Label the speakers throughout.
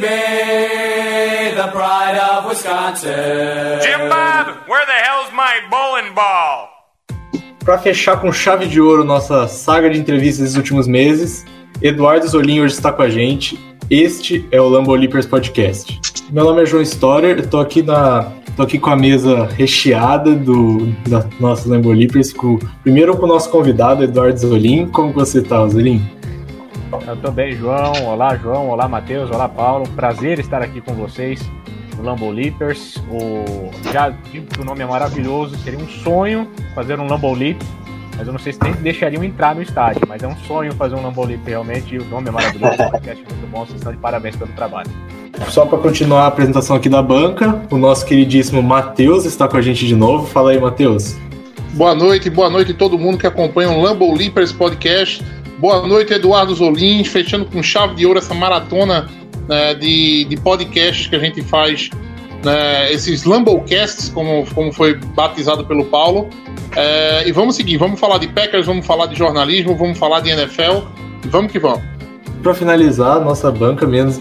Speaker 1: Baby, the pride of Wisconsin.
Speaker 2: Jim Bob, where the hell's my bowling ball?
Speaker 3: Para fechar com chave de ouro nossa saga de entrevistas dos últimos meses, Eduardo Zolim hoje está com a gente. Este é o Lambo Leapers Podcast. Meu nome é João Storer, eu tô aqui na tô aqui com a mesa recheada do da nossa Lambo Leapers, com, primeiro com o nosso convidado Eduardo Zolim. Como você tá, Zolim?
Speaker 4: Eu tô bem, João. Olá, João. Olá, Matheus. Olá, Paulo. Prazer estar aqui com vocês no Lambo Leapers. O... Já digo que o nome é maravilhoso. Seria um sonho fazer um Lambo Leap, mas eu não sei se nem deixariam entrar no estádio. Mas é um sonho fazer um Lambo Leap realmente. E o nome é maravilhoso. O podcast é muito bom. Vocês estão de parabéns pelo trabalho.
Speaker 3: Só para continuar a apresentação aqui da banca, o nosso queridíssimo Matheus está com a gente de novo. Fala aí, Matheus.
Speaker 5: Boa noite, boa noite a todo mundo que acompanha o Lambo Leapers Podcast. Boa noite, Eduardo Zolim, fechando com chave de ouro essa maratona né, de, de podcasts que a gente faz, né, esses Lambocasts, como, como foi batizado pelo Paulo. É, e vamos seguir, vamos falar de Packers, vamos falar de jornalismo, vamos falar de NFL, vamos que vamos.
Speaker 3: Para finalizar nossa banca, menos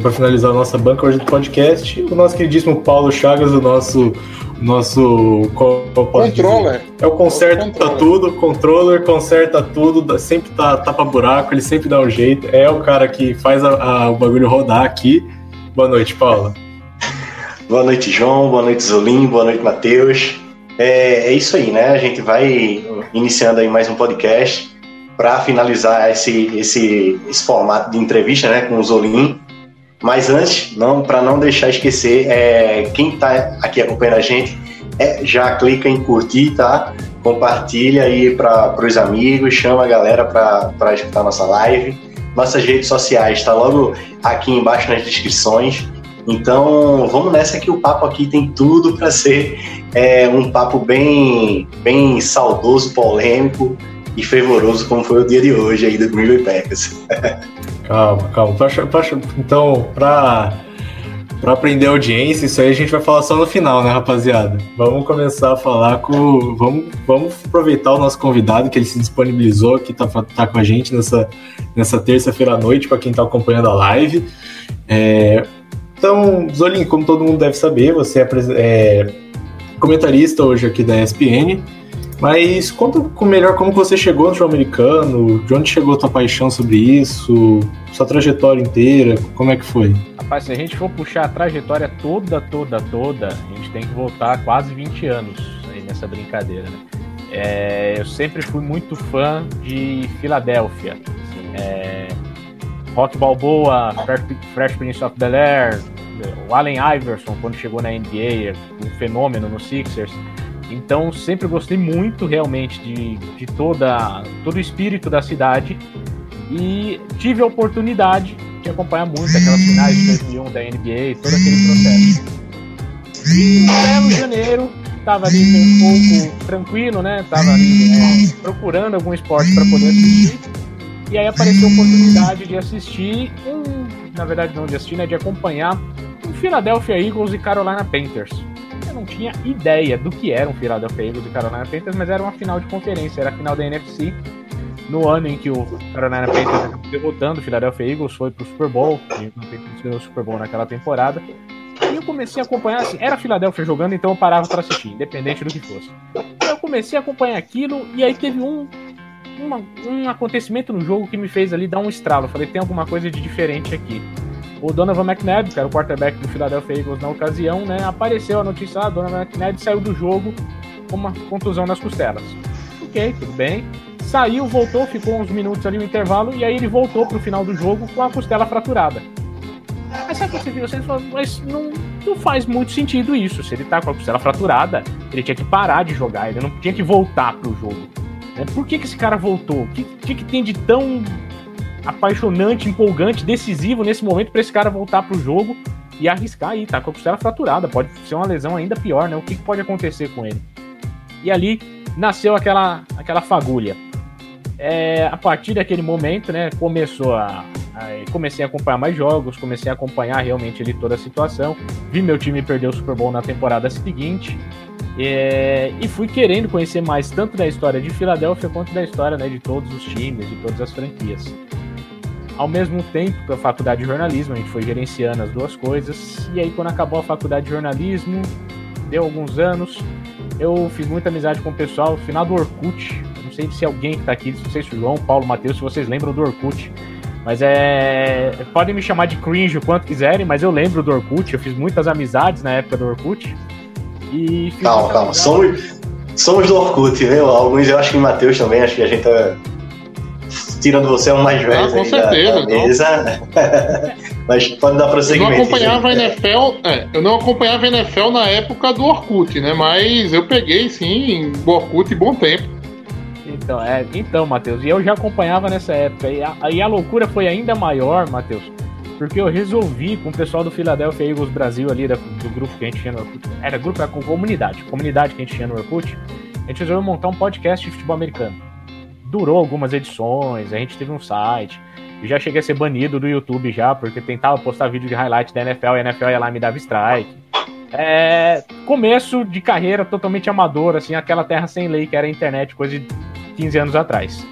Speaker 3: para finalizar a nossa banca hoje do podcast, o nosso queridíssimo Paulo Chagas, o nosso nosso
Speaker 5: controller.
Speaker 3: É o conserta controller. tudo, controller, conserta tudo, sempre tá tapa buraco, ele sempre dá um jeito. É o cara que faz a, a, o bagulho rodar aqui. Boa noite, Paulo.
Speaker 6: boa noite, João. Boa noite, Zolim. Boa noite, Matheus. É, é isso aí, né? A gente vai iniciando aí mais um podcast para finalizar esse, esse, esse formato de entrevista, né, com o Zolim. Mas antes, não, para não deixar esquecer, é, quem está aqui acompanhando a gente, é, já clica em curtir, tá? Compartilha aí para os amigos, chama a galera para escutar nossa live. Nossas redes sociais está logo aqui embaixo nas descrições. Então vamos nessa que o papo aqui tem tudo para ser é, um papo bem, bem saudoso, polêmico e fervoroso, como foi o dia de hoje aí do Green Bay Packers.
Speaker 3: Calma, calma. Pra, pra, então, pra, pra aprender a audiência, isso aí a gente vai falar só no final, né, rapaziada? Vamos começar a falar com. Vamos, vamos aproveitar o nosso convidado, que ele se disponibilizou aqui, tá, tá com a gente nessa, nessa terça-feira à noite, para quem tá acompanhando a live. É, então, Zolim, como todo mundo deve saber, você é, é comentarista hoje aqui da ESPN. Mas conta melhor como você chegou no futebol americano, de onde chegou a tua paixão sobre isso, sua trajetória inteira, como é que foi?
Speaker 4: Rapaz, se a gente for puxar a trajetória toda, toda, toda, a gente tem que voltar quase 20 anos aí nessa brincadeira, né? É, eu sempre fui muito fã de Filadélfia. Assim, é, Rock Balboa, Fresh, Fresh Prince of Bel-Air, o Allen Iverson, quando chegou na NBA, um fenômeno no Sixers. Então sempre gostei muito realmente de, de toda, todo o espírito da cidade e tive a oportunidade de acompanhar muito aquelas finais de 2001 da NBA, todo aquele processo. E belo janeiro, estava ali um pouco tranquilo, né? Tava ali é, procurando algum esporte para poder assistir. E aí apareceu a oportunidade de assistir um, na verdade não de assistir, né? De acompanhar um Philadelphia Eagles e Carolina Panthers não tinha ideia do que era um Philadelphia Eagles e Carolina Panthers, mas era uma final de conferência, era a final da NFC. No ano em que o Carolina Panthers acabou derrotando o Philadelphia Eagles, foi pro Super Bowl, e o Panthers ganhou o Super Bowl naquela temporada. E eu comecei a acompanhar, assim, era a Philadelphia jogando, então eu parava para assistir, independente do que fosse. E eu comecei a acompanhar aquilo, e aí teve um, uma, um acontecimento no jogo que me fez ali dar um estralo. Eu falei, tem alguma coisa de diferente aqui. O Donovan McNabb, que era o quarterback do Philadelphia Eagles na ocasião, né, apareceu a notícia, ah, Donovan McNabb saiu do jogo com uma contusão nas costelas. Ok, tudo bem. Saiu, voltou, ficou uns minutos ali no intervalo, e aí ele voltou pro final do jogo com a costela fraturada. Aí sabe o que você viu? Você falou, mas não, não faz muito sentido isso. Se ele tá com a costela fraturada, ele tinha que parar de jogar, ele não tinha que voltar pro jogo. Né? Por que, que esse cara voltou? O que, que, que tem de tão apaixonante, empolgante, decisivo nesse momento para esse cara voltar pro jogo e arriscar aí, tá com a costela fraturada, pode ser uma lesão ainda pior, né? O que, que pode acontecer com ele? E ali nasceu aquela, aquela fagulha. É, a partir daquele momento, né, começou a, a, comecei a acompanhar mais jogos, comecei a acompanhar realmente ali toda a situação, vi meu time perder o Super Bowl na temporada seguinte, é, e fui querendo conhecer mais tanto da história de Filadélfia quanto da história né, de todos os times, de todas as franquias. Ao mesmo tempo que a faculdade de jornalismo, a gente foi gerenciando as duas coisas, e aí quando acabou a faculdade de jornalismo, deu alguns anos, eu fiz muita amizade com o pessoal, no final do Orkut, não sei se alguém que tá aqui, não sei se o João, Paulo, Matheus, se vocês lembram do Orkut, mas é. Podem me chamar de cringe o quanto quiserem, mas eu lembro do Orkut, eu fiz muitas amizades na época do Orkut. E
Speaker 6: calma, calma. Somos, somos do Orkut, viu? Alguns eu acho que o Matheus também, acho que a gente tá. Tirando você é um mais velho. Ah,
Speaker 5: com certeza. Da
Speaker 6: mesa. Mas pode dar prosseguimento.
Speaker 5: Eu não acompanhava a NFL, é, eu não acompanhava a NFL na época do Orkut, né? Mas eu peguei sim o Orkut bom tempo.
Speaker 4: Então, é, então, Matheus, e eu já acompanhava nessa época. E a, e a loucura foi ainda maior, Matheus, porque eu resolvi com o pessoal do Philadelphia Eagles Brasil ali, da, do grupo que a gente tinha no Orkut. Era grupo, era com comunidade, comunidade que a gente tinha no Orkut. A gente resolveu montar um podcast de futebol americano. Durou algumas edições, a gente teve um site. Eu já cheguei a ser banido do YouTube já, porque tentava postar vídeo de highlight da NFL e a NFL ia lá e me dava strike. É, começo de carreira totalmente amador, assim, aquela terra sem lei que era a internet, coisa de 15 anos atrás.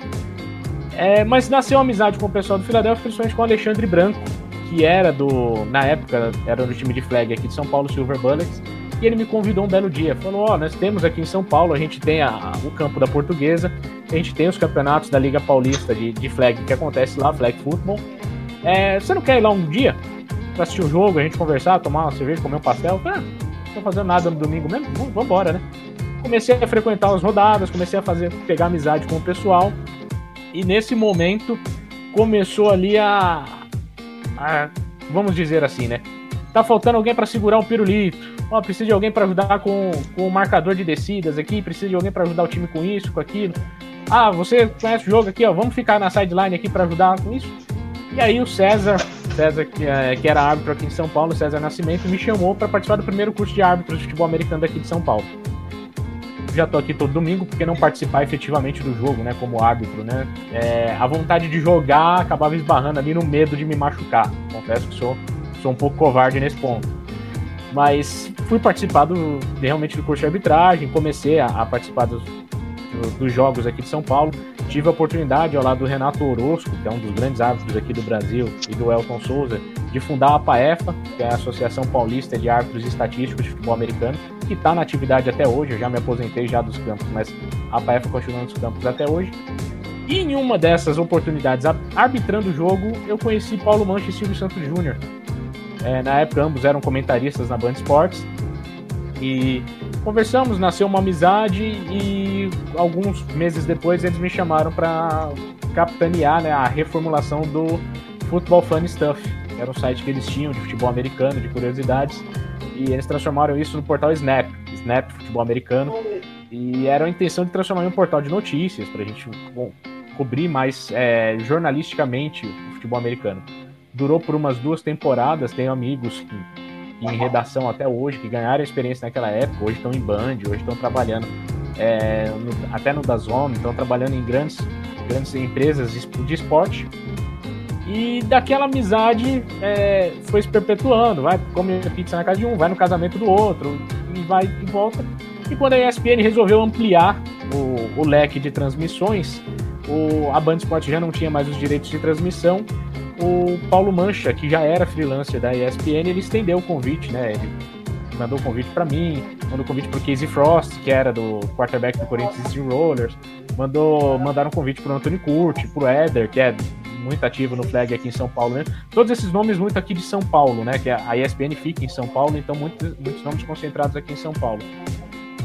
Speaker 4: É, mas nasceu uma amizade com o pessoal do Philadelphia, principalmente com o Alexandre Branco, que era do. Na época, era do time de flag aqui de São Paulo, Silver Bullets. E ele me convidou um belo dia. Falou: Ó, oh, nós temos aqui em São Paulo, a gente tem a, o campo da Portuguesa, a gente tem os campeonatos da Liga Paulista de, de flag que acontece lá, flag football. É, você não quer ir lá um dia pra assistir o um jogo, a gente conversar, tomar uma cerveja, comer um pastel? Ah, não tô fazendo nada no domingo mesmo? Vamos embora, né? Comecei a frequentar as rodadas, comecei a fazer, pegar amizade com o pessoal. E nesse momento começou ali a, a vamos dizer assim, né? Tá faltando alguém para segurar um pirulito. Ó, precisa de alguém para ajudar com, com o marcador de descidas aqui, precisa de alguém para ajudar o time com isso, com aquilo. Ah, você conhece o jogo aqui, ó, vamos ficar na sideline aqui para ajudar com isso. E aí o César, César que, é, que era árbitro aqui em São Paulo, César Nascimento, me chamou para participar do primeiro curso de árbitros de futebol americano daqui de São Paulo. Já tô aqui todo domingo, porque não participar efetivamente do jogo, né, como árbitro, né? É, a vontade de jogar acabava esbarrando ali no medo de me machucar. Confesso que sou sou um pouco covarde nesse ponto. Mas fui participar do, realmente do curso de arbitragem, comecei a, a participar dos, do, dos jogos aqui de São Paulo. Tive a oportunidade, ao lado do Renato Orozco, que é um dos grandes árbitros aqui do Brasil, e do Elton Souza, de fundar a APAEFA, que é a Associação Paulista de Árbitros Estatísticos de Futebol Americano, que está na atividade até hoje. Eu já me aposentei já dos campos, mas a APAEFA continua nos campos até hoje. E em uma dessas oportunidades, arbitrando o jogo, eu conheci Paulo Mancha e Silvio Santos Júnior, é, na época, ambos eram comentaristas na Band Esportes. E conversamos, nasceu uma amizade e alguns meses depois eles me chamaram para capitanear né, a reformulação do Football Fun Stuff. Era um site que eles tinham de futebol americano, de curiosidades. E eles transformaram isso no portal Snap, Snap Futebol Americano. E era a intenção de transformar em um portal de notícias para a gente bom, cobrir mais é, jornalisticamente o futebol americano durou por umas duas temporadas. Tenho amigos que, em redação até hoje que ganharam experiência naquela época, hoje estão em Band, hoje estão trabalhando é, no, até no Dazone, estão trabalhando em grandes, grandes empresas de esporte. E daquela amizade é, foi se perpetuando, vai comer pizza na casa de um, vai no casamento do outro, e vai e volta. E quando a ESPN resolveu ampliar o, o leque de transmissões, o, a Band Esporte já não tinha mais os direitos de transmissão o Paulo Mancha, que já era freelancer da ESPN, ele estendeu o convite, né? Ele mandou o convite para mim, mandou o convite pro Casey Frost, que era do quarterback do Corinthians Rollers, mandou mandaram um convite pro Anthony Curti, pro Éder, que é muito ativo no flag aqui em São Paulo, né? Todos esses nomes muito aqui de São Paulo, né? Que a ESPN fica em São Paulo, então muitos, muitos nomes concentrados aqui em São Paulo.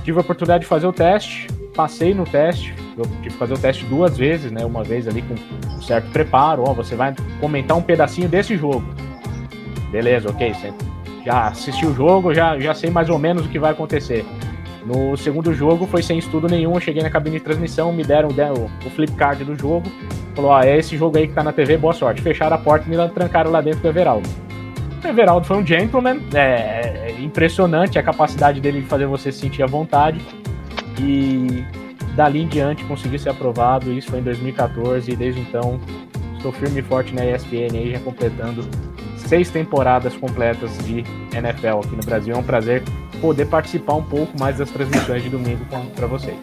Speaker 4: Tive a oportunidade de fazer o teste, passei no teste, eu tive que fazer o teste duas vezes, né? Uma vez ali com um certo preparo, ó, você vai comentar um pedacinho desse jogo. Beleza, ok, já assisti o jogo, já, já sei mais ou menos o que vai acontecer. No segundo jogo foi sem estudo nenhum, eu cheguei na cabine de transmissão, me deram, deram o flip card do jogo, falou, ó, é esse jogo aí que tá na TV, boa sorte. Fecharam a porta e me trancaram lá dentro do Everaldo. O Everaldo foi um gentleman, é, é impressionante a capacidade dele de fazer você se sentir à vontade. E dali em diante consegui ser aprovado, isso foi em 2014, e desde então estou firme e forte na ESPN aí, já completando seis temporadas completas de NFL aqui no Brasil. É um prazer poder participar um pouco mais das transmissões de domingo para vocês.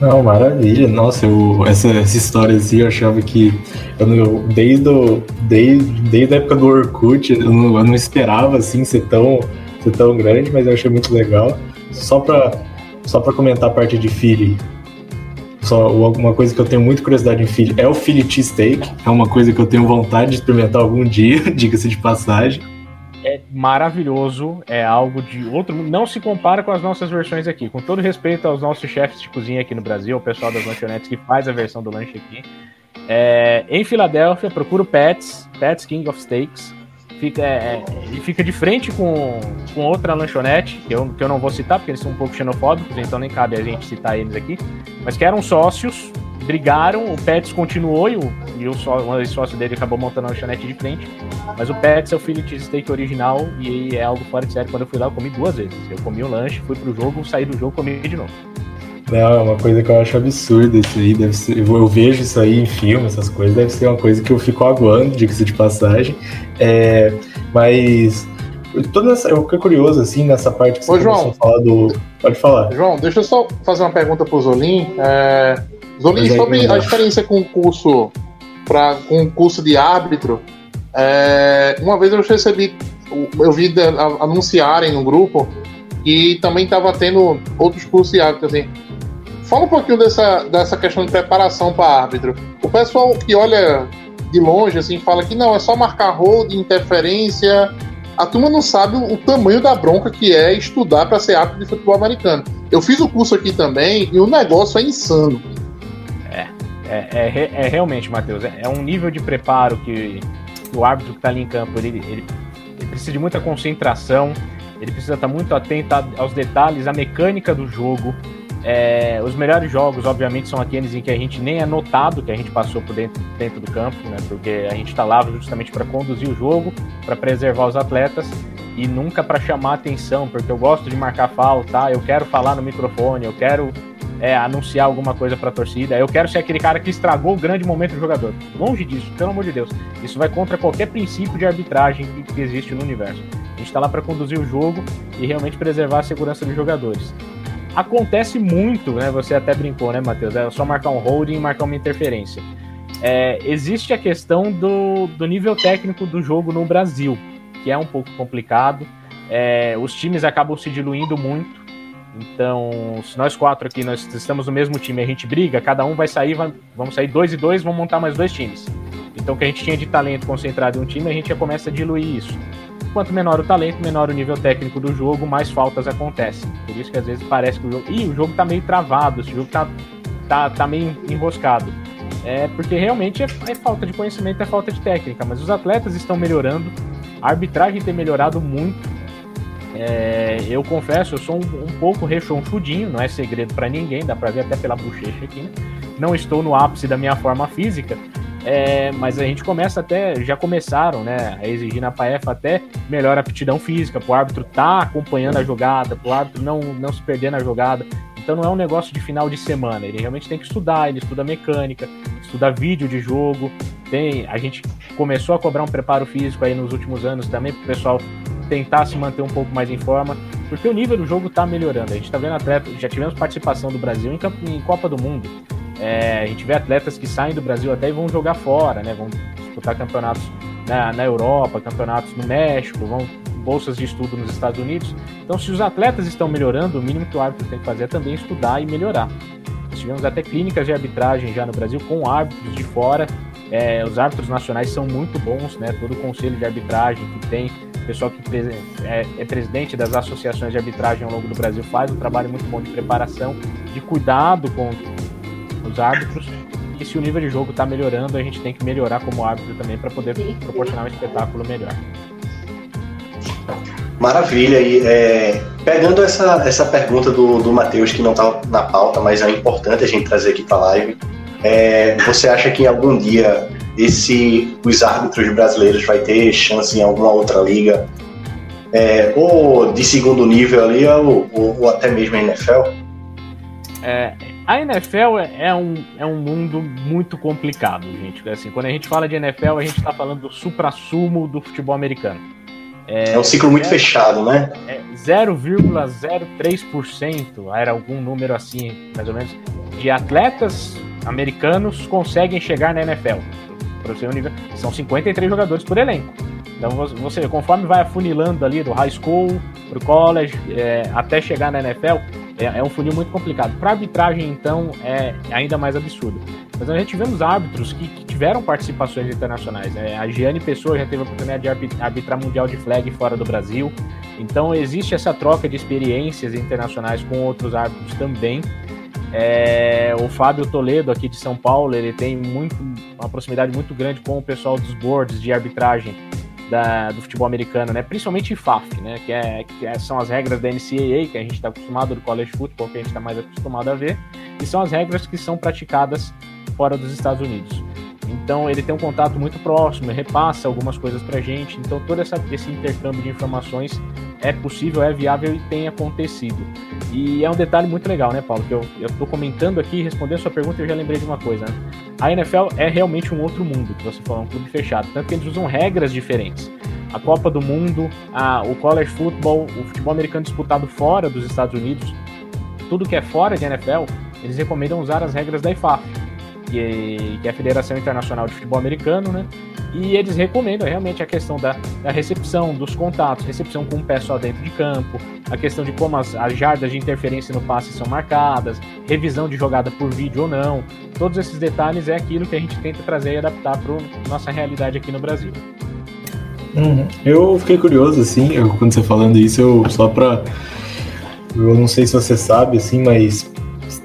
Speaker 3: Não, maravilha. Nossa, eu, essa, essa história assim, eu achava que eu, eu, desde, o, desde, desde a época do Orkut, eu não, eu não esperava assim ser tão, ser tão grande, mas eu achei muito legal. Só para só pra comentar a parte de Philly, só uma coisa que eu tenho muita curiosidade em Philly é o Philly Cheesesteak. É uma coisa que eu tenho vontade de experimentar algum dia, diga-se de passagem
Speaker 4: é maravilhoso, é algo de outro Não se compara com as nossas versões aqui. Com todo respeito aos nossos chefes de cozinha aqui no Brasil, o pessoal das lanchonetes que faz a versão do lanche aqui. É, em Filadélfia, procura o Pets, Pets King of Steaks. Fica, é, ele fica de frente com, com outra lanchonete, que eu, que eu não vou citar, porque eles são um pouco xenofóbicos, então nem cabe a gente citar eles aqui, mas que eram sócios, brigaram, o Pets continuou e o, e o só, um dos sócios dele acabou montando a lanchonete de frente. Mas o Pets é o Philly Steak original e é algo fora de série. Quando eu fui lá, eu comi duas vezes. Eu comi o lanche, fui pro jogo, saí do jogo, comi de novo.
Speaker 3: Não, é uma coisa que eu acho absurda isso aí. Deve ser, eu vejo isso aí em filmes, essas coisas. Deve ser uma coisa que eu fico aguando, diga-se de passagem. É, mas toda essa, eu fiquei curioso assim nessa parte que você
Speaker 5: Ô, João,
Speaker 3: falar do. Pode falar.
Speaker 5: João, deixa eu só fazer uma pergunta pro Zolim. É... Zolim, sobre a experiência com o curso, pra, com o curso de árbitro, é, uma vez eu recebi, eu vi anunciarem no grupo e também estava tendo outros cursos de árbitro. Assim. Fala um pouquinho dessa, dessa questão de preparação para árbitro. O pessoal que olha de longe assim fala que não, é só marcar hold, interferência. A turma não sabe o, o tamanho da bronca que é estudar para ser árbitro de futebol americano. Eu fiz o curso aqui também e o negócio é insano.
Speaker 4: É, é, é realmente, Matheus, é, é, um nível de preparo que, o árbitro que está ali em campo ele, ele, ele, precisa de muita concentração, ele precisa estar muito atento aos detalhes, à mecânica do jogo. É, os melhores jogos, obviamente, são aqueles em que a gente nem é notado que a gente passou por dentro, dentro do campo, né? Porque a gente está lá justamente para conduzir o jogo, para preservar os atletas e nunca para chamar atenção, porque eu gosto de marcar falta, eu quero falar no microfone, eu quero é, anunciar alguma coisa para a torcida. Eu quero ser aquele cara que estragou o grande momento do jogador. Longe disso, pelo amor de Deus. Isso vai contra qualquer princípio de arbitragem que existe no universo. A gente está lá para conduzir o jogo e realmente preservar a segurança dos jogadores. Acontece muito, né? Você até brincou, né, Matheus? É só marcar um holding e marcar uma interferência. É, existe a questão do, do nível técnico do jogo no Brasil, que é um pouco complicado. É, os times acabam se diluindo muito. Então, se nós quatro aqui nós estamos no mesmo time, a gente briga, cada um vai sair, vai, vamos sair dois e dois, vamos montar mais dois times. Então, o que a gente tinha de talento concentrado em um time, a gente já começa a diluir isso. Quanto menor o talento, menor o nível técnico do jogo, mais faltas acontecem. Por isso que às vezes parece que o jogo. Ih, o jogo tá meio travado, esse jogo tá, tá, tá meio enroscado. É porque realmente é, é falta de conhecimento, é falta de técnica. Mas os atletas estão melhorando, a arbitragem tem melhorado muito é, eu confesso, eu sou um, um pouco rechonchudinho, não é segredo para ninguém, dá para ver até pela bochecha aqui. Né? Não estou no ápice da minha forma física, é, mas a gente começa até, já começaram, né, a exigir na PAEF até melhor aptidão física, para o árbitro estar tá acompanhando a jogada, para o árbitro não, não se perder na jogada. Então não é um negócio de final de semana, ele realmente tem que estudar, ele estuda mecânica, estuda vídeo de jogo, tem, a gente começou a cobrar um preparo físico aí nos últimos anos também para o pessoal tentar se manter um pouco mais em forma, porque o nível do jogo está melhorando. A gente está vendo atletas, já tivemos participação do Brasil em, em Copa do Mundo. É, a gente vê atletas que saem do Brasil até e vão jogar fora, né? Vão disputar campeonatos na, na Europa, campeonatos no México, vão bolsas de estudo nos Estados Unidos. Então, se os atletas estão melhorando, o mínimo que o árbitro tem que fazer é também estudar e melhorar. Nós tivemos até clínicas de arbitragem já no Brasil com árbitros de fora. É, os árbitros nacionais são muito bons, né? Todo o conselho de arbitragem que tem pessoal que é, é, presidente das associações de arbitragem ao longo do Brasil faz um trabalho muito bom de preparação, de cuidado com os árbitros. E se o nível de jogo está melhorando, a gente tem que melhorar como árbitro também para poder proporcionar um espetáculo melhor.
Speaker 6: Maravilha. E é, pegando essa, essa pergunta do, do Matheus, que não está na pauta, mas é importante a gente trazer aqui para a live. É, você acha que em algum dia esse, os árbitros brasileiros vai ter chance em alguma outra liga? É, ou de segundo nível ali, ou, ou, ou até mesmo a NFL?
Speaker 4: É, a NFL é, é, um, é um mundo muito complicado, gente. Assim, quando a gente fala de NFL, a gente está falando do supra-sumo do futebol americano.
Speaker 6: É, é um ciclo muito fechado, né?
Speaker 4: É 0,03%, era algum número assim, mais ou menos, de atletas americanos conseguem chegar na NFL. Nível, são 53 jogadores por elenco. Então você, conforme vai afunilando ali do high school, pro college, é, até chegar na NFL, é, é um funil muito complicado. Para arbitragem, então, é ainda mais absurdo. Mas nós já tivemos árbitros que, que tiveram participações internacionais. Né? A Giane Pessoa já teve a oportunidade de arbitrar Mundial de Flag fora do Brasil. Então existe essa troca de experiências internacionais com outros árbitros também. É, o Fábio Toledo, aqui de São Paulo, ele tem muito, uma proximidade muito grande com o pessoal dos boards de arbitragem da, do futebol americano, né? Principalmente FAF, né? Que, é, que é, são as regras da NCAA, que a gente está acostumado do college football, que a gente está mais acostumado a ver, e são as regras que são praticadas fora dos Estados Unidos. Então ele tem um contato muito próximo, repassa algumas coisas para gente. Então todo essa, esse intercâmbio de informações é possível, é viável e tem acontecido. E é um detalhe muito legal, né, Paulo? Que eu estou comentando aqui, respondendo sua pergunta, eu já lembrei de uma coisa. Né? A NFL é realmente um outro mundo, que você falou, um clube fechado. Tanto que eles usam regras diferentes. A Copa do Mundo, a, o college football, o futebol americano disputado fora dos Estados Unidos, tudo que é fora de NFL, eles recomendam usar as regras da IFAF que é a Federação Internacional de Futebol Americano, né? E eles recomendam realmente a questão da, da recepção, dos contatos, recepção com o pé só dentro de campo, a questão de como as, as jardas de interferência no passe são marcadas, revisão de jogada por vídeo ou não. Todos esses detalhes é aquilo que a gente tenta trazer e adaptar para nossa realidade aqui no Brasil.
Speaker 3: Uhum. Eu fiquei curioso, assim, quando você falando isso, eu só para eu não sei se você sabe, assim, mas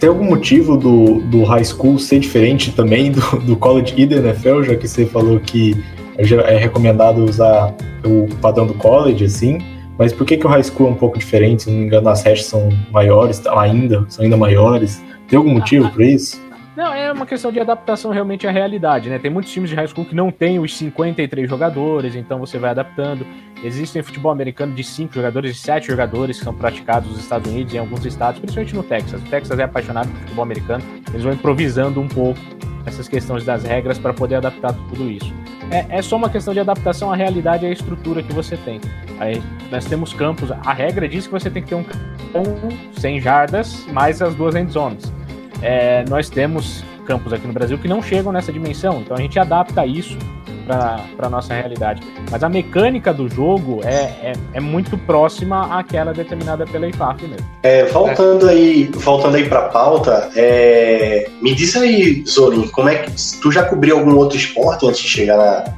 Speaker 3: tem algum motivo do, do high school ser diferente também do, do college e da NFL, já que você falou que é recomendado usar o padrão do college, assim, mas por que, que o high school é um pouco diferente? Se não me engano, as hashes são maiores, ainda, são ainda maiores. Tem algum motivo para isso?
Speaker 4: Não, é uma questão de adaptação realmente à realidade, né? Tem muitos times de high school que não tem os 53 jogadores, então você vai adaptando. Existem futebol americano de 5 jogadores e 7 jogadores que são praticados nos Estados Unidos em alguns estados, principalmente no Texas. O Texas é apaixonado por futebol americano, eles vão improvisando um pouco essas questões das regras para poder adaptar tudo isso. É, é, só uma questão de adaptação à realidade e à estrutura que você tem. Aí, nós temos campos, a regra diz que você tem que ter um campo 100 jardas mais as duas end zones é, nós temos campos aqui no Brasil que não chegam nessa dimensão, então a gente adapta isso para a nossa realidade. Mas a mecânica do jogo é, é, é, muito próxima àquela determinada pela IFAF mesmo.
Speaker 6: É, voltando aí, voltando aí para a pauta, é, me diz aí, Zolim, como é que tu já cobriu algum outro esporte antes de chegar na,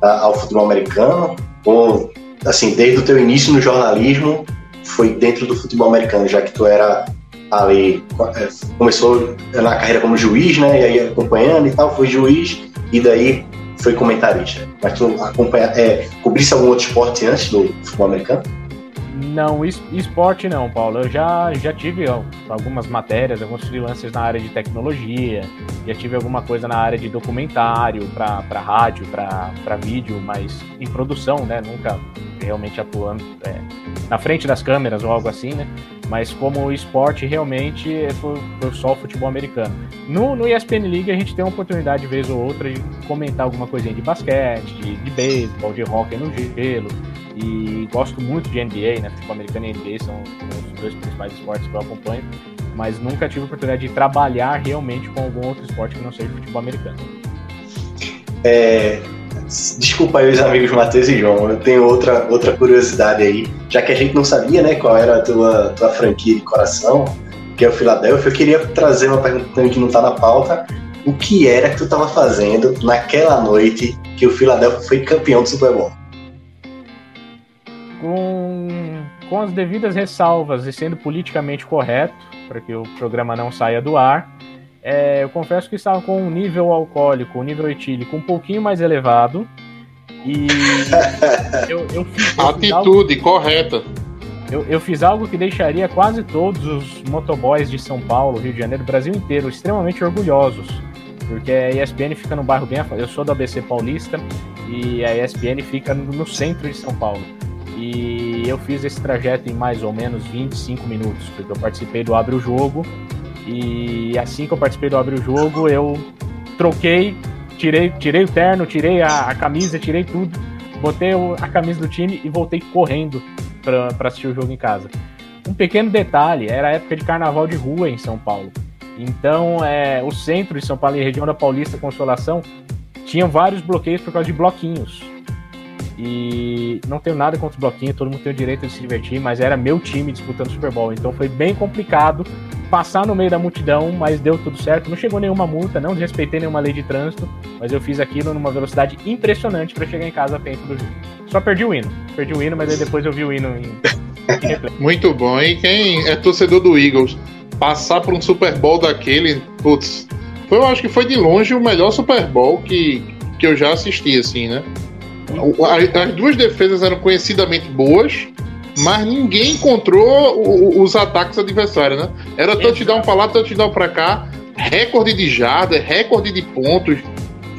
Speaker 6: na, ao futebol americano? Ou assim, desde o teu início no jornalismo, foi dentro do futebol americano, já que tu era ali começou na carreira como juiz, né? E aí acompanhando e tal, foi juiz e daí foi comentarista. Mas tu acompanha, é, cobrisse algum outro esporte antes do futebol americano?
Speaker 4: Não, esporte não, Paulo. Eu já, já tive algumas matérias, alguns freelancers na área de tecnologia, já tive alguma coisa na área de documentário, para rádio, para vídeo, mas em produção, né? Nunca realmente atuando é, na frente das câmeras ou algo assim, né? Mas como esporte, realmente foi, foi só o futebol americano. No, no ESPN League, a gente tem uma oportunidade, de vez ou outra, de comentar alguma coisinha de basquete, de, de beisebol, de hockey no gelo. E gosto muito de NBA, né? Futebol americano e NBA são, os dois principais esportes que eu acompanho. Mas nunca tive a oportunidade de trabalhar realmente com algum outro esporte que não seja futebol americano.
Speaker 6: É, Desculpa aí os amigos Matheus e João, eu tenho outra, outra curiosidade aí. Já que a gente não sabia né, qual era a tua, tua franquia de coração, que é o Philadelphia, eu queria trazer uma pergunta que não está na pauta. O que era que tu estava fazendo naquela noite que o Philadelphia foi campeão do Super Bowl?
Speaker 4: Com, com as devidas ressalvas e sendo politicamente correto, para que o programa não saia do ar, é, eu confesso que estava com um nível alcoólico, um nível etílico um pouquinho mais elevado E eu, eu fiz, eu fiz algo,
Speaker 5: Atitude correta.
Speaker 4: eu, eu fiz algo que deixaria quase todos os motoboys de São Paulo, Rio de Janeiro, Brasil inteiro extremamente orgulhosos. Porque a ESPN fica num bairro bem afastado. Eu sou do ABC Paulista e a ESPN fica no, no centro de São Paulo. E eu fiz esse trajeto em mais ou menos 25 minutos, porque eu participei do Abre o Jogo. E assim que eu participei do Abre o Jogo, eu troquei, tirei, tirei o terno, tirei a, a camisa, tirei tudo, botei a camisa do time e voltei correndo pra assistir o jogo em casa. Um pequeno detalhe, era época de carnaval de rua em São Paulo. Então, é, o centro de São Paulo e região da Paulista Consolação tinham vários bloqueios por causa de bloquinhos. E não tenho nada contra os bloquinhos, todo mundo tem o direito de se divertir, mas era meu time disputando o Super Bowl. Então foi bem complicado passar no meio da multidão, mas deu tudo certo. Não chegou nenhuma multa, não desrespeitei nenhuma lei de trânsito, mas eu fiz aquilo numa velocidade impressionante para chegar em casa a tempo do jogo. Só perdi o hino. Perdi o hino, mas aí depois eu vi o hino em, em.
Speaker 5: Muito bom. E quem é torcedor do Eagles, passar por um Super Bowl daquele, putz, foi, eu acho que foi de longe o melhor Super Bowl que, que eu já assisti, assim, né? As duas defesas eram conhecidamente boas, mas ninguém encontrou os ataques adversários, né? Era touchdown pra lá, touchdown pra cá, recorde de jardas, recorde de pontos.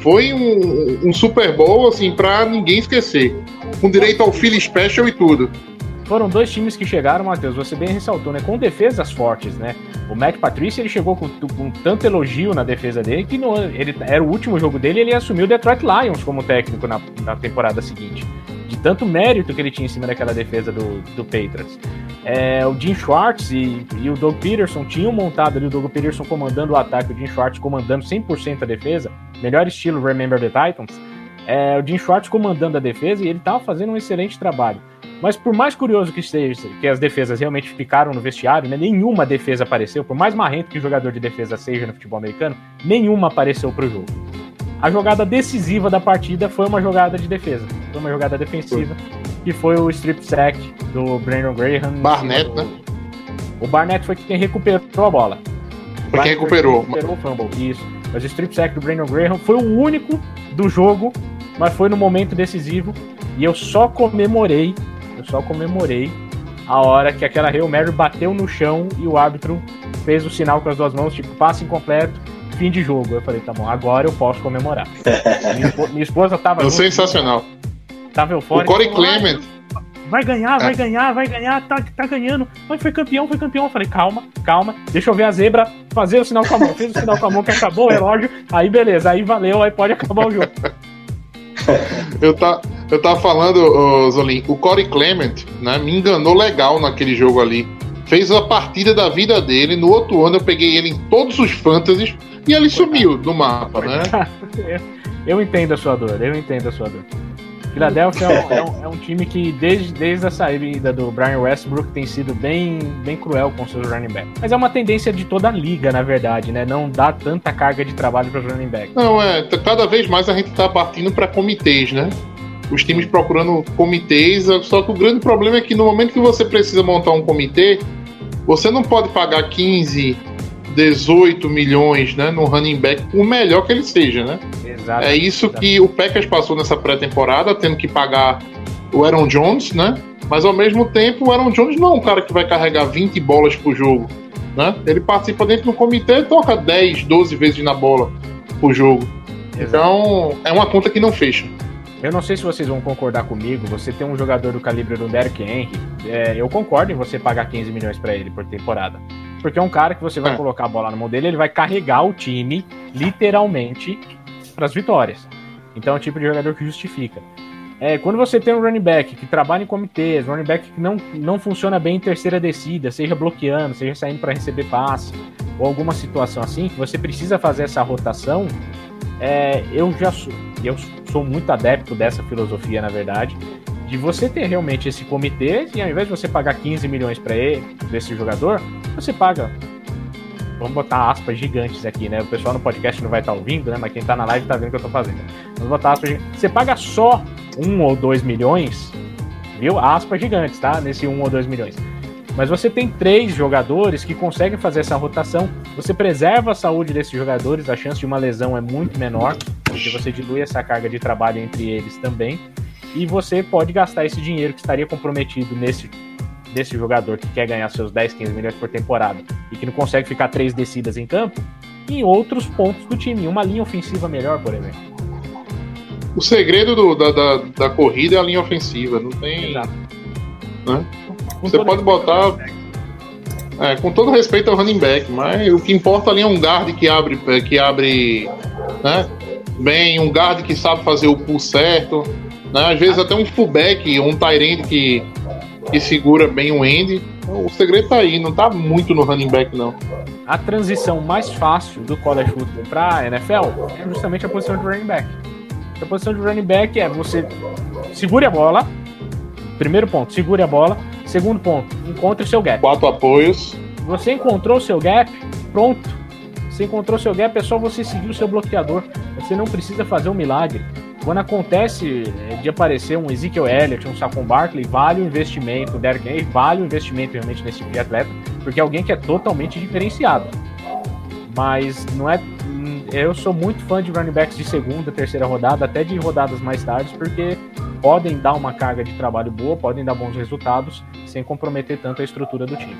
Speaker 5: Foi um, um Super Bowl, assim, pra ninguém esquecer. Com direito ao Philly Special e tudo.
Speaker 4: Foram dois times que chegaram, Matheus, você bem ressaltou, né? Com defesas fortes, né? O Matt Patricia ele chegou com, com tanto elogio na defesa dele que no, ele era o último jogo dele ele assumiu o Detroit Lions como técnico na, na temporada seguinte. De tanto mérito que ele tinha em cima daquela defesa do, do Patriots. É, o Jim Schwartz e, e o Doug Peterson tinham montado ali o Doug Peterson comandando o ataque, o Jim Schwartz comandando 100% a defesa, melhor estilo Remember the Titans. É, o Jim Schwartz comandando a defesa e ele estava fazendo um excelente trabalho. Mas por mais curioso que seja, que as defesas realmente ficaram no vestiário, né, nenhuma defesa apareceu, por mais marrento que o jogador de defesa seja no futebol americano, nenhuma apareceu pro jogo. A jogada decisiva da partida foi uma jogada de defesa, foi uma jogada defensiva, que foi o strip sack do Brandon Graham.
Speaker 5: Barnett,
Speaker 4: do-
Speaker 5: né?
Speaker 4: O Barnett foi quem recuperou a bola. O
Speaker 5: Foi quem recuperou.
Speaker 4: recuperou o fumble, isso. Mas o strip sack do Brandon Graham foi o único do jogo, mas foi no momento decisivo. E eu só comemorei, eu só comemorei a hora que aquela Hail Mary bateu no chão e o árbitro fez o sinal com as duas mãos, tipo, passe incompleto, fim de jogo. Eu falei, tá bom, agora eu posso comemorar. minha, minha esposa tava,
Speaker 5: Foi
Speaker 4: junto,
Speaker 5: sensacional.
Speaker 4: tava
Speaker 5: O
Speaker 4: eufórica.
Speaker 5: Corey
Speaker 4: falou, "Ai,
Speaker 5: Clement,
Speaker 4: Vai ganhar, vai
Speaker 5: É.
Speaker 4: ganhar, vai ganhar, tá, tá ganhando. Mas foi campeão, foi campeão. Eu falei, calma, calma, deixa eu ver a zebra, fazer o sinal com a mão. Fez o sinal com a mão que acabou o relógio, aí beleza, aí valeu, aí pode acabar o jogo.
Speaker 5: eu, tá, eu tava falando, ô, Zolim, o Corey Clement né, me enganou legal naquele jogo ali. Fez a partida da vida dele. No outro ano eu peguei ele em todos os fantasies e ele sumiu do mapa, né?
Speaker 4: eu entendo a sua dor, eu entendo a sua dor. Philadelphia é um, é um- é um time que, desde, desde a saída do Brian Westbrook, tem sido bem, bem cruel com seus running backs. Mas é uma tendência de toda a liga, na verdade, né? Não dá tanta carga de trabalho para os running backs.
Speaker 5: Não, é, cada vez mais a gente tá partindo para comitês, né? Os times procurando comitês, só que o grande problema é que no momento que você precisa montar um comitê, você não pode pagar 15, 18 milhões, né, no running back, o melhor que ele seja, né?
Speaker 4: Exato.
Speaker 5: É isso que o Packers passou nessa pré-temporada, tendo que pagar o Aaron Jones, né? Mas ao mesmo tempo, o Aaron Jones não é um cara que vai carregar 20 bolas por jogo, né? Ele participa dentro do comitê e toca 10, 12 vezes na bola por jogo. Então, é uma conta que não fecha.
Speaker 4: Eu não sei se vocês vão concordar comigo. Você tem um jogador do calibre do Derrick Henry. é, eu concordo em você pagar 15 milhões pra ele por temporada. Porque é um cara que você vai
Speaker 5: É.
Speaker 4: colocar a bola na mão dele, ele vai carregar o time, literalmente, pras vitórias. Então é o tipo de jogador que justifica. É, quando você tem um running back que trabalha em comitês, running back que não, não funciona bem em terceira descida, seja bloqueando, seja saindo para receber passe, ou alguma situação assim, que você precisa fazer essa rotação, é, eu já sou, eu sou muito adepto dessa filosofia, na verdade, de você ter realmente esse comitê e ao invés de você pagar 15 milhões para ele, desse jogador, você paga. Vamos botar aspas gigantes aqui, né? O pessoal no podcast não vai estar ouvindo, né? Mas quem tá na live tá vendo o que eu tô fazendo. Vamos botar aspas gigantes. Você paga só um ou dois milhões, viu? Aspas gigantes, tá? Nesse um ou dois milhões. Mas você tem três jogadores que conseguem fazer essa rotação. Você preserva a saúde desses jogadores, a chance de uma lesão é muito menor. porque você dilui essa carga de trabalho entre eles também. E você pode gastar esse dinheiro que estaria comprometido nesse desse jogador que quer ganhar seus 10, 15 milhões por temporada e que não consegue ficar três descidas em campo, em outros pontos do time, uma linha ofensiva melhor, por exemplo.
Speaker 5: O segredo do- da, da, da corrida é a linha ofensiva, não tem.
Speaker 4: Exato.
Speaker 5: Né? Você pode botar-. É, com todo respeito ao running back, mas o que importa ali é um guard que abre, que abre né, bem, um guard que sabe fazer o pull certo, né, às vezes até um fullback, um end que, que segura bem o end. O segredo tá aí, não tá muito no running back, não.
Speaker 4: A transição mais fácil do college football para NFL é justamente a posição de running back. A posição de running back é você segure a bola. Primeiro ponto, segure a bola. Segundo ponto, encontre o seu gap.
Speaker 5: Quatro apoios.
Speaker 4: Você encontrou o seu gap, pronto. Você encontrou o seu gap, é só você seguir o seu bloqueador. Você não precisa fazer um milagre. Quando acontece eh, de aparecer um Ezekiel Elliott, um Saquon Barkley, vale o investimento, o Derrick Henry, vale o investimento realmente nesse tipo de atleta, porque é alguém que é totalmente diferenciado. Mas não é. hum, Eu sou muito fã de running backs de segunda, terceira rodada, até de rodadas mais tardes, porque podem dar uma carga de trabalho boa, podem dar bons resultados, sem comprometer tanto a estrutura do time.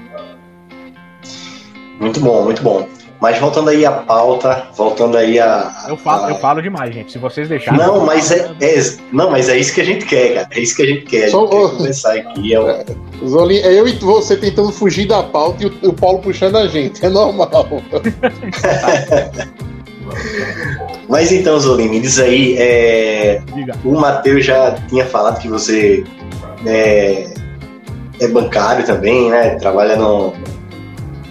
Speaker 6: Muito bom, muito bom. Mas voltando aí à pauta, voltando aí a.
Speaker 4: Eu falo,
Speaker 6: a-
Speaker 4: eu falo demais, gente. Se vocês deixarem.
Speaker 6: Não, mas é, é- não, mas é isso que a gente quer, cara. É isso que a gente quer. A gente
Speaker 5: Só-
Speaker 6: quer conversar aqui. É o-
Speaker 5: Zolim, é eu e você tentando fugir da pauta e o, o Paulo puxando a gente, é normal.
Speaker 6: Mas então, Zolim, me diz aí, é, o Matheus já tinha falado que você é, é bancário também, né? Trabalha no,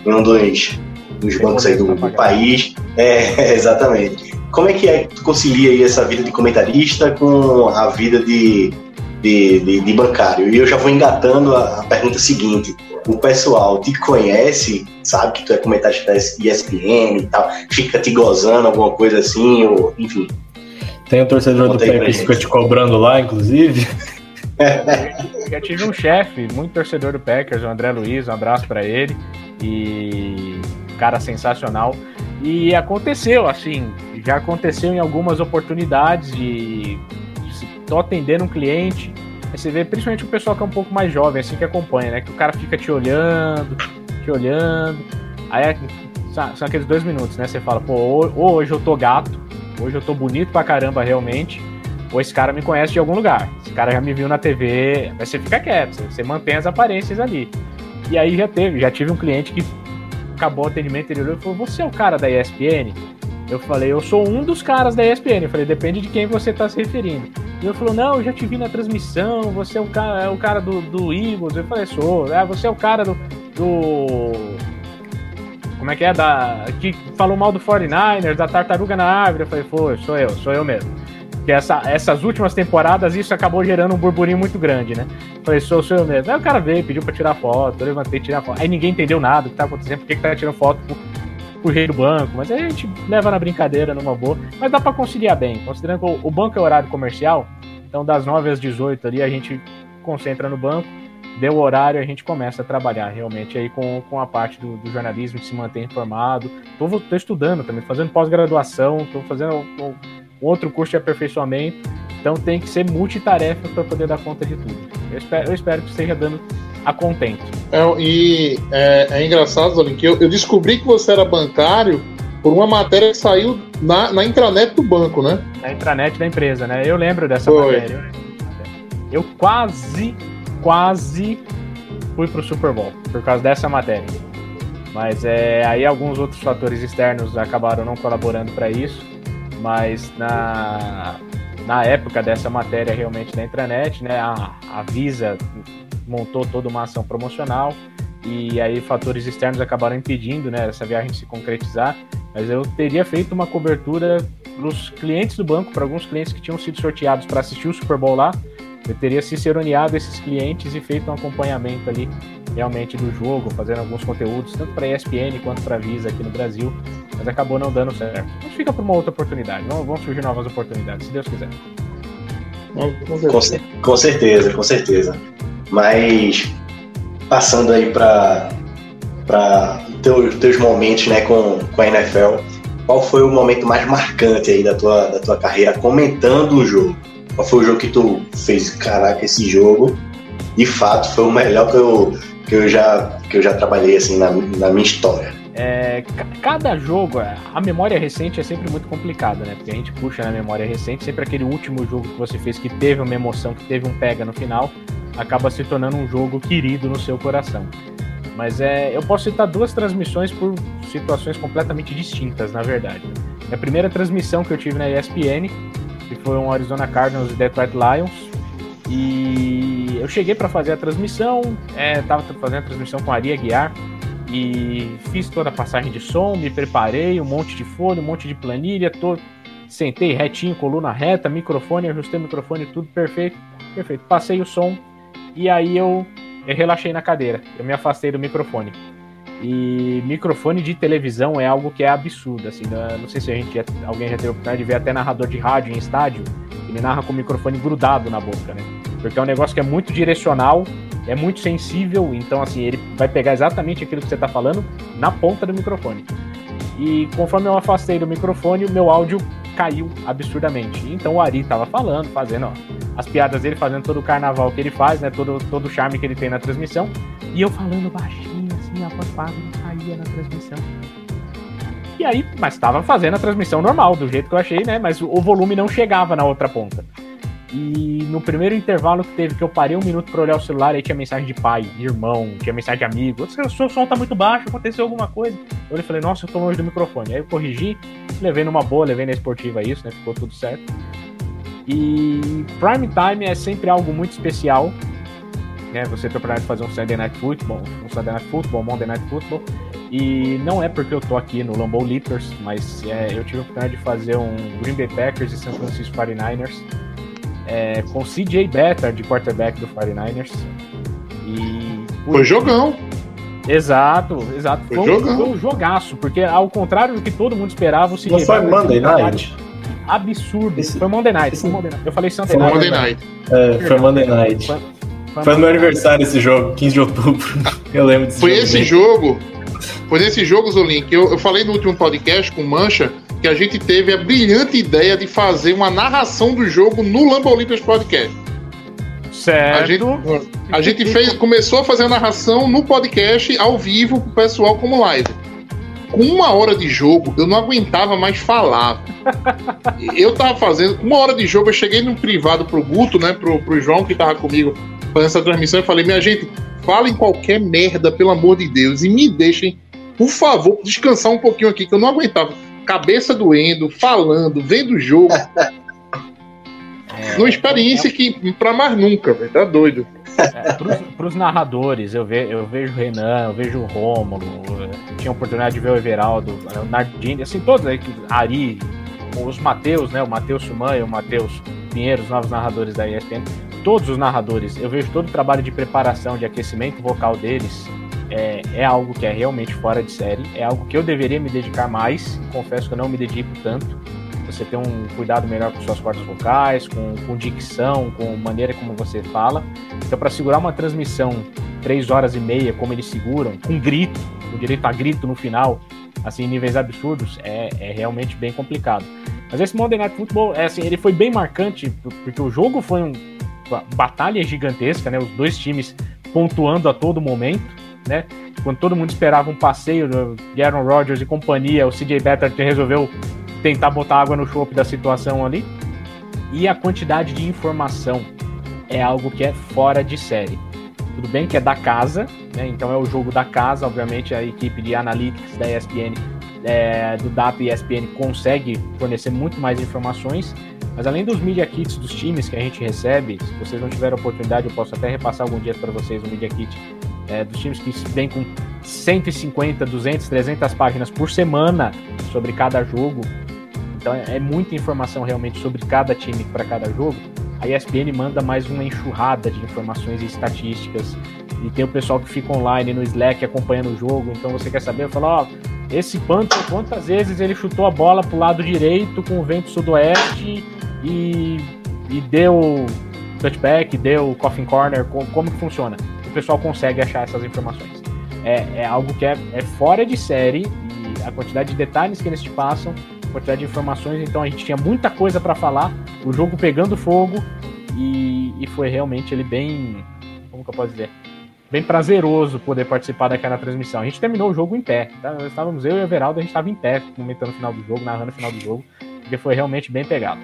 Speaker 6: um dos, dos bancos aí do, do país. É, exatamente. Como é que é que tu concilia aí essa vida de comentarista com a vida de, de, de- de bancário? E eu já vou engatando a, a pergunta seguinte. O pessoal te conhece, sabe que tu é comentarista da ESPN e tal, fica te gozando, alguma coisa assim, ou enfim.
Speaker 3: Tem um torcedor do Packers que fica te cobrando lá, inclusive.
Speaker 4: Já tive um chefe, muito torcedor do Packers, o André Luiz, um abraço pra ele. E cara sensacional. E aconteceu, assim, já aconteceu em algumas oportunidades de, de tô atendendo um cliente. Você vê principalmente o pessoal que é um pouco mais jovem, assim, que acompanha, né? Que o cara fica te olhando, te olhando. Aí é- são aqueles dois minutos, né? Você fala, pô, ou, hoje eu tô gato, hoje eu tô bonito pra caramba realmente, ou esse cara me conhece de algum lugar. Esse cara já me viu na TV. Aí você fica quieto, você mantém as aparências ali. E aí já teve, já tive um cliente que acabou o atendimento, ele olhou e falou: Você é o cara da ESPN? Eu falei, eu sou um dos caras da ESPN. Eu falei, depende de quem você está se referindo. E ele falou, não, eu já te vi na transmissão, você é o cara, é o cara do, do Eagles. Eu falei, sou. Ah, você é o cara do, do. Como é que é? Da, que falou mal do 49ers, da tartaruga na árvore. Eu falei, foi, sou eu, sou eu mesmo. Porque essa, essas últimas temporadas isso acabou gerando um burburinho muito grande, né? Falei, sou, sou eu mesmo. Aí o cara veio, pediu pra tirar foto, eu levantei, tirar foto. Aí ninguém entendeu nada do que tá acontecendo, por que, que tá tirando foto pro, pro rei do banco. Mas aí a gente leva na brincadeira, numa boa. Mas dá pra conciliar bem, considerando que o, o banco é horário comercial, então das 9 às 18 ali a gente concentra no banco, deu o horário a gente começa a trabalhar realmente aí com, com a parte do, do jornalismo, de se manter informado. Tô estudando também, fazendo pós-graduação, tô fazendo outro curso de aperfeiçoamento, então tem que ser multitarefa para poder dar conta de tudo. Eu espero, eu espero que esteja dando a contento.
Speaker 5: É, e é, é engraçado, Zolim, que eu, eu descobri que você era bancário por uma matéria que saiu na, na intranet do banco, né?
Speaker 4: Na intranet da empresa, né? Eu lembro dessa
Speaker 5: Foi.
Speaker 4: matéria. eu lembro dessa matéria. Eu quase, quase fui pro Super Bowl por causa dessa matéria. Mas é, aí alguns outros fatores externos acabaram não colaborando para isso. Mas na, na época dessa matéria realmente da intranet, né? A, a Visa montou toda uma ação promocional e aí fatores externos acabaram impedindo né, essa viagem se concretizar. Mas eu teria feito uma cobertura para os clientes do banco, para alguns clientes que tinham sido sorteados para assistir o Super Bowl lá. Eu teria ciceroneado esses clientes e feito um acompanhamento ali realmente do jogo, fazendo alguns conteúdos, tanto para ESPN quanto para Visa aqui no Brasil, mas acabou não dando certo. Mas fica para uma outra oportunidade, vão, surgir novas oportunidades, se Deus quiser.
Speaker 6: Com, cer- com certeza, com certeza. Mas passando aí para para teus, teus momentos né, com, com a NFL, qual foi o momento mais marcante aí da tua, da tua carreira comentando o jogo? Qual foi o jogo que tu fez, caraca, esse jogo, de fato, foi o melhor que eu, que eu, já, que eu já trabalhei, assim, na, na minha história?
Speaker 4: É, ca- cada jogo, é, a memória recente é sempre muito complicada, né? Porque a gente puxa na memória recente, sempre aquele último jogo que você fez que teve uma emoção, que teve um pega no final, acaba se tornando um jogo querido no seu coração. Mas é, eu posso citar duas transmissões por situações completamente distintas, na verdade. A primeira transmissão que eu tive na ESPN, que foi um Arizona Cardinals e Detroit Lions, e eu cheguei para fazer a transmissão, é, tava fazendo a transmissão com a Ari Aguiar, e fiz toda a passagem de som, me preparei, um monte de folha, um monte de planilha, tô, sentei retinho, coluna reta, microfone, ajustei o microfone, tudo perfeito, perfeito. Passei o som e aí eu, eu relaxei na cadeira, eu me afastei do microfone. E microfone de televisão é algo que é absurdo, assim, né? não sei se a gente alguém já teve a oportunidade de ver até narrador de rádio em estádio, ele narra com o microfone grudado na boca, né? Porque é um negócio que é muito direcional, é muito sensível, então assim, ele vai pegar exatamente aquilo que você está falando na ponta do microfone. E conforme eu afastei do microfone, o meu áudio caiu absurdamente. Então o Ari tava falando, fazendo ó, as piadas dele, fazendo todo o carnaval que ele faz, né? Todo, todo o charme que ele tem na transmissão. E eu falando baixinho, assim, a voz caía na transmissão. E aí, mas tava fazendo a transmissão normal, do jeito que eu achei, né? Mas o volume não chegava na outra ponta. E no primeiro intervalo que teve, que eu parei um minuto pra olhar o celular, aí tinha mensagem de pai, irmão, tinha mensagem de amigo. O seu som tá muito baixo, aconteceu alguma coisa. Eu falei, nossa, eu tô longe do microfone. Aí eu corrigi, levei numa boa, levei na esportiva isso, né? Ficou tudo certo. E prime time é sempre algo muito especial. Né? Você tem a oportunidade de fazer um Sunday Night Football, um Sunday Night Football, Monday Night Football. E não é porque eu tô aqui no Lambeau Leapers, mas é, eu tive a oportunidade de fazer um Green Bay Packers e San Francisco 49ers é, com CJ Beathard de quarterback do 49ers. E
Speaker 5: Foi jogão.
Speaker 4: Exato, exato.
Speaker 5: Foi
Speaker 4: Foi, um,
Speaker 5: jogão.
Speaker 4: foi um jogaço, porque ao contrário do que todo mundo esperava, o CJ
Speaker 3: Não foi Monday
Speaker 4: um
Speaker 3: Night?
Speaker 4: Absurdo.
Speaker 3: Esse-
Speaker 4: foi Monday Night,
Speaker 3: esse-
Speaker 4: foi Monday Night. Eu falei Sunday
Speaker 3: Foi
Speaker 4: Night.
Speaker 5: Monday Night.
Speaker 3: É, foi Monday Night.
Speaker 4: Foi-
Speaker 3: Foi no meu aniversário esse jogo, 15 de outubro. Eu lembro desse
Speaker 5: Foi
Speaker 3: jogo.
Speaker 5: esse
Speaker 3: bem.
Speaker 5: jogo, foi nesse jogo, Zolim, que eu, eu falei no último podcast com Mancha que a gente teve a brilhante ideia de fazer uma narração do jogo no Lambo Olympias Podcast.
Speaker 4: Certo.
Speaker 5: A gente, a gente fez, começou a fazer a narração no podcast ao vivo pro pessoal como live. Com uma hora de jogo, eu não aguentava mais falar. Eu tava fazendo. com Uma hora de jogo, eu cheguei no privado pro Guto, né? Pro, pro João que tava comigo fazendo essa transmissão. Eu falei, minha gente, falem qualquer merda, pelo amor de Deus, e me deixem, por favor, descansar um pouquinho aqui, que eu não aguentava. Cabeça doendo, falando, vendo o jogo. Uma experiência que pra mais nunca, velho. Tá doido.
Speaker 4: É, pros, pros narradores, eu, ve, eu vejo o Renan, eu vejo o Rômulo, eu tinha a oportunidade de ver o Everaldo, o Nardini, assim, todos aí, que- Ari, os Mateus, né? O Matheus Suman e o Matheus Pinheiro, os novos narradores da ESPN. Todos os narradores, eu vejo todo o trabalho de preparação, de aquecimento vocal deles. É, é algo que é realmente fora de série. É algo que eu deveria me dedicar mais. Confesso que eu não me dedico tanto. Você ter um cuidado melhor com suas cordas vocais, com, com dicção, com maneira como você fala. Então, para segurar uma transmissão três horas e meia, como eles seguram, com grito, com direito a grito no final, assim, níveis absurdos, é, é realmente bem complicado. Mas esse Monday Night Football, é, assim, ele foi bem marcante, porque o jogo foi um- batalha gigantesca, né? Os dois times pontuando a todo momento, né? Quando todo mundo esperava um passeio do Aaron Rodgers e companhia, o CJ Beathard resolveu tentar botar água no chope da situação ali. E a quantidade de informação é algo que é fora de série. Tudo bem que é da casa, né? Então é o jogo da casa, obviamente a equipe de analytics da ESPN, é, do Data ESPN consegue fornecer muito mais informações, mas além dos media kits dos times que a gente recebe, se vocês não tiverem oportunidade, eu posso até repassar algum dia para vocês o media kit é, dos times que vem com 150, 200, 300 páginas por semana sobre cada jogo. Então é, é muita informação realmente sobre cada time para cada jogo. A ESPN manda mais uma enxurrada de informações e estatísticas. E tem o pessoal que fica online no Slack acompanhando o jogo. Então você quer saber? Eu falo, ó, esse Panther, quantas vezes ele chutou a bola pro lado direito com o vento sudoeste e, e deu touchback, deu coffin corner, como, como que funciona? O pessoal consegue achar essas informações. É, é algo que é, é fora de série e a quantidade de detalhes que eles te passam, a quantidade de informações. Então a gente tinha muita coisa para falar, o jogo pegando fogo e, e foi realmente ele bem, como que eu posso dizer, bem prazeroso poder participar daquela transmissão. A gente terminou o jogo em pé, tá? Nós estávamos eu e o Everaldo, a gente estava em pé, comentando o final do jogo, narrando o final do jogo, porque foi realmente bem pegado.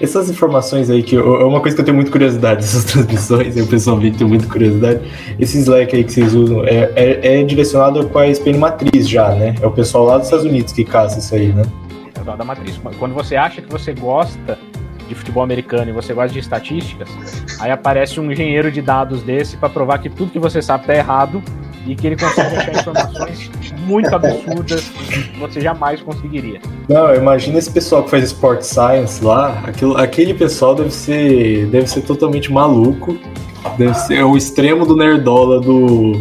Speaker 3: Essas informações aí, que eu- é uma coisa que eu tenho muita curiosidade, essas transmissões, eu pessoalmente tenho muita curiosidade. Esse Slack aí que vocês usam é, é, é direcionado com a SPN Matriz já, né? É o pessoal lá dos Estados Unidos que caça isso aí, né?
Speaker 4: É da matriz. Quando você acha que você gosta de futebol americano e você gosta de estatísticas, aí aparece um engenheiro de dados desse para provar que tudo que você sabe tá errado e que ele consegue achar informações muito absurdas que você jamais conseguiria.
Speaker 3: Não, imagina esse pessoal que faz Sport Science lá, aquilo, aquele pessoal deve ser, deve ser totalmente maluco, deve ser o extremo do nerdola do,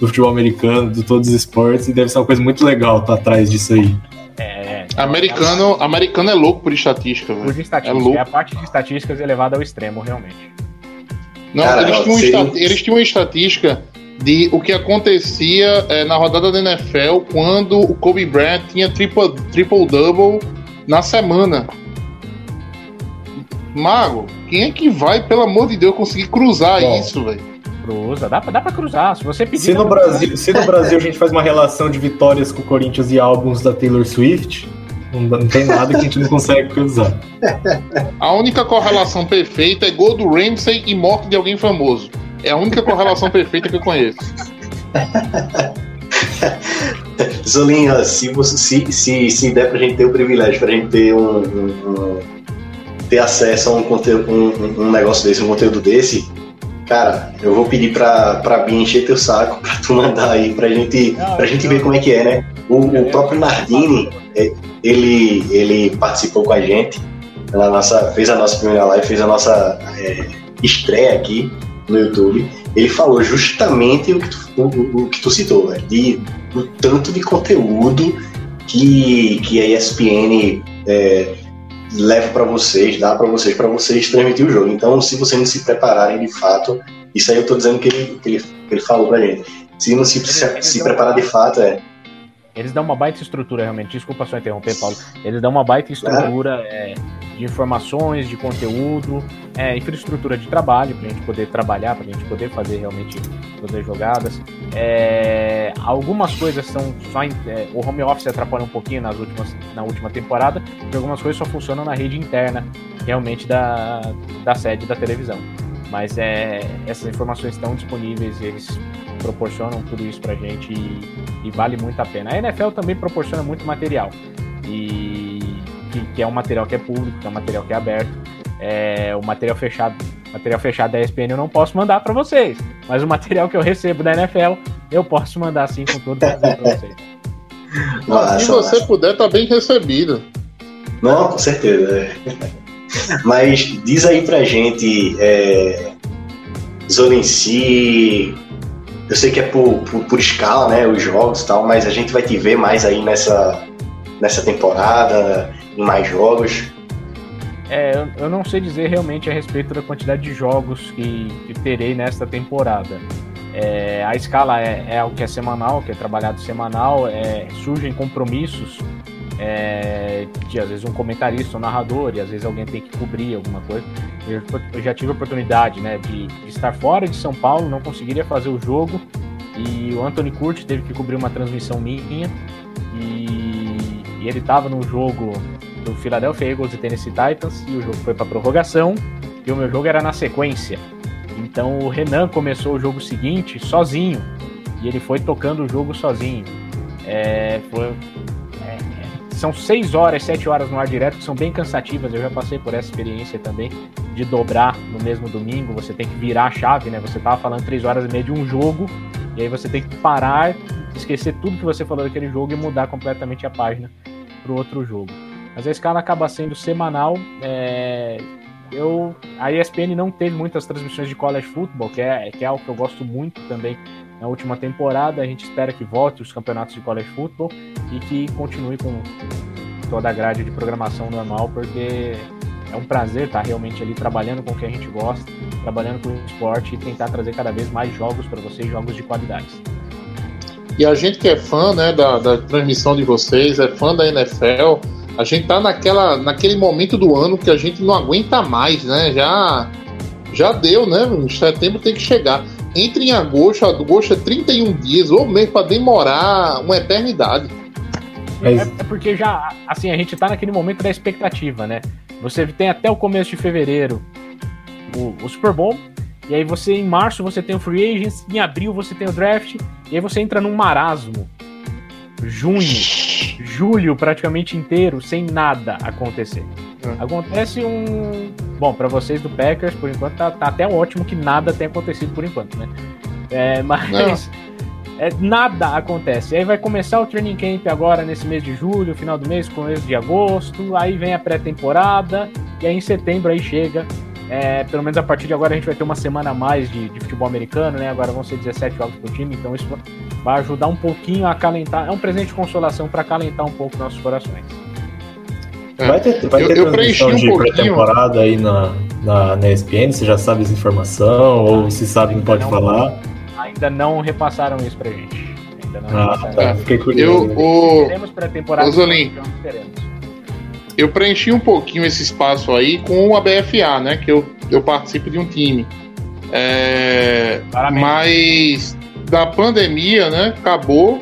Speaker 3: do futebol americano, de todos os esportes, e deve ser uma coisa muito legal estar atrás disso aí.
Speaker 4: É,
Speaker 5: Americano, americano é louco por estatística,
Speaker 4: por
Speaker 5: velho. É
Speaker 4: estatística,
Speaker 5: louco.
Speaker 4: é a parte de estatísticas elevada ao extremo, realmente.
Speaker 5: Não,
Speaker 6: Cara,
Speaker 5: eles, tinham eles tinham uma estatística de o que acontecia é, na rodada da NFL quando o Kobe Bryant tinha triple- triple-double na semana. Mago, quem é que vai, pelo amor de Deus, conseguir cruzar
Speaker 3: Bom.
Speaker 5: isso, velho?
Speaker 4: Cruza, dá pra, dá pra cruzar. Se você pedir.
Speaker 3: Se no. Brasil, se no Brasil a gente faz uma relação de vitórias com o Corinthians e álbuns da Taylor Swift, não, tem nada que a gente não consegue cruzar.
Speaker 5: A única correlação perfeita é gol do Ramsey e morte de alguém famoso. É a única correlação perfeita que eu conheço.
Speaker 6: Zolinha, se, você, se, se, se der pra gente ter o privilégio, pra gente ter um, um- um- ter acesso a um, conteúdo, um, um negócio desse, um conteúdo desse, cara, eu vou pedir pra, pra Bia encher teu saco pra tu mandar aí pra gente,
Speaker 4: Não,
Speaker 6: pra gente ver como é que é, né? O, o próprio Nardini, é, ele, ele participou com a gente, na nossa, fez a nossa primeira live, fez a nossa é, estreia aqui no YouTube. Ele falou justamente o que tu, o, o- que tu citou, velho, de o tanto de conteúdo que, que a ESPN é, leva para vocês, dá para vocês, para vocês transmitir o jogo. Então, se vocês não se prepararem de fato, isso aí eu tô dizendo que ele, que ele, que ele falou pra gente. Se não se, se, se preparar de fato, é.
Speaker 4: Eles dão uma baita estrutura, realmente. Desculpa só interromper, Paulo. Eles dão uma baita estrutura é, de informações, de conteúdo, é, infraestrutura de trabalho, pra gente poder trabalhar, pra gente poder fazer realmente todas as jogadas. É, algumas coisas são só. em- é, o home office atrapalha um pouquinho nas últimas, na última temporada, e algumas coisas só funcionam na rede interna, realmente, da, da sede da televisão. Mas é, essas informações estão disponíveis, eles proporcionam tudo isso pra gente e, e vale muito a pena. A NFL também proporciona muito material. E que, que é um material que é público, que é um material que é aberto. É, o material fechado, material fechado da ESPN eu não posso mandar para vocês, mas o material que eu recebo da NFL eu posso mandar sim com todo prazer para vocês.
Speaker 6: Nossa,
Speaker 5: Se você puder, tá bem recebido.
Speaker 6: Não, com certeza. Mas diz aí pra gente, é, Zolenci, eu sei que é por, por, por escala, né, os jogos e tal, mas a gente vai te ver mais aí nessa, nessa temporada, em mais jogos.
Speaker 4: É, eu, não sei dizer realmente a respeito da quantidade de jogos que, que terei nesta temporada. É, a escala é, é que é semanal, que é trabalhado semanal, é, surgem compromissos é, de às vezes um comentarista, um narrador, e às vezes alguém tem que cobrir alguma coisa. Eu, eu já tive a oportunidade né, de, de estar fora de São Paulo, não conseguiria fazer o jogo, e o Anthony Curti teve que cobrir uma transmissão minha, e, e ele estava no jogo do Philadelphia Eagles e Tennessee Titans, e o jogo foi para prorrogação, e o meu jogo era na sequência. Então o Renan começou o jogo seguinte sozinho, e ele foi tocando o jogo sozinho. É, foi, são seis horas, sete horas no ar direto, que são bem cansativas. Eu já passei por essa experiência também de dobrar no mesmo domingo. Você tem que virar a chave, né? Você tava falando três horas e meia de um jogo, e aí você tem que parar, esquecer tudo que você falou daquele jogo e mudar completamente a página para outro jogo. Mas a escala acaba sendo semanal. É, eu, a ESPN não teve muitas transmissões de college football, que é, que é algo que eu gosto muito também na última temporada. A gente espera que volte os campeonatos de college football e que continue com toda a grade de programação normal, porque é um prazer estar realmente ali trabalhando com o que a gente gosta, trabalhando com o esporte e tentar trazer cada vez mais jogos para vocês, jogos de qualidade.
Speaker 5: E a gente que é fã né, da, da transmissão de vocês, é fã da NFL, a gente tá naquela, naquele momento do ano que a gente não aguenta mais, né? Já, já deu, né? Em setembro tem que chegar. Entre em agosto, agosto é 31 dias, ou mesmo para demorar uma eternidade.
Speaker 3: Mas-
Speaker 4: É, é porque já, assim, a gente tá naquele momento da expectativa, né? Você tem até o começo de fevereiro o, o Super Bowl, e aí você em março você tem o Free Agents, em abril você tem o Draft, e aí você entra num marasmo. Junho, julho praticamente inteiro sem nada acontecer.
Speaker 5: É.
Speaker 4: Acontece um. Bom, pra vocês do Packers, por enquanto, tá, tá até ótimo que nada tenha acontecido por enquanto, né? É, mas. é, nada acontece. Aí vai começar o training camp agora nesse mês de julho, final do mês, começo de agosto. Aí vem a pré-temporada. E aí em setembro aí chega. é, pelo menos a partir de agora a gente vai ter uma semana a mais de, de futebol americano, né? Agora vão ser 17 jogos por time, então isso vai ajudar um pouquinho a acalentar. É um presente de consolação para acalentar um pouco nossos corações.
Speaker 5: É.
Speaker 3: Vai ter, vai
Speaker 5: Eu-
Speaker 3: ter
Speaker 5: eu preenchi
Speaker 3: transmissão
Speaker 5: um
Speaker 3: de
Speaker 5: pouquinho.
Speaker 3: pré-temporada aí na, na, na ESPN? Você já sabe essa informação? Ou se sabe, não pode
Speaker 4: Não.
Speaker 3: falar?
Speaker 4: Ainda não repassaram isso pra gente. Ainda não
Speaker 3: Ah,
Speaker 4: repassaram.
Speaker 3: tá. Fiquei curioso.
Speaker 5: Eu, o,
Speaker 4: Teremos pré-temporada.
Speaker 5: Ô, Zolim.
Speaker 4: então teremos.
Speaker 5: eu preenchi um pouquinho esse espaço aí com a BFA, né? Que eu, eu participo de um time. É, mas da pandemia, né? Acabou.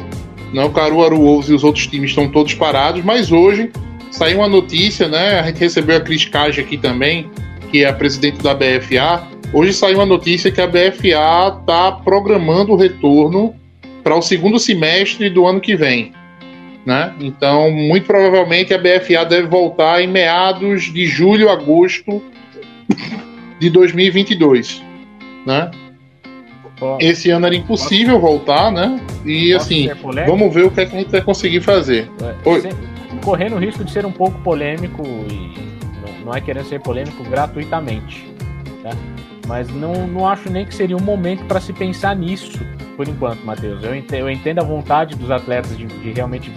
Speaker 5: Né, o Caruaru Wolves e os outros times estão todos parados, mas hoje saiu uma notícia, né? A gente recebeu a Cris Cage aqui também, que é a presidente da BFA. Hoje saiu uma notícia que a BFA está programando o retorno para o segundo semestre do ano que vem. Né? Então, muito provavelmente a BFA deve voltar em meados de julho, agosto de 2022, né? Esse ano era impossível voltar, né? E assim,
Speaker 4: polêmico?
Speaker 5: vamos ver o que, é que a gente vai conseguir fazer.
Speaker 4: É,
Speaker 5: Oi.
Speaker 4: Correndo o risco de ser um pouco polêmico e não, não é querendo ser polêmico gratuitamente, tá? Mas não, não acho nem que seria um momento para se pensar nisso por enquanto, Matheus. Eu entendo, eu entendo a vontade dos atletas de, de realmente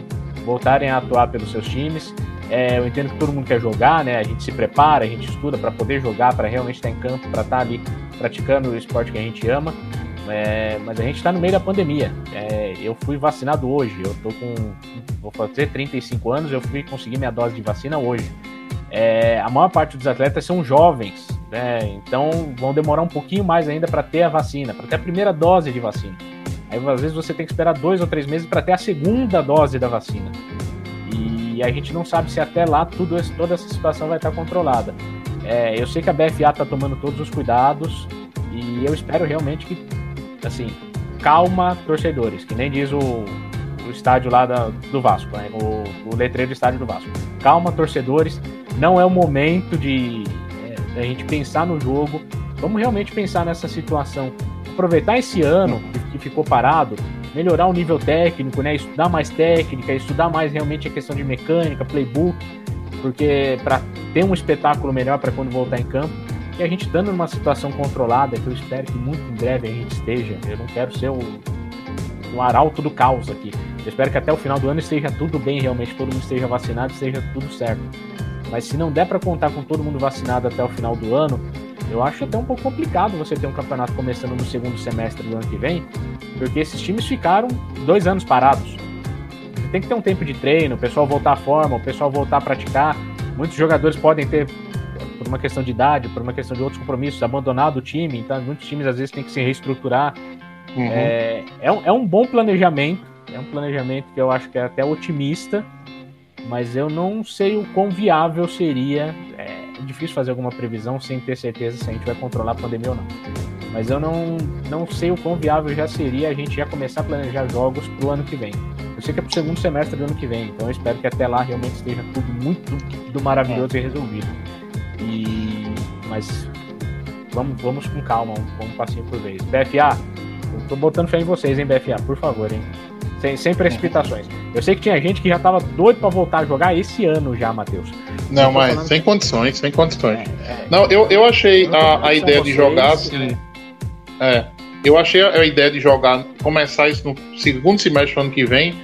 Speaker 4: voltarem a atuar pelos seus times. É, eu entendo que todo mundo quer jogar, né? A gente se prepara, a gente estuda para poder jogar, para realmente estar em campo, para estar ali praticando o esporte que a gente ama. É, mas a gente está no meio da pandemia. É, eu fui vacinado hoje. Eu tô com. Vou fazer 35 anos, eu fui conseguir minha dose de vacina hoje. É, a maior parte dos atletas são jovens, né? Então vão demorar um pouquinho mais ainda para ter a vacina, para ter a primeira dose de vacina. Aí às vezes você tem que esperar dois ou três meses para ter a segunda dose da vacina. E a gente não sabe se até lá tudo toda essa situação vai estar controlada. É, eu sei que a BFA está tomando todos os cuidados e eu espero realmente que, assim, calma, torcedores, que nem diz o, o estádio lá da- do Vasco, né? o, o letreiro do estádio do Vasco. Calma, torcedores, não é o momento de é, a gente pensar no jogo. Vamos realmente pensar nessa situação. Aproveitar esse ano que, ficou parado, melhorar o nível técnico, né? Estudar mais técnica, estudar mais realmente a questão de mecânica, playbook, porque para ter um espetáculo melhor para quando voltar em campo. E a gente estando numa situação controlada, que eu espero que muito em breve a gente esteja. Eu não quero ser o, o arauto do caos aqui. Eu espero que até o final do ano esteja tudo bem, realmente, todo mundo esteja vacinado, esteja tudo certo. Mas se não der para contar com todo mundo vacinado até o final do ano, eu acho até um pouco complicado você ter um campeonato começando no segundo semestre do ano que vem, porque esses times ficaram dois anos parados. Tem que ter um tempo de treino, o pessoal voltar à forma, o pessoal voltar a praticar. Muitos jogadores podem ter, por uma questão de idade, por uma questão de outros compromissos, abandonado o time, então muitos times às vezes têm que se reestruturar.
Speaker 5: Uhum.
Speaker 4: É, é, um, é um bom planejamento, é um planejamento que eu acho que é até otimista, mas eu não sei o quão viável seria. É difícil fazer alguma previsão sem ter certeza se a gente vai controlar a pandemia ou não. Mas eu não, não sei o quão viável já seria a gente já começar a planejar jogos para o ano que vem. Eu sei que é para o segundo semestre do ano que vem, então eu espero que até lá realmente esteja tudo muito do maravilhoso e resolvido. E, mas vamos, vamos com calma, um, um passinho por vez. BFA, eu tô botando fé em vocês, hein, BFA, por favor, hein? Sem, sem precipitações. Eu sei que tinha gente que já tava doido para voltar a jogar esse ano já, Matheus.
Speaker 5: Não, mas
Speaker 4: falando-
Speaker 5: sem condições, sem condições.
Speaker 4: É,
Speaker 5: Não, eu, eu achei
Speaker 4: Eu
Speaker 5: a, a ideia de
Speaker 4: vocês,
Speaker 5: jogar
Speaker 4: é.
Speaker 5: assim. É. Eu achei a, a ideia de jogar, começar isso no segundo semestre do ano que vem.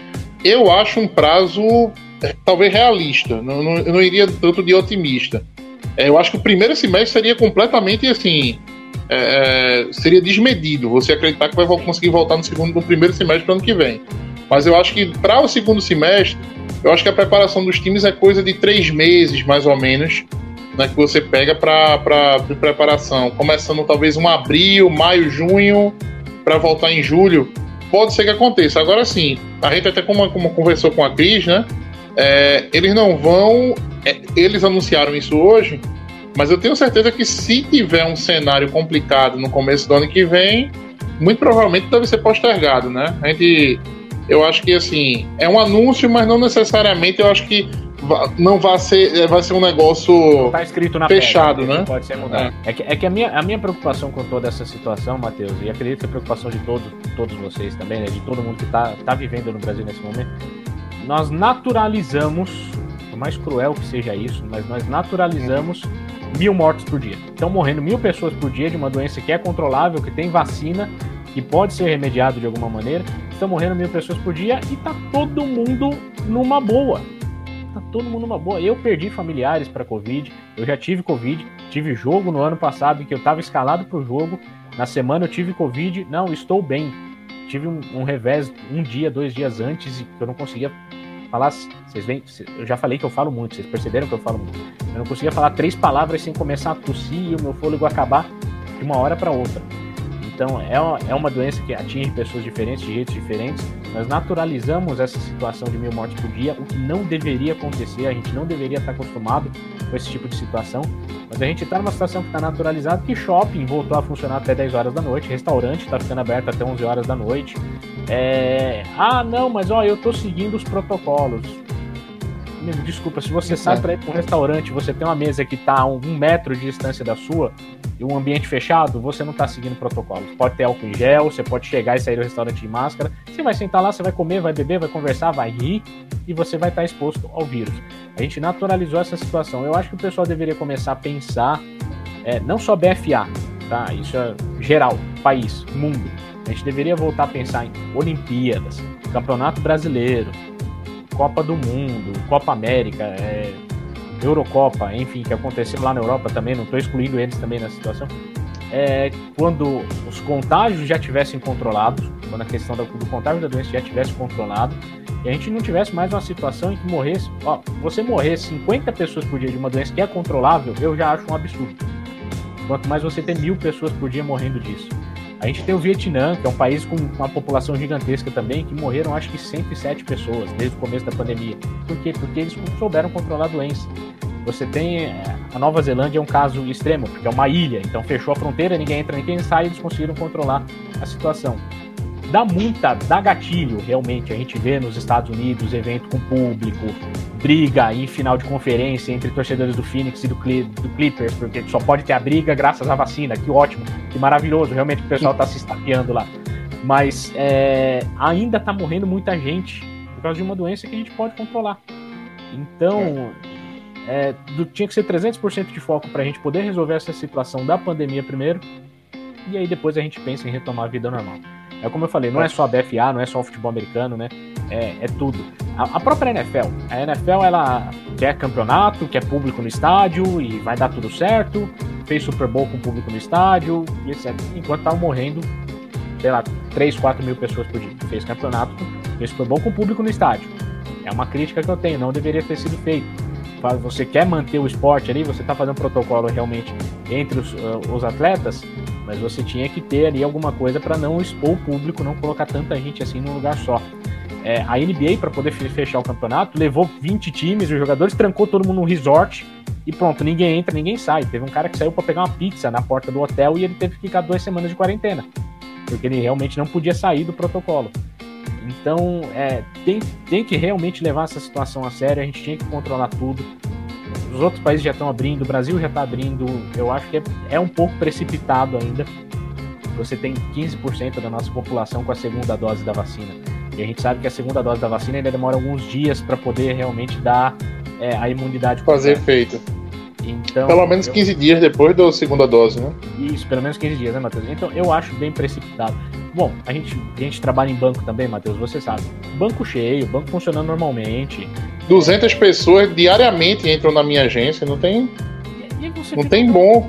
Speaker 5: Eu acho um prazo é, talvez realista. Não, não- eu não iria tanto de otimista. Eu acho que o primeiro semestre seria completamente assim. é, é, seria desmedido você acreditar que vai conseguir voltar no segundo, no primeiro semestre do ano que vem. Mas eu acho que para o segundo semestre, eu acho que a preparação dos times é coisa de três meses, mais ou menos, né, que você pega para preparação. Começando talvez um abril, maio, junho, para voltar em julho. Pode ser que aconteça. Agora sim, a gente até como, como conversou com a Cris, né? É, eles não vão. é, eles anunciaram isso hoje, mas eu tenho certeza que se tiver um cenário complicado no começo do ano que vem, muito provavelmente deve ser postergado, né? A gente. Eu acho que assim, é um anúncio, mas não necessariamente eu acho que não vai ser, é, vai ser um negócio.
Speaker 4: Tá
Speaker 5: Fechado,
Speaker 4: pedra,
Speaker 5: né?
Speaker 4: Pode ser mudado. É, que, é que a, minha, a minha preocupação com toda essa situação, Matheus, e acredito que a preocupação de todos, todos vocês também, né, de todo mundo que tá, tá vivendo no Brasil nesse momento, nós naturalizamos, por mais cruel que seja isso, mas nós naturalizamos mil mortes por dia. Estão morrendo mil pessoas por dia de uma doença que é controlável, que tem vacina, que pode ser remediado de alguma maneira. Estão morrendo mil pessoas por dia e tá todo mundo numa boa. Tá todo mundo numa boa. Eu perdi familiares para Covid, eu já tive Covid, tive jogo no ano passado em que eu estava escalado pro jogo. Na semana eu tive Covid, não, estou bem. Tive um, um revés um dia, dois dias antes e eu não conseguia falar. Vocês veem, eu já falei que eu falo muito, vocês perceberam que eu falo muito. Eu não conseguia falar três palavras sem começar a tossir e o meu fôlego acabar de uma hora para outra. Então é uma, é uma doença que atinge pessoas diferentes, de jeitos diferentes. Nós naturalizamos essa situação de mil mortes por dia, o que não deveria acontecer. A gente não deveria estar acostumado com esse tipo de situação. Mas a gente está numa situação que está naturalizada, que shopping voltou a funcionar até 10 horas da noite, restaurante está ficando aberto até 11 horas da noite. É... Ah, não, mas ó, eu tô seguindo os protocolos. Desculpa, se você sai para ir para um restaurante, você tem uma mesa que está a um, um metro de distância da sua e um ambiente fechado, você não está seguindo protocolos. Pode ter álcool em gel, você pode chegar e sair do restaurante de máscara. Você vai sentar lá, você vai comer, vai beber, vai conversar, vai rir e você vai estar exposto ao vírus. A gente naturalizou essa situação. Eu acho que o pessoal deveria começar a pensar, é, não só BFA, tá? Isso é geral, país, mundo. A gente deveria voltar a pensar em Olimpíadas, Campeonato Brasileiro, Copa do Mundo, Copa América, é, Eurocopa, enfim, que aconteceu lá na Europa também, não estou excluindo eles também nessa situação. É, quando os contágios já tivessem controlados, quando a questão do, contágio da doença já tivesse controlado, e a gente não tivesse mais uma situação em que morresse, ó, você morrer 50 pessoas por dia de uma doença que é controlável, eu já acho um absurdo. Quanto mais você ter mil pessoas por dia morrendo disso. A gente tem o Vietnã, que é um país com uma população gigantesca também, que morreram acho que 107 pessoas desde o começo da pandemia. Por quê? Porque eles souberam controlar a doença. Você tem eh, a Nova Zelândia é um caso extremo, porque é uma ilha, então fechou a fronteira, ninguém entra, ninguém sai, eles conseguiram controlar a situação. Dá muita, dá gatilho realmente. A gente vê nos Estados Unidos evento com público, briga em final de conferência entre torcedores do Phoenix e do, Cle do Clippers, porque só pode ter a briga graças à vacina. Que ótimo, que maravilhoso. Realmente o pessoal tá se estapeando lá. Mas é, ainda tá morrendo muita gente por causa de uma doença que a gente pode controlar. Então, é, do, tinha que ser 300% de foco para a gente poder resolver essa situação da pandemia primeiro, e aí depois a gente pensa em retomar a vida normal. É como eu falei, não é só a BFA, não é só o futebol americano, né? É, é tudo. A, a, própria NFL. A NFL, ela quer campeonato, quer público no estádio e vai dar tudo certo. Fez Super Bowl com público no estádio e etc. Enquanto estavam morrendo, sei lá, 3, 4 mil pessoas por dia. Fez campeonato, fez Super Bowl com público no estádio. É uma crítica que eu tenho, não deveria ter sido feito. Você quer manter o esporte ali, você está fazendo protocolo realmente entre os, uh, os atletas, mas você tinha que ter ali alguma coisa para não expor o público, não colocar tanta gente assim num lugar só. É, a NBA, para poder fechar o campeonato, levou 20 times, os jogadores trancou todo mundo num resort e pronto, ninguém entra, ninguém sai. Teve um cara que saiu para pegar uma pizza na porta do hotel e ele teve que ficar duas semanas de quarentena, porque ele realmente não podia sair do protocolo. Então, é, tem, tem que realmente levar essa situação a sério, a gente tinha que controlar tudo. Os outros países já estão abrindo, o Brasil já está abrindo, eu acho que é, é um pouco precipitado ainda. Você tem 15% da nossa população com a segunda dose da vacina. E a gente sabe que a segunda dose da vacina ainda demora alguns dias para poder realmente dar é, a imunidade.
Speaker 5: Fazer efeito.
Speaker 4: Então,
Speaker 5: pelo menos
Speaker 4: eu...
Speaker 5: 15 dias depois da segunda dose, né?
Speaker 4: Isso, pelo menos 15 dias, né, Matheus? Então eu acho bem precipitado. Bom, a gente, a gente trabalha em banco também, Matheus, você sabe. Banco cheio, banco funcionando normalmente.
Speaker 5: 200 pessoas diariamente entram na minha agência, não tem. não tem bom.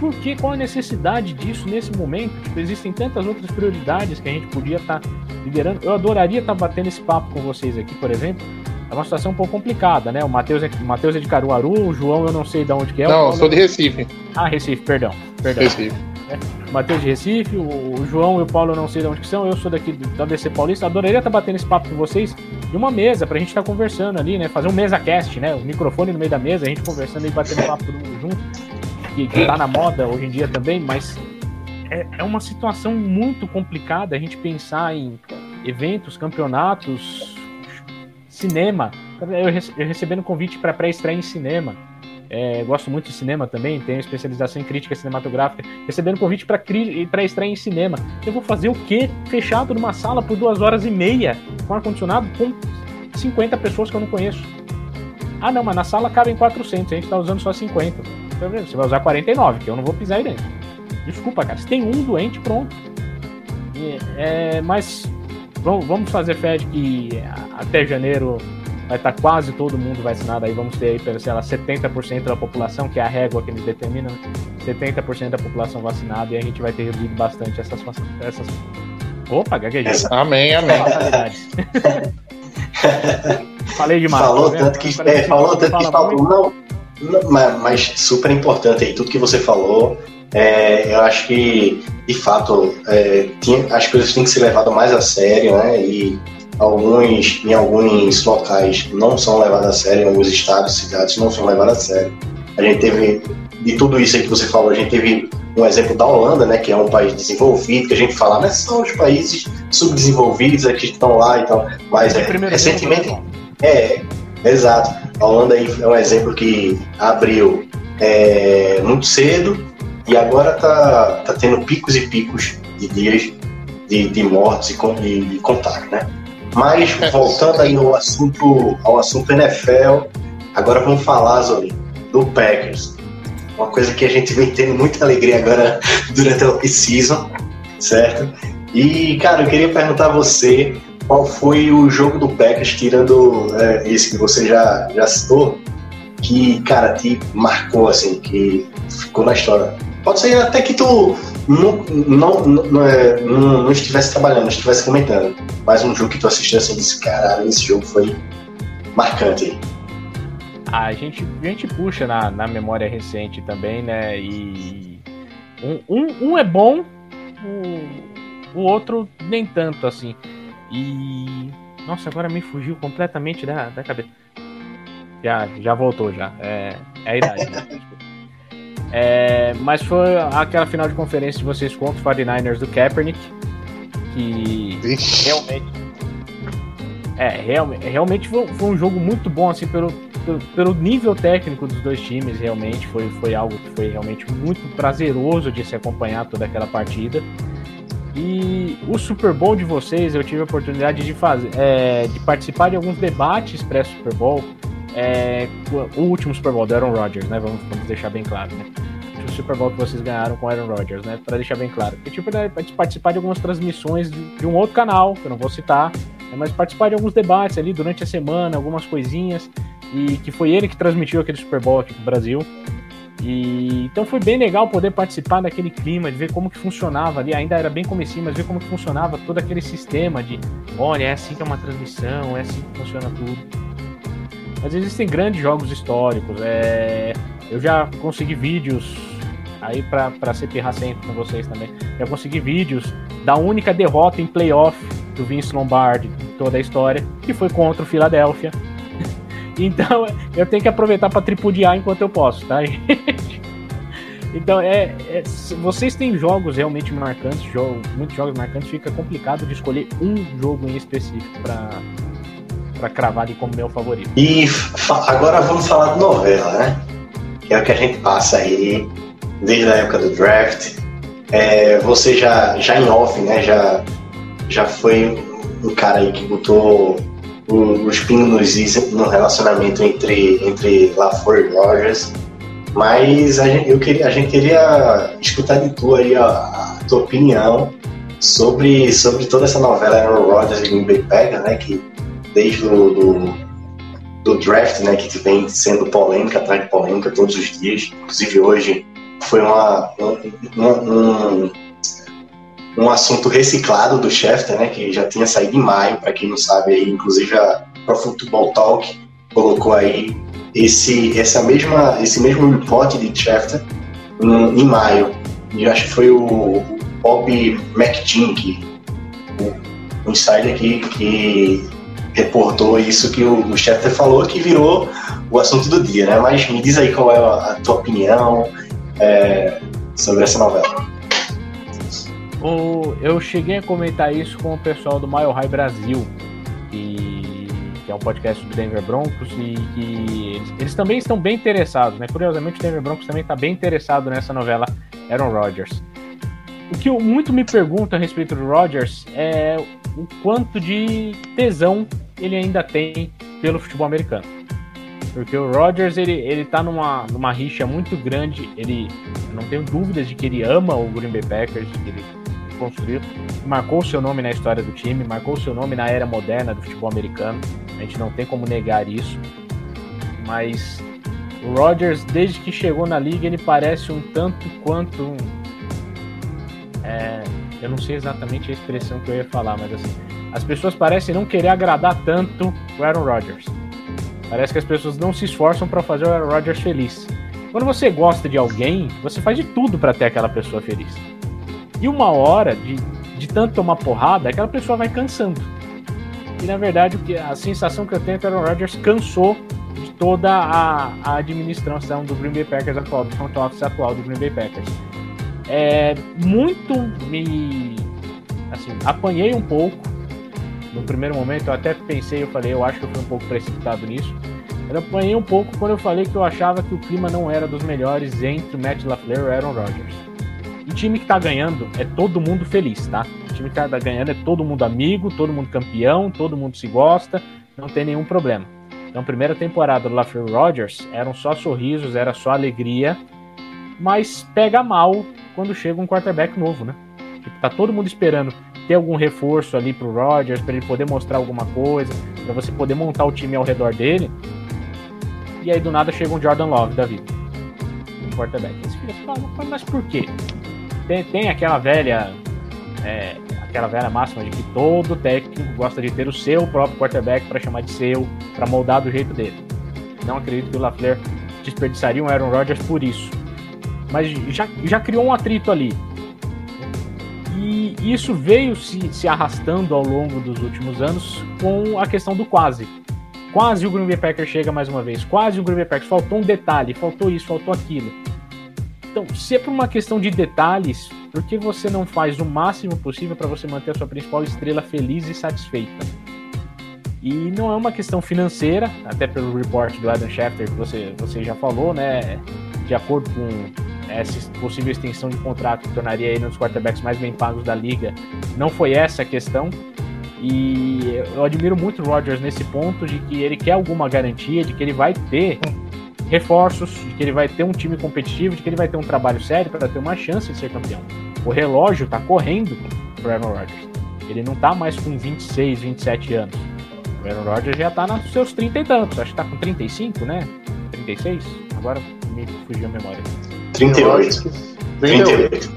Speaker 4: por que? Qual a necessidade disso nesse momento? Tipo, existem tantas outras prioridades que a gente podia estar liderando. Eu adoraria estar batendo esse papo com vocês aqui, por exemplo. É uma situação um pouco complicada, né? O Matheus é, o Matheus é de Caruaru, o João eu não sei de onde que é.
Speaker 5: Não, sou de Recife.
Speaker 4: Ah, Recife, perdão. Perdão.
Speaker 5: Recife.
Speaker 4: O Matheus de Recife, o o João e o Paulo eu não sei de onde que são, eu sou daqui da DC Paulista. Adoraria estar batendo esse papo com vocês de uma mesa, pra gente estar conversando ali, né? Fazer um mesa cast, né? O microfone no meio da mesa, a gente conversando e batendo papo todo mundo junto. Que, que tá na moda hoje em dia também, mas é, é uma situação muito complicada a gente pensar em eventos, campeonatos, cinema. Eu, rece- eu recebendo convite para pré-estreia em cinema. É, gosto muito de cinema também, tenho especialização em crítica cinematográfica. Recebendo convite para pré-estreia em cinema. Eu vou fazer o quê? Fechado numa sala por duas horas e meia, com ar-condicionado, com 50 pessoas que eu não conheço. Ah, não, mas na sala cabem 400, a gente tá usando só 50. Tá vendo? Você vai usar 49, que eu não vou pisar aí dentro. Desculpa, cara. Se tem um doente, pronto. E, é, mas vamos, vamos fazer fé de que até janeiro vai estar quase todo mundo vacinado. Aí vamos ter aí, pelo, sei lá, 70% da população, que é a régua que eles determinam, 70% da população vacinada, e a gente vai ter reduzido bastante essas. essas... Opa, gaguejei.
Speaker 5: Amém, amém.
Speaker 4: Fatalidades. Falei demais.
Speaker 6: falou
Speaker 4: tá
Speaker 6: tanto que, é, falou tanto que. Não, não, mas, mas super importante aí, tudo que você falou. é, eu acho que, de fato, é, tinha- as coisas têm que ser levadas mais a sério, né? E alguns, em alguns locais não são levadas a sério, em alguns estados, cidades não são levadas a sério. A gente teve, de tudo isso aí que você falou, a gente teve um exemplo da Holanda, né? Que é um país desenvolvido, que a gente fala, mas são os países subdesenvolvidos aqui que estão lá e tal. Mas é, recentemente.
Speaker 4: jogo,
Speaker 6: É, exato. A Holanda aí é um exemplo que abriu é, muito cedo e agora tá, tá tendo picos e picos de dias de, de mortes e, con- e, contato, né? Mas voltando aí ao assunto, ao assunto NFL, agora vamos falar, Zoli, do Packers. Uma coisa que a gente vem tendo muita alegria agora durante a off-season, certo? E, cara, eu queria perguntar a você qual foi o jogo do Packers, tirando é, esse que você já, já citou, que, cara, te marcou, assim, que ficou na história. Pode ser até que tu não, não, não, é, não, não estivesse trabalhando, não estivesse comentando, mas um jogo que tu assistiu assim e disse, caralho, esse jogo foi marcante.
Speaker 4: A gente, a gente puxa na, na memória recente também, né? E um, um, um é bom, o, o outro nem tanto, assim. E. Nossa, agora me fugiu completamente da, da cabeça. Já, já voltou, já. É, é a idade, né? É, mas foi aquela final de conferência de vocês contra os 49ers do Kaepernick. Que
Speaker 5: Vixe.
Speaker 4: realmente. É, realmente, realmente foi, foi um jogo muito bom, assim, pelo, pelo, pelo nível técnico dos dois times, realmente. Foi, foi algo que foi realmente muito prazeroso de se acompanhar toda aquela partida. E o Super Bowl de vocês, eu tive a oportunidade de fazer, é, de participar de alguns debates pré-Super Bowl. É, o último Super Bowl do Aaron Rodgers, né? Vamos, vamos deixar bem claro, né? O Super Bowl que vocês ganharam com o Aaron Rodgers, né? Para deixar bem claro. A oportunidade de participar de algumas transmissões de, de um outro canal, que eu não vou citar, né, mas participar de alguns debates ali durante a semana, algumas coisinhas, e que foi ele que transmitiu aquele Super Bowl aqui pro Brasil. E então foi bem legal poder participar daquele clima, de ver como que funcionava ali, ainda era bem comecinho, mas ver como que funcionava todo aquele sistema de, olha, é assim que é uma transmissão, é assim que funciona tudo. Mas existem grandes jogos históricos, é... eu já consegui vídeos aí pra ser pirrar sempre com vocês também, já consegui vídeos da única derrota em playoff do Vince Lombardi toda a história, que foi contra o Philadelphia. Então eu tenho que aproveitar para tripudiar enquanto eu posso, tá? Então, é, é- vocês têm jogos realmente marcantes, jogo, muitos jogos marcantes, fica complicado de escolher um jogo em específico para para cravar ali como meu favorito.
Speaker 6: E agora vamos falar de novela, né? Que é o que a gente passa aí desde a época do draft. É, você já, já em off, né? Já, já foi um cara aí que botou os nos is no relacionamento entre, entre LaFleur e Rogers. Mas a gente, eu queria, a gente queria escutar de tu aí a, a tua opinião sobre, sobre toda essa novela Aaron Rodgers e Green Bay né? Que desde o do, do draft, né, que vem sendo polêmica atrás de polêmica todos os dias. Inclusive hoje foi uma, um, um, um assunto reciclado do Schefter, né, que já tinha saído em maio, para quem não sabe aí, inclusive a Pro Football Talk colocou aí esse, essa mesma, esse mesmo report de Schefter um, em maio. E acho que foi o, Bob que, o, insider que, que reportou isso que o, o Schefter falou, que virou o assunto do dia, né? Mas me diz aí qual é a, a tua opinião é, sobre essa novela.
Speaker 4: O, eu cheguei a comentar isso com o pessoal do Mile High Brasil, que, que é um podcast do Denver Broncos, e que eles, eles também estão bem interessados, né? Curiosamente, o Denver Broncos também está bem interessado nessa novela Aaron Rodgers. O que eu muito me pergunto a respeito do Rodgers é o quanto de tesão ele ainda tem pelo futebol americano. Porque o Rodgers, ele, ele tá numa, numa rixa muito grande. Ele, não tenho dúvidas de que ele ama o Green Bay Packers, de que ele construiu, marcou seu nome na história do time, marcou seu nome na era moderna do futebol americano. A gente não tem como negar isso. Mas o Rodgers, desde que chegou na liga, ele parece um tanto quanto é, eu não sei exatamente a expressão que eu ia falar, mas assim, as pessoas parecem não querer agradar tanto o Aaron Rodgers. Parece que as pessoas não se esforçam para fazer o Aaron Rodgers feliz. Quando você gosta de alguém, você faz de tudo para ter aquela pessoa feliz. E uma hora, de, de tanto tomar porrada, aquela pessoa vai cansando. E na verdade, a sensação que eu tenho é que o Aaron Rodgers cansou de toda a, a administração do Green Bay Packers atual, do front office atual do Green Bay Packers. É, muito me. Assim, apanhei um pouco. No primeiro momento eu até pensei, eu falei, eu acho que eu fui um pouco precipitado nisso. Eu apanhei um pouco quando eu falei que eu achava que o clima não era dos melhores entre o Matt LaFleur e o Aaron Rodgers. E time que tá ganhando é todo mundo feliz, tá? O time que tá ganhando é todo mundo amigo, todo mundo campeão, todo mundo se gosta, não tem nenhum problema. Então, primeira temporada do LaFleur Rodgers eram só sorrisos, era só alegria, mas pega mal quando chega um quarterback novo, né? Tipo, tá todo mundo esperando ter algum reforço ali pro Rodgers, para ele poder mostrar alguma coisa, para você poder montar o time ao redor dele. E aí do nada chega um Jordan Love da vida. Um quarterback. Você fica assim, mas por quê? Tem, tem aquela velha. É, aquela velha máxima de que todo técnico gosta de ter o seu próprio quarterback para chamar de seu, para moldar do jeito dele. Não acredito que o LaFleur desperdiçaria um Aaron Rodgers por isso. Mas já, já criou um atrito ali. E isso veio se, se arrastando ao longo dos últimos anos com a questão do quase. Quase o Green Bay Packers chega mais uma vez. Quase o Green Bay Packers. Faltou um detalhe, faltou isso, faltou aquilo. Então, se é por uma questão de detalhes, por que você não faz o máximo possível para você manter a sua principal estrela feliz e satisfeita? E não é uma questão financeira, até pelo report do Adam Schefter que você, você já falou, né? De acordo com essa possível extensão de contrato que tornaria ele um dos quarterbacks mais bem pagos da liga, não foi essa a questão. E eu admiro muito o Rodgers nesse ponto de que ele quer alguma garantia de que ele vai ter reforços, de que ele vai ter um time competitivo, de que ele vai ter um trabalho sério para ter uma chance de ser campeão. O relógio está correndo para Aaron Rodgers. Ele não está mais com 26, 27 anos. O Aaron Rodgers já está nos seus 30 e tantos. Acho que está com 35, né? 36? Agora me fugiu a memória.
Speaker 6: 38. 38.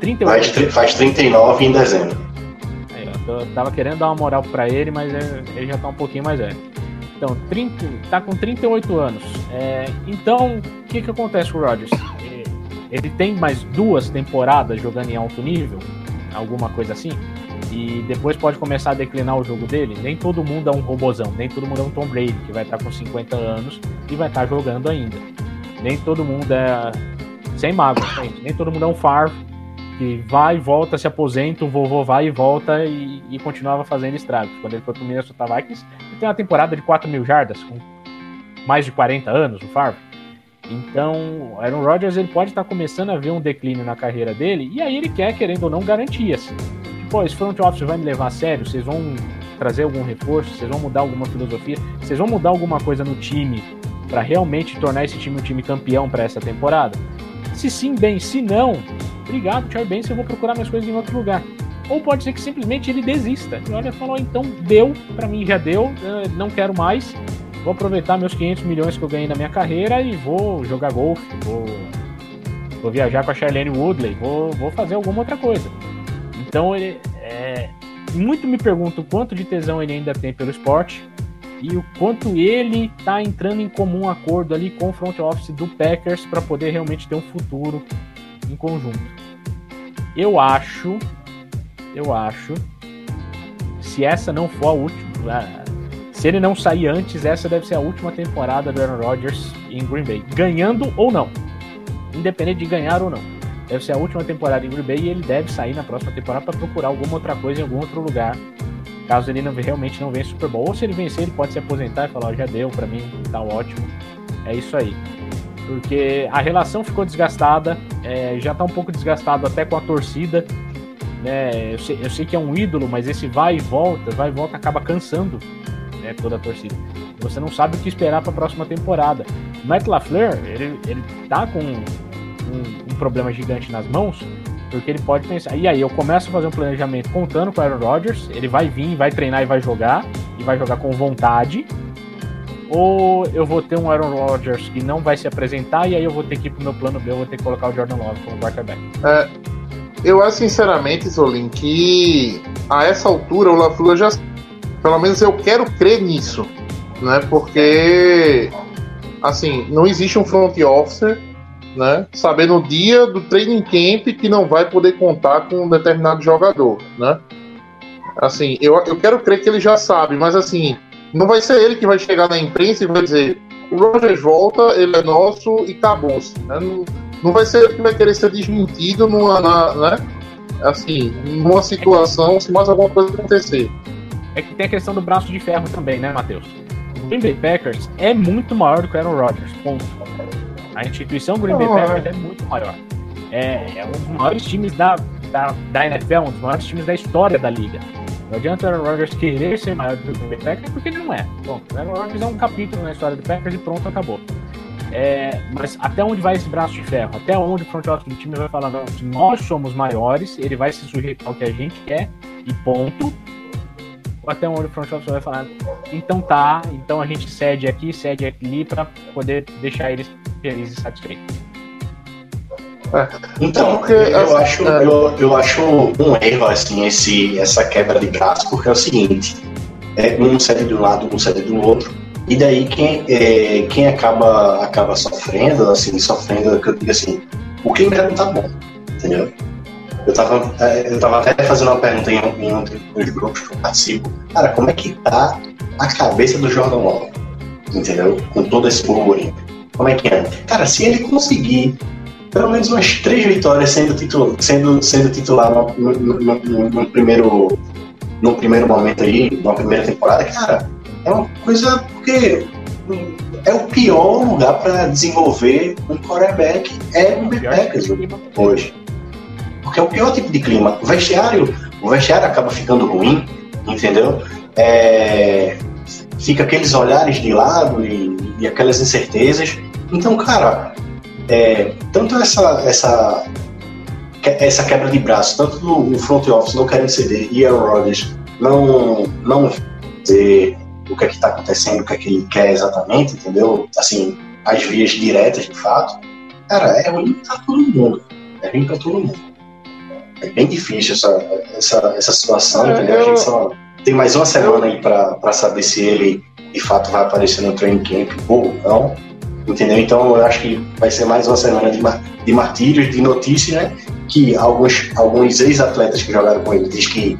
Speaker 4: 38.
Speaker 6: Faz, faz 39 em dezembro.
Speaker 4: Aí, ó, eu tava querendo dar uma moral para ele, mas ele já tá um pouquinho mais velho. Então, 30, tá com 38 anos. É, então, o que que acontece com o Rodgers? Ele, tem mais duas temporadas jogando em alto nível, alguma coisa assim, e depois pode começar a declinar o jogo dele. Nem todo mundo é um robozão, nem todo mundo é um Tom Brady, que vai estar com 50 anos e vai estar jogando ainda. Nem todo mundo é sem gente. nem todo mundo é um Favre que vai e volta, se aposenta, o vovô vai e volta e, e continuava fazendo estragos. Quando ele foi pro Minnesota Vikings, ele tem uma temporada de 4 mil jardas, com mais de 40 anos, o Favre. Então, Aaron Rodgers ele pode estar começando a ver um declínio na carreira dele, e aí ele quer, querendo ou não, garantias. Tipo, esse front office vai me levar a sério? Vocês vão trazer algum reforço? Vocês vão mudar alguma filosofia? Vocês vão mudar alguma coisa no time para realmente tornar esse time um time campeão para essa temporada? Se sim, bem. Se não, obrigado, tchau, bem, se eu vou procurar minhas coisas em outro lugar. Ou pode ser que simplesmente ele desista. E olha, falou, então deu, para mim já deu, não quero mais. Vou aproveitar meus 500 milhões que eu ganhei na minha carreira e vou jogar golfe, vou vou viajar com a Charlene Woodley, vou, vou fazer alguma outra coisa. Então ele é, muito me pergunto quanto de tesão ele ainda tem pelo esporte e o quanto ele tá entrando em comum acordo ali com o front office do Packers para poder realmente ter um futuro em conjunto. Eu acho, eu acho, se essa não for a última, ah, se ele não sair antes, essa deve ser a última temporada do Aaron Rodgers em Green Bay, ganhando ou não, independente de ganhar ou não. Deve ser a última temporada em Green Bay e ele deve sair na próxima temporada para procurar alguma outra coisa em algum outro lugar, caso ele não, realmente não venha Super Bowl. Ou se ele vencer, ele pode se aposentar e falar: oh, já deu para mim, tá ótimo. É isso aí. Porque a relação ficou desgastada, é, já tá um pouco desgastado até com a torcida. Né? Eu, sei, eu sei que é um ídolo, mas esse vai e volta, vai e volta acaba cansando né, toda a torcida. Você não sabe o que esperar para a próxima temporada. O Matt LaFleur, ele, ele tá com um, um, problema gigante nas mãos, porque ele pode pensar, e aí eu começo a fazer um planejamento contando com o Aaron Rodgers, ele vai vir, vai treinar e vai jogar, e vai jogar com vontade, ou eu vou ter um Aaron Rodgers que não vai se apresentar, e aí eu vou ter que ir pro meu plano B, eu vou ter que colocar o Jordan Love como quarterback.
Speaker 5: É, eu acho sinceramente, Zolin, que a essa altura o LaFleur já pelo menos eu quero crer nisso, né? Porque assim, não existe um front officer, né? Saber no dia do training camp que não vai poder contar com um determinado jogador, né? Assim, eu, eu quero crer que ele já sabe, mas assim, não vai ser ele que vai chegar na imprensa e vai dizer o Rogers volta, ele é nosso e acabou-se. Né? Não, não vai ser ele que vai querer ser desmentido numa, na, né? assim, numa situação se mais alguma coisa acontecer
Speaker 4: é que tem a questão do braço de ferro também, né, Matheus? O Green Bay Packers é muito maior do que o Aaron Rodgers, ponto. A instituição Green Bay Packers é muito maior. É, é, um dos maiores times da, da, da NFL, um dos maiores times da história da liga. Não adianta o Aaron Rodgers querer ser maior do que o Packers, porque ele não é. Bom, o Aaron Rodgers é um capítulo na história do Packers e pronto, acabou. É, mas até onde vai esse braço de ferro? Até onde o front office do time vai falar, não, nós somos maiores, ele vai se sujeitar ao que a gente quer e ponto até onde o front office vai falar, então tá, então a gente cede aqui, cede ali para poder deixar eles felizes e satisfeitos.
Speaker 6: É. Então, porque, eu, assim, acho, é... eu, eu acho um erro assim, esse, essa quebra de braço, porque é o seguinte, é, um cede de um lado, um cede do outro, e daí quem, é, quem acaba, acaba sofrendo, assim, sofrendo, que eu digo assim, o clima não tá bom, entendeu? Eu tava, é, eu tava até fazendo uma pergunta em, em um dos grupos que eu participo. Cara, como é que tá a cabeça do Jordan Love? Entendeu? Com todo esse burburinho. Como é que é? Cara, se ele conseguir pelo menos umas três vitórias sendo, titular, sendo, sendo titular no, no, no, no, primeiro, no primeiro momento aí, na primeira temporada, cara, é uma coisa porque é o pior lugar para desenvolver um quarterback é o Packers hoje. Porque é o pior tipo de clima. O vestiário, o vestiário acaba ficando ruim, entendeu? É, fica aqueles olhares de lado e, e aquelas incertezas. Então, cara, é, tanto essa, essa, essa quebra de braço, tanto no front office não querem ceder e Aaron Rodgers não, não dizer o que é que está acontecendo, o que é que ele quer exatamente, entendeu? Assim, as vias diretas de fato. Cara, é ruim para todo mundo. É ruim para todo mundo é bem difícil essa, essa, essa situação, é, entendeu? Eu... A gente só tem mais uma semana aí para saber se ele de fato vai aparecer no training camp ou não, entendeu? Então eu acho que vai ser mais uma semana de, de martírios, de notícias, né? Que alguns, alguns ex-atletas que jogaram com ele diz que,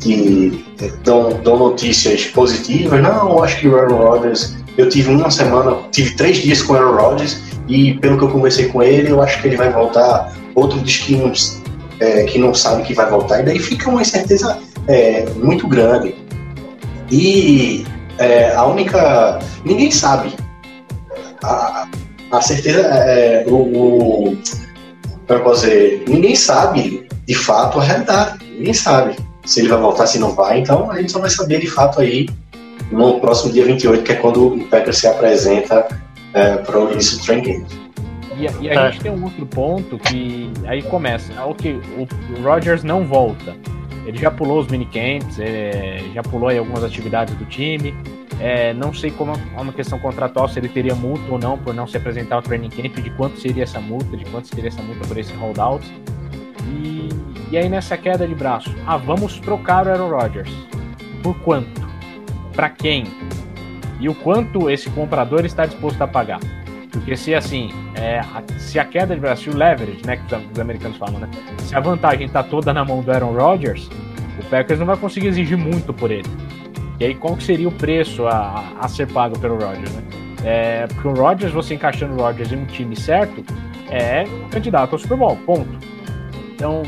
Speaker 6: que dão, dão notícias positivas. Não, acho que o Aaron Rodgers. Eu tive uma semana, tive três dias com o Aaron Rodgers e pelo que eu conversei com ele, eu acho que ele vai voltar. Outro diz que uns é, que não sabe que vai voltar, e daí fica uma incerteza é, muito grande. E é, a única. Ninguém sabe. A, a certeza. É, o, o, como? Ninguém sabe de fato a realidade. Ninguém sabe se ele vai voltar, se não vai. Então a gente só vai saber de fato aí no próximo dia 28, que é quando o Packers se apresenta é, para o início do training
Speaker 4: e, e a é. gente tem um outro ponto que aí começa. Ah, ok, o Rogers não volta. Ele já pulou os minicamps, é, já pulou aí algumas atividades do time. É, não sei como é uma questão contratual, se ele teria multa ou não por não se apresentar ao training camp, de quanto seria essa multa, de quanto seria essa multa por esse holdout. E, e aí nessa queda de braço, ah, vamos trocar o Aaron Rodgers. Por quanto? Para quem? E o quanto esse comprador está disposto a pagar? Porque se assim, é, se a queda de braço, o leverage, né, que os americanos falam, né? Se a vantagem está toda na mão do Aaron Rodgers, o Packers não vai conseguir exigir muito por ele. E aí qual seria o preço a, a ser pago pelo Rodgers, né? É, porque o Rodgers, você encaixando o Rodgers em um time certo, é candidato ao Super Bowl, ponto. Então,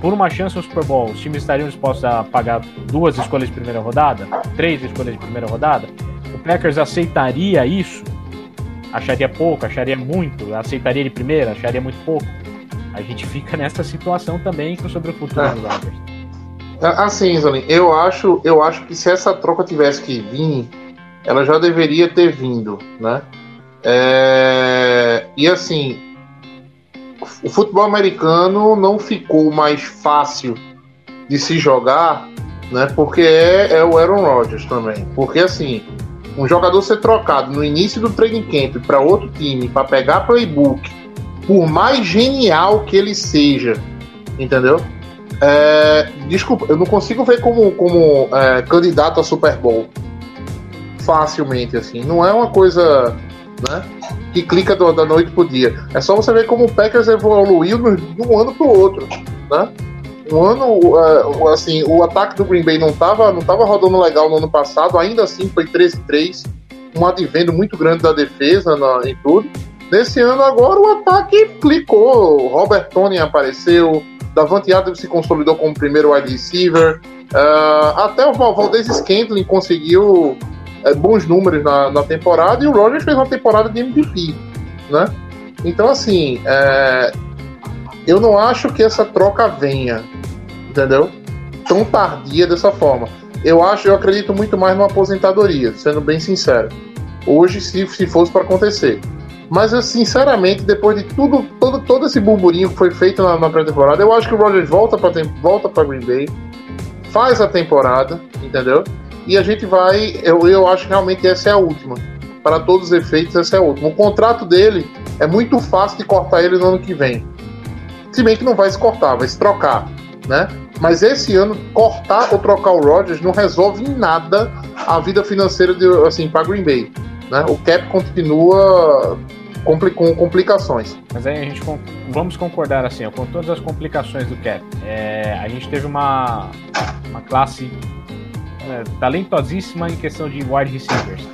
Speaker 4: por uma chance no Super Bowl, os times estariam dispostos a pagar duas escolhas de primeira rodada, três escolhas de primeira rodada. O Packers aceitaria isso? Acharia pouco, acharia muito, aceitaria de primeira, acharia muito pouco. A gente fica nessa situação também sobre o futuro
Speaker 5: É.
Speaker 4: do Rodgers.
Speaker 5: É, Assim, Zolim, eu acho, eu acho que se essa troca tivesse que vir, ela já deveria ter vindo, né? É, E assim, o futebol americano não ficou mais fácil de se jogar, né? Porque é, é o Aaron Rodgers também. Porque assim, um jogador ser trocado no início do training camp para outro time para pegar playbook, por mais genial que ele seja, entendeu? É, desculpa, eu não consigo ver como, como é, candidato a Super Bowl facilmente assim. Não é uma coisa né, que clica do- da noite pro dia. É só você ver como o Packers evoluiu de um ano pro outro, né? Um ano, é, assim, o ataque do Green Bay não tava, não tava rodando legal no ano passado, ainda assim foi 13-3, um advento muito grande da defesa na, em tudo. Nesse ano agora o ataque clicou, Robert Tony apareceu, Davante Adams se consolidou como primeiro wide receiver. ah, até o Val- Valdez Scantling conseguiu eh, bons números na, na temporada e o Rogers fez uma temporada de MVP, né? Então, assim, eh, eu não acho que essa troca venha, entendeu? Tão tardia dessa forma. Eu acho, eu acredito muito mais numa aposentadoria, sendo bem sincero. Hoje, se, se fosse para acontecer. Mas, eu, sinceramente, depois de tudo, todo, todo esse burburinho que foi feito na, na pré-temporada, eu acho que o Rogers volta para volta para Green Bay, faz a temporada, entendeu? E a gente vai. Eu, eu acho que realmente essa é a última. Para todos os efeitos, essa é a última. O contrato dele é muito fácil de cortar ele no ano que vem. Se bem que não vai se cortar, vai se trocar, né? Mas esse ano, cortar ou trocar o Rodgers não resolve em nada a vida financeira de, assim, para Green Bay. Né? O cap continua com complicações.
Speaker 4: Mas aí a gente vamos concordar assim, ó, com todas as complicações do cap. É, a gente teve uma, uma classe é, talentosíssima em questão de wide receivers.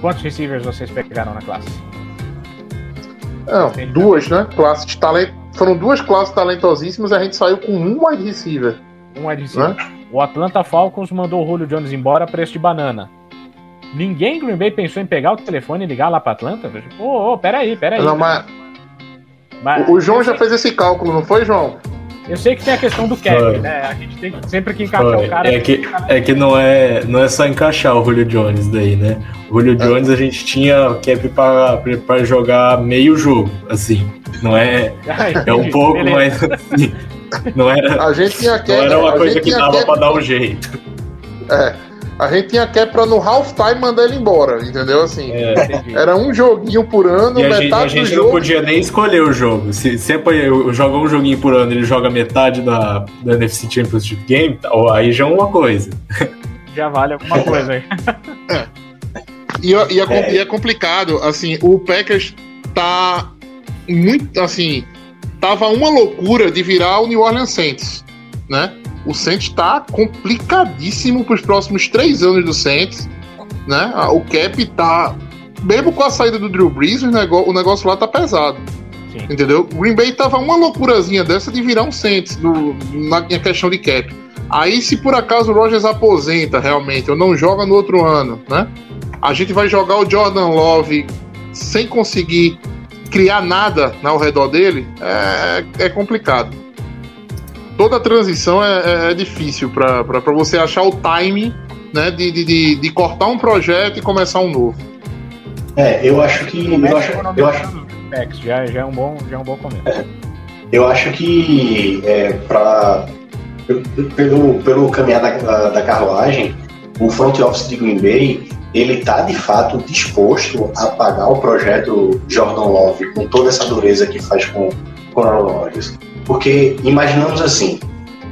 Speaker 4: Quantos receivers vocês pegaram na classe?
Speaker 5: Não, duas, né? Classes de talento. Foram duas classes talentosíssimas e a gente saiu com um wide receiver.
Speaker 4: Um wide receiver. O Atlanta Falcons mandou o Julio Jones embora a preço de banana. Ninguém em Green Bay pensou em pegar o telefone e ligar lá pra Atlanta? Ô, ô, oh, peraí, peraí.
Speaker 5: Não, mas
Speaker 4: Mas
Speaker 5: o, João já fez esse cálculo, não foi, João?
Speaker 4: Eu sei que tem a questão do cap,
Speaker 3: Foi.
Speaker 4: né? A gente tem que- sempre que encaixar
Speaker 3: Foi.
Speaker 4: o cara.
Speaker 3: É que, é que não, é, não é só encaixar o Julio Jones daí, né? O Julio Jones a gente tinha cap pra, pra jogar meio jogo, assim. Não é.
Speaker 4: Ah,
Speaker 3: É um pouco,
Speaker 4: beleza.
Speaker 3: mas assim. Não era,
Speaker 5: A gente tinha cap.
Speaker 3: não era uma coisa que dava pra dar um jeito.
Speaker 5: É. A gente tinha cap pra no halftime mandar ele embora, entendeu? Assim.
Speaker 3: É.
Speaker 5: Era um joguinho por ano,
Speaker 3: E a gente,
Speaker 5: metade
Speaker 3: a gente
Speaker 5: do
Speaker 3: não
Speaker 5: jogo.
Speaker 3: podia nem escolher o jogo. Se sempre eu joga um joguinho por ano ele joga metade da, da NFC Championship Game, tá, ó, aí já é uma coisa.
Speaker 4: Já vale alguma coisa aí.
Speaker 5: E, é- e é, com- e é complicado, assim, o Packers tá muito, assim, tava uma loucura de virar o New Orleans Saints, né? O Saints tá complicadíssimo pros próximos três anos do Saints, né? O cap tá, mesmo com a saída do Drew Brees, o negócio, o negócio lá tá pesado.
Speaker 4: Sim.
Speaker 5: Entendeu? O Green Bay tava uma loucurazinha dessa de virar um Saints no, na questão de cap. Aí, se por acaso o Rogers aposenta realmente, ou não joga no outro ano, né? A gente vai jogar o Jordan Love sem conseguir criar nada ao redor dele, é, é complicado. Toda transição é, é- é difícil para você achar o timing né, de, de, de, de cortar um projeto e começar um novo.
Speaker 6: É, eu acho que. Eu acho, eu acho,
Speaker 4: já, já, é um bom, já é um bom começo.
Speaker 6: eu acho que é, pra, pelo, pelo caminhar da, da, da carruagem, o front office de Green Bay ele está de fato disposto a pagar o projeto Jordan Love com toda essa dureza que faz com, com o Aaron Rodgers. Porque imaginamos assim,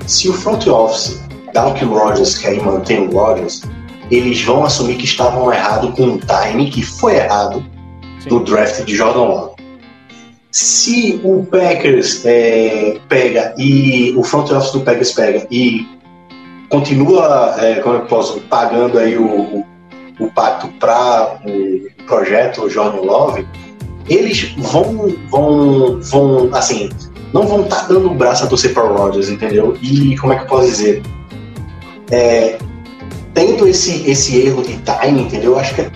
Speaker 6: se o front office dá o que o Rodgers quer e mantém o Rodgers, eles vão assumir que estavam errados com o time que foi errado do draft de Jordan Love. Se o Packers é, pega e o front office do Packers pega e continua, é, como eu posso, pagando aí o, o, o pacto para o projeto Jordan Love, eles vão, vão, vão, assim, não vão estar tá dando o braço a torcer para o Rodgers, entendeu? E como é que eu posso dizer? É, tendo esse, esse erro de time, entendeu? Acho que, é,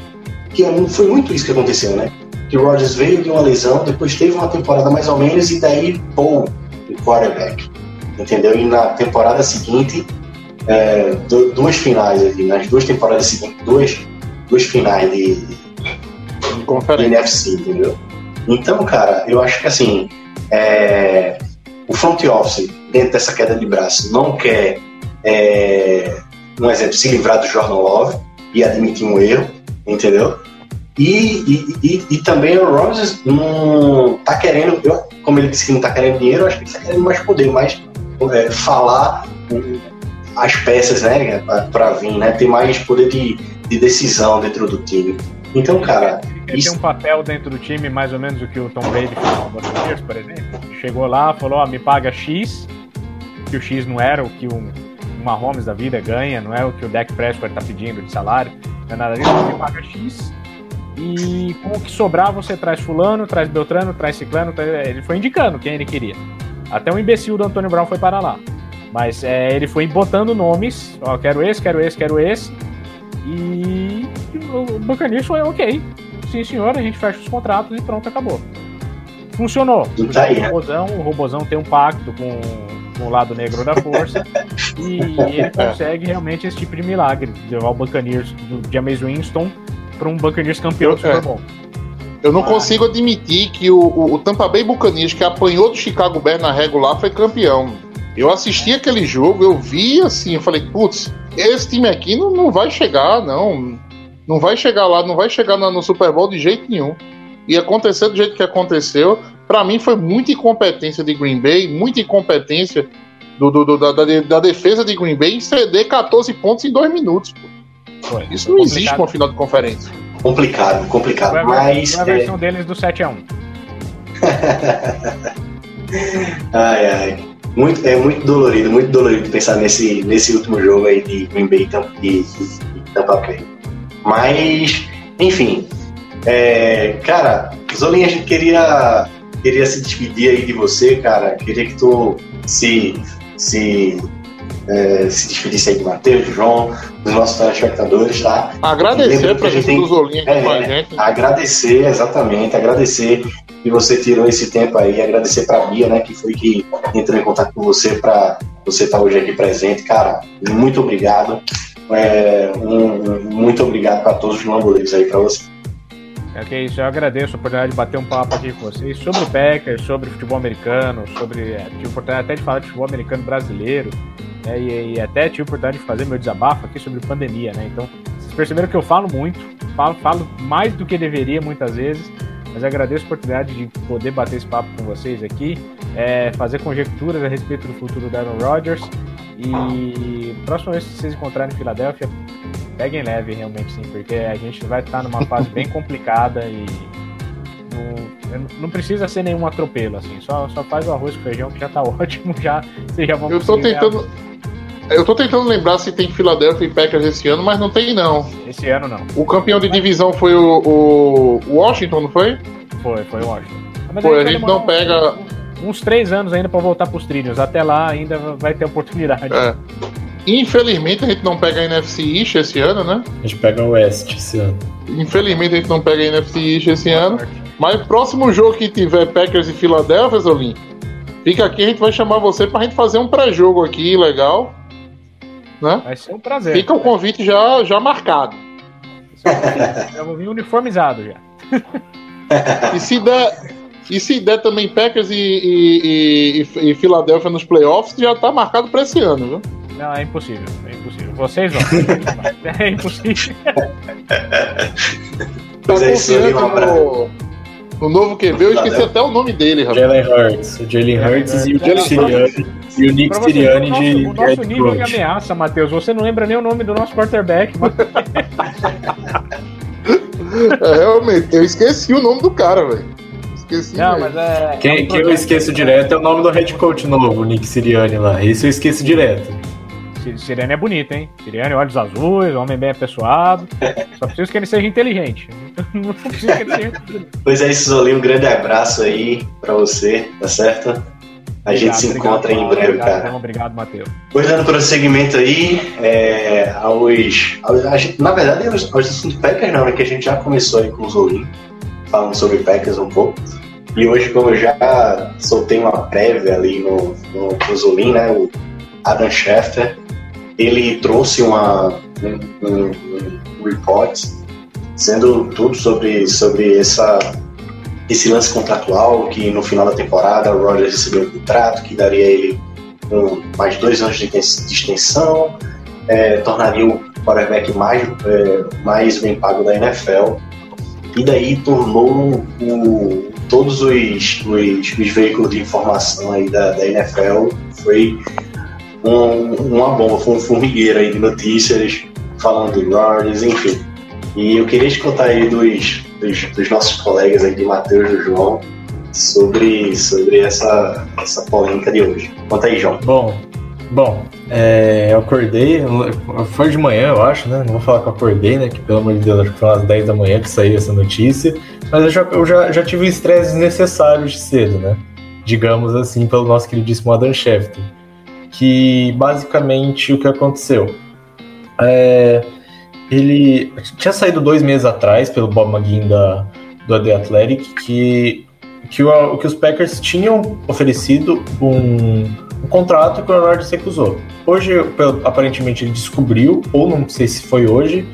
Speaker 6: que é foi muito isso que aconteceu, né? Que o Rodgers veio de uma lesão, depois teve uma temporada mais ou menos, e daí, pô, o quarterback, entendeu? E na temporada seguinte, é, duas finais aqui, nas duas temporadas seguintes, duas, duas finais de, de NFC, entendeu? Então, cara, eu acho que assim, é, o front office, dentro dessa queda de braço, não quer, é, um exemplo, se livrar do Jordan Love e admitir um erro, entendeu? E, e, e, e, também o Rogers não tá querendo, eu, como ele disse que não tá querendo dinheiro, acho que ele tá querendo mais poder, mais é, falar as peças, né, para vir, né, ter mais poder de, de decisão dentro do time. Então, cara.
Speaker 4: Ele isso... tem um papel dentro do time, mais ou menos o que o Tom Brady fez com o Buccaneers, por exemplo. Chegou lá, falou: Ó, me paga X, que o X não era o que um, um Mahomes da vida ganha, não é o que o Dak Prescott tá pedindo de salário, não é nada disso, me paga X e com o que sobrar você traz fulano, traz Beltrano, traz Ciclano, traz... ele foi indicando quem ele queria. Até o imbecil do Antônio Brown foi para lá. Mas é, ele foi botando nomes, ó, quero esse, quero esse, quero esse. E o Buccaneers foi ok. Sim, senhor, a gente fecha os contratos e pronto, acabou. Funcionou.
Speaker 6: Tá aí,
Speaker 4: o, robozão, o Robozão tem um pacto com, com o lado negro da força e ele consegue realmente esse tipo de milagre, levar o Buccaneers do James Winston para um Buccaneers campeão do Super Bowl.
Speaker 5: Eu não ah. consigo admitir que o, o, o, Tampa Bay Buccaneers, que apanhou do Chicago Bears na regular, foi campeão. Eu assisti aquele jogo, eu vi assim, eu falei, putz, esse time aqui não, não vai chegar, não. Não vai chegar lá, não vai chegar no, no Super Bowl de jeito nenhum. E acontecer do jeito que aconteceu, para mim foi muita incompetência de Green Bay, muita incompetência do, do, do da, da, defesa de Green Bay em ceder 14 pontos em dois minutos. Foi, Isso foi não complicado. existe uma final de conferência.
Speaker 6: Complicado, complicado. Foi a, mas.
Speaker 4: Foi a versão é... deles do 7x1.
Speaker 6: ai, ai. Muito, é muito dolorido, muito dolorido pensar nesse, nesse último jogo aí de Green Bay e Tampa Bay. Mas, enfim. É, cara, Zolinha, a gente queria, queria se despedir aí de você, cara. Queria que tu se, se é, se despedisse aí do Matheus, do João, dos nossos telespectadores, tá?
Speaker 5: Agradecer a presença dos Olinhos é, com a gente.
Speaker 6: Agradecer, exatamente, agradecer que você tirou esse tempo aí, agradecer pra Bia, né, que foi que entrou em contato com você para você estar tá hoje aqui presente, cara, muito obrigado. É, um, muito obrigado para todos os lamboleiros aí para você.
Speaker 4: É que isso, eu agradeço a oportunidade de bater um papo aqui com vocês sobre Packers, sobre futebol americano, sobre. É, tive a oportunidade até de falar de futebol americano brasileiro, né, e, e, até tive a oportunidade de fazer meu desabafo aqui sobre pandemia, né? Então, vocês perceberam que eu falo muito, falo, falo mais do que deveria muitas vezes, mas agradeço a oportunidade de poder bater esse papo com vocês aqui, é, fazer conjecturas a respeito do futuro do Aaron Rodgers. E próxima vez que vocês encontrarem em Filadélfia, peguem leve realmente sim, porque a gente vai estar numa fase bem complicada e não, não, precisa ser nenhum atropelo, assim, só, só faz o arroz com feijão que já tá ótimo, já vocês já vão
Speaker 5: Eu tô tentando. Eu tô tentando lembrar se tem Philadelphia e Packers esse ano, mas não tem não.
Speaker 4: Esse ano não.
Speaker 5: O campeão de divisão foi o, o Washington, não foi?
Speaker 4: Foi, foi o Washington.
Speaker 5: Mas foi, a gente não pega.
Speaker 4: Uns três anos ainda para voltar pros trilhos. Até lá ainda vai ter oportunidade.
Speaker 5: É. Infelizmente a gente não pega a NFC East esse ano, né?
Speaker 3: A gente pega o West esse ano.
Speaker 5: Infelizmente a gente não pega a NFC East esse ano. Mas próximo jogo que tiver Packers e Philadelphia, Zolim, fica aqui, a gente vai chamar você pra gente fazer um pré-jogo aqui, legal. Né?
Speaker 4: Vai ser um prazer.
Speaker 5: Fica o convite já, já marcado.
Speaker 4: Já vou vir uniformizado já.
Speaker 5: e se der, e se der também Packers e, e, e, e Philadelphia nos playoffs, já tá marcado para esse ano, viu?
Speaker 4: Não, é impossível. É impossível. Vocês vão. é impossível.
Speaker 5: Tô
Speaker 6: é,
Speaker 5: confiante
Speaker 6: um abraço.
Speaker 5: no, no novo QB, eu esqueci até o nome dele, rapaz.
Speaker 3: Jalen Hurts. O Jalen Hurts e o Nick
Speaker 4: Jalen
Speaker 3: Sirianni. E o Nick Sirianni
Speaker 4: o nosso,
Speaker 3: de
Speaker 4: o nosso nível de ameaça, Matheus. Você não lembra nem o nome do nosso quarterback, mas
Speaker 5: É, realmente, eu esqueci o nome do cara, velho. Esqueci.
Speaker 4: Não, mas é. é
Speaker 3: Quem,
Speaker 4: um
Speaker 3: quem eu esqueço direto é o nome do head coach novo, o Nick Sirianni lá. Esse eu esqueço direto.
Speaker 4: Sir- Sirene é bonito, hein? Sirene, olhos azuis, homem bem apessoado. Só preciso que ele seja inteligente. Não preciso que ele seja.
Speaker 6: Pois é, isso, Zolinho, um grande abraço aí pra você, tá certo? A gente se
Speaker 4: Obrigado,
Speaker 6: encontra aí em breve,
Speaker 4: Obrigado,
Speaker 6: cara.
Speaker 4: João. Obrigado, Matheus.
Speaker 6: Pois dando prosseguimento aí, é, aos, aos- a gente- na verdade, aos, aos assuntos Packers não, né? Que a gente já começou aí com o Zolim, falando sobre Packers um pouco. E hoje, como eu já soltei uma prévia ali no, no, no Zolim, né? O Adam Schefter, ele trouxe uma, um, um, um report dizendo tudo sobre, sobre essa, esse lance contratual, que no final da temporada o Rogers recebeu um contrato que daria ele um, mais dois anos de extensão, é, tornaria o quarterback mais, é, mais bem pago da NFL, e daí tornou o, todos os, os, os veículos de informação aí da, da NFL foi um- uma bomba, foi um formigueiro aí de notícias falando do Rodgers, enfim. E eu queria escutar aí dos, dos, dos nossos colegas aí de Matheus e do João sobre, sobre essa, essa polêmica de hoje. Conta aí, João.
Speaker 3: Bom, bom, é, eu acordei, foi de manhã, eu acho, né? Não vou falar que eu acordei, né? Que pelo amor de Deus, acho que foi umas 10 da manhã que saiu essa notícia. Mas eu já, eu já, já tive um estresse desnecessário de cedo, né? Digamos assim, pelo nosso queridíssimo Adam Schefter. Que basicamente o que aconteceu? É, ele tinha saído dois meses atrás pelo Bob McGinn da, do The Athletic que, que, o, que os Packers tinham oferecido um, um contrato que o Aaron Rodgers recusou. Hoje, aparentemente, ele descobriu, ou não sei se foi hoje,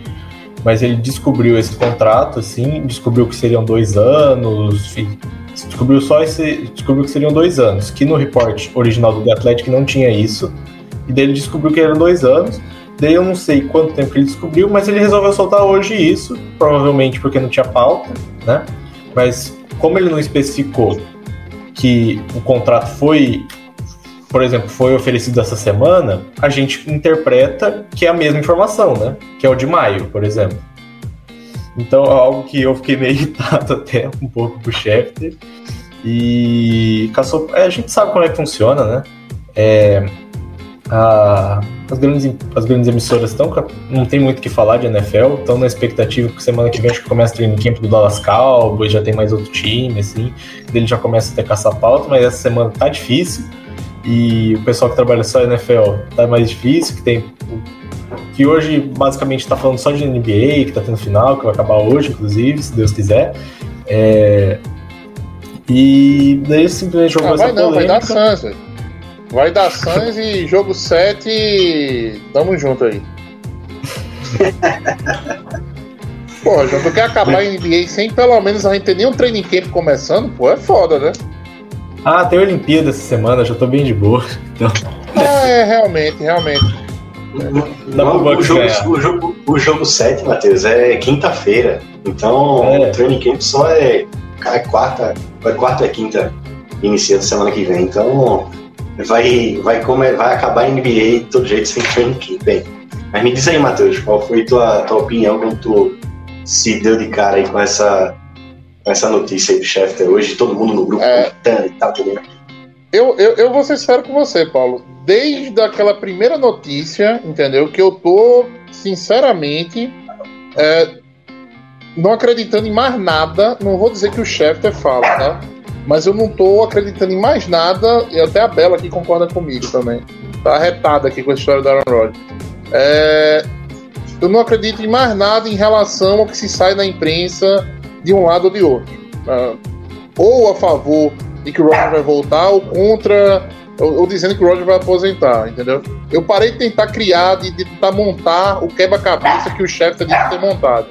Speaker 3: mas ele descobriu esse contrato, assim, descobriu que seriam dois anos, descobriu só esse, descobriu que seriam dois anos, que no report original do The Athletic não tinha isso, e daí ele descobriu que eram dois anos, daí eu não sei quanto tempo que ele descobriu, mas ele resolveu soltar hoje isso, provavelmente porque não tinha pauta, né, mas como ele não especificou que o contrato foi, por exemplo, foi oferecido essa semana, a gente interpreta que é a mesma informação, né? Que é o de maio, por exemplo. Então, é algo que eu fiquei meio irritado até um pouco pro Schefter. E caçou, é, a gente sabe como é que funciona, né? É, a- as, grandes, as grandes emissoras estão. Não tem muito o que falar de NFL, estão na expectativa que semana que vem acho que começa o training camp do Dallas Cowboys, já tem mais outro time, assim. Ele já começa a ter caça pauta, mas essa semana tá difícil. E o pessoal que trabalha só NFL tá mais difícil, que tem. Que hoje basicamente tá falando só de NBA, que tá tendo final, que vai acabar hoje, inclusive, se Deus quiser. É, E daí simplesmente jogou
Speaker 5: Ah,
Speaker 3: essa
Speaker 5: vai não, vai
Speaker 3: polêmica.
Speaker 5: dar Suns, velho. Vai dar Suns e jogo 7. Tamo junto aí. Porra, João, tu quer acabar a NBA sem pelo menos a gente ter nenhum training camp começando? Pô, é foda, né?
Speaker 3: Ah, tem Olimpíada essa semana, já tô bem de boa. Então,
Speaker 5: Ah, é, realmente, realmente.
Speaker 3: Pro
Speaker 6: o, jogo, o, jogo, o jogo 7, Matheus, é quinta-feira. Então,
Speaker 3: É.
Speaker 6: o training camp só é, é quarta, é quarta e quinta, iniciando semana que vem. Então, vai, vai, como é- vai acabar a NBA de todo jeito sem training camp. Bem, mas me diz aí, Matheus, qual foi tua, tua opinião quando tu se deu de cara aí com essa, com essa notícia aí do Schefter hoje? Todo mundo no grupo
Speaker 5: É.
Speaker 6: comentando e tal, tudo.
Speaker 5: Eu, eu, eu vou ser sincero com você, Paulo. Desde aquela primeira notícia, entendeu? Que eu tô, sinceramente, é, não acreditando em mais nada. Não vou dizer que o Schefter fala, tá? Mas eu não tô acreditando em mais nada. E até a Bela aqui concorda comigo também. Tá arretada aqui com a história da Aaron Rodgers. É, eu não acredito em mais nada em relação ao que se sai na imprensa de um lado ou de outro. Ah, ou a favor de que o Roger vai voltar, ou contra, ou, ou dizendo que o Roger vai aposentar, entendeu? Eu parei de tentar criar, de, de tentar montar o quebra-cabeça que o chefe disse ter montado.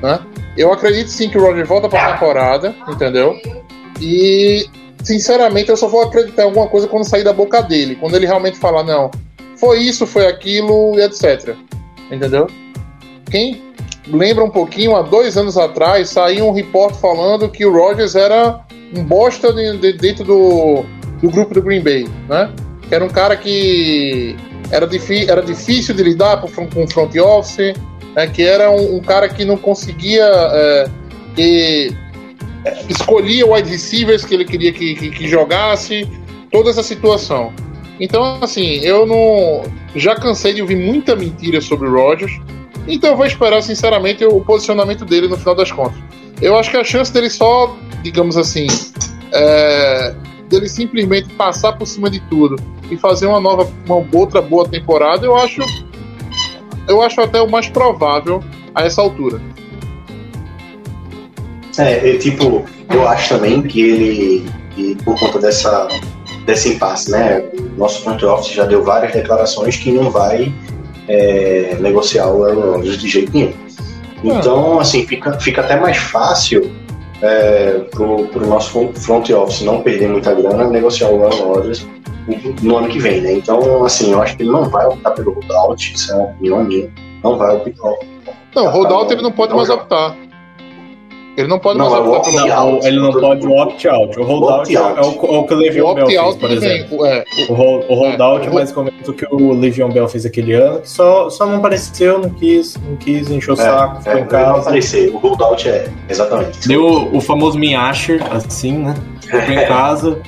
Speaker 5: Né? Eu acredito sim que o Roger volta para a temporada, entendeu? E, sinceramente, eu só vou acreditar em alguma coisa quando sair da boca dele. Quando ele realmente falar, não, foi isso, foi aquilo, e etc. Entendeu? Quem lembra um pouquinho, há dois anos atrás, saiu um repórter falando que o Rogers era um bosta de- de- dentro do, do grupo do Green Bay, né? Era um cara que era, era difícil de lidar com com o front office, né? que era um, um cara que não conseguia. é, que é, escolhia wide receivers que ele queria que, que, que jogasse, toda essa situação. Então, assim, eu não. Já cansei de ouvir muita mentira sobre o Rogers. Então eu vou esperar, sinceramente, o posicionamento dele no final das contas. Eu acho que a chance dele só, digamos assim, é, dele simplesmente passar por cima de tudo e fazer uma nova, uma outra boa temporada, eu acho, eu acho até o mais provável a essa altura.
Speaker 6: É, é, tipo, eu acho também que ele, e por conta dessa, desse impasse, né? Nosso front office já deu várias declarações que não vai é, negociar o Aaron Rodgers de jeito nenhum. Então, assim, fica, fica até mais fácil é, pro, pro nosso front- office não perder muita grana negociar o Aaron Rodgers no ano que vem, né? Então, assim, eu acho que ele não vai optar pelo holdout, isso é uma opinião minha, não vai optar.
Speaker 5: Não, holdout ele não pode
Speaker 6: bom.
Speaker 5: mais optar. Ele não pode
Speaker 6: Não,
Speaker 5: mais
Speaker 6: é
Speaker 5: optar pelo
Speaker 6: opt-out.
Speaker 3: Não, ele não pode o opt-out. O holdout é, o, é o que o Le'Veon Bell fez, por exemplo.
Speaker 5: É,
Speaker 3: O, hol- o holdout
Speaker 5: É,
Speaker 3: é,
Speaker 5: o-
Speaker 3: mais ou menos o que o Le'Veon Bell fez aquele ano, que só, só não apareceu, não quis, não quis, encheu o saco, ficou
Speaker 6: é,
Speaker 3: em
Speaker 6: não
Speaker 3: casa.
Speaker 6: aparecer. O holdout é exatamente.
Speaker 3: Deu o famoso Minhasher, assim, né? Ficou em casa.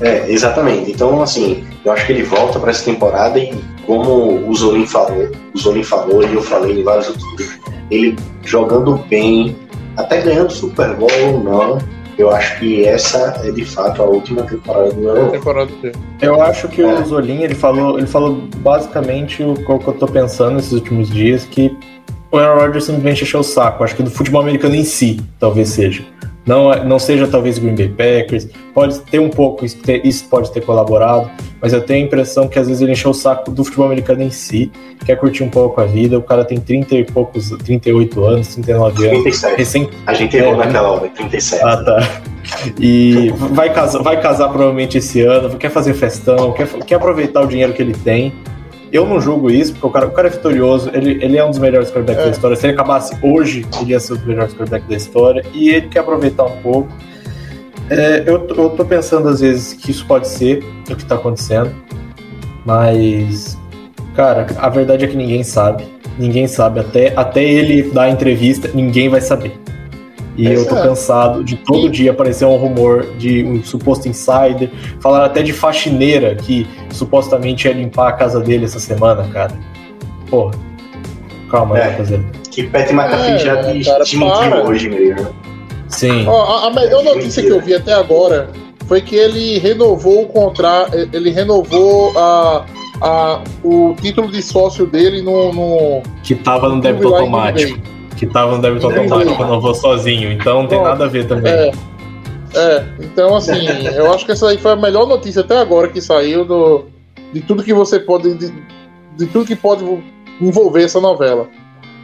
Speaker 6: É, exatamente. Então, assim, eu acho que ele volta para essa temporada e, como o Zolim falou, o Zolim falou e eu falei em vários outros vídeos, ele jogando bem, até ganhando Super Bowl ou não, eu acho que essa é de fato a última temporada do
Speaker 5: a
Speaker 6: Aaron.
Speaker 5: temporada dele.
Speaker 3: Eu acho que
Speaker 6: É.
Speaker 3: o Zolim, ele falou, ele falou basicamente o que eu tô pensando nesses últimos dias, que o Aaron Rodgers simplesmente encheu o saco. Acho que do futebol americano em si, talvez seja. Não, é- não seja talvez Green Bay Packers, pode ter um pouco, isso, ter- isso pode ter colaborado, mas eu tenho a impressão que às vezes ele encheu o saco do futebol americano em si, quer curtir um pouco a vida, o cara tem 30 e poucos, 38 anos, 39 anos,
Speaker 6: 37.
Speaker 3: recém
Speaker 6: A gente errou
Speaker 3: É,
Speaker 6: naquela hora, 37.
Speaker 3: ah, tá. E vai casar, vai casar provavelmente esse ano, quer fazer festão, quer, quer aproveitar o dinheiro que ele tem. Eu não julgo isso, porque o cara, o cara é vitorioso, ele, ele é um dos melhores quarterbacks
Speaker 5: É.
Speaker 3: da história. Se ele acabasse hoje, ele ia ser um dos melhores quarterbacks da história. E ele quer aproveitar um pouco. É, eu, tô- eu tô pensando às vezes que isso pode ser o que tá acontecendo. Mas, cara, a verdade é que ninguém sabe. Ninguém sabe. Até, até ele dar a entrevista, ninguém vai saber. E eu tô
Speaker 5: É.
Speaker 3: cansado de todo dia aparecer um rumor de um suposto insider. Falaram até de faxineira que supostamente ia limpar a casa dele essa semana, cara. Porra. Calma aí,
Speaker 6: É.
Speaker 3: rapaziada.
Speaker 6: Que Pat McAfee
Speaker 5: É,
Speaker 6: já
Speaker 5: cara,
Speaker 6: desmentiu
Speaker 5: para.
Speaker 6: hoje mesmo.
Speaker 3: Sim.
Speaker 5: Ó, a, a melhor notícia que eu vi até agora foi que ele renovou o contrato, ele renovou a, a, o título de sócio dele no. no
Speaker 3: Que tava no débito automático. Que tava no débito automático, não vou sozinho. Então não tem nada a ver também.
Speaker 5: É. É, então assim, eu acho que essa aí foi a melhor notícia até agora que saiu do, de tudo que você pode. De, de tudo que pode envolver essa novela.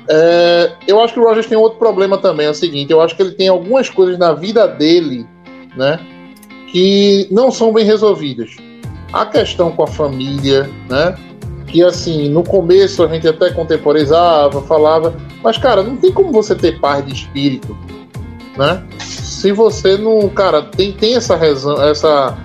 Speaker 5: É, eu acho que o Rogers tem outro problema também, é o seguinte, eu acho que ele tem algumas coisas na vida dele, né? Que não são bem resolvidas. A questão com a família, né? Que assim, no começo a gente até contemporizava, falava, mas cara, não tem como você ter paz de espírito, né? Se você não, cara, tem, tem essa, razão, essa,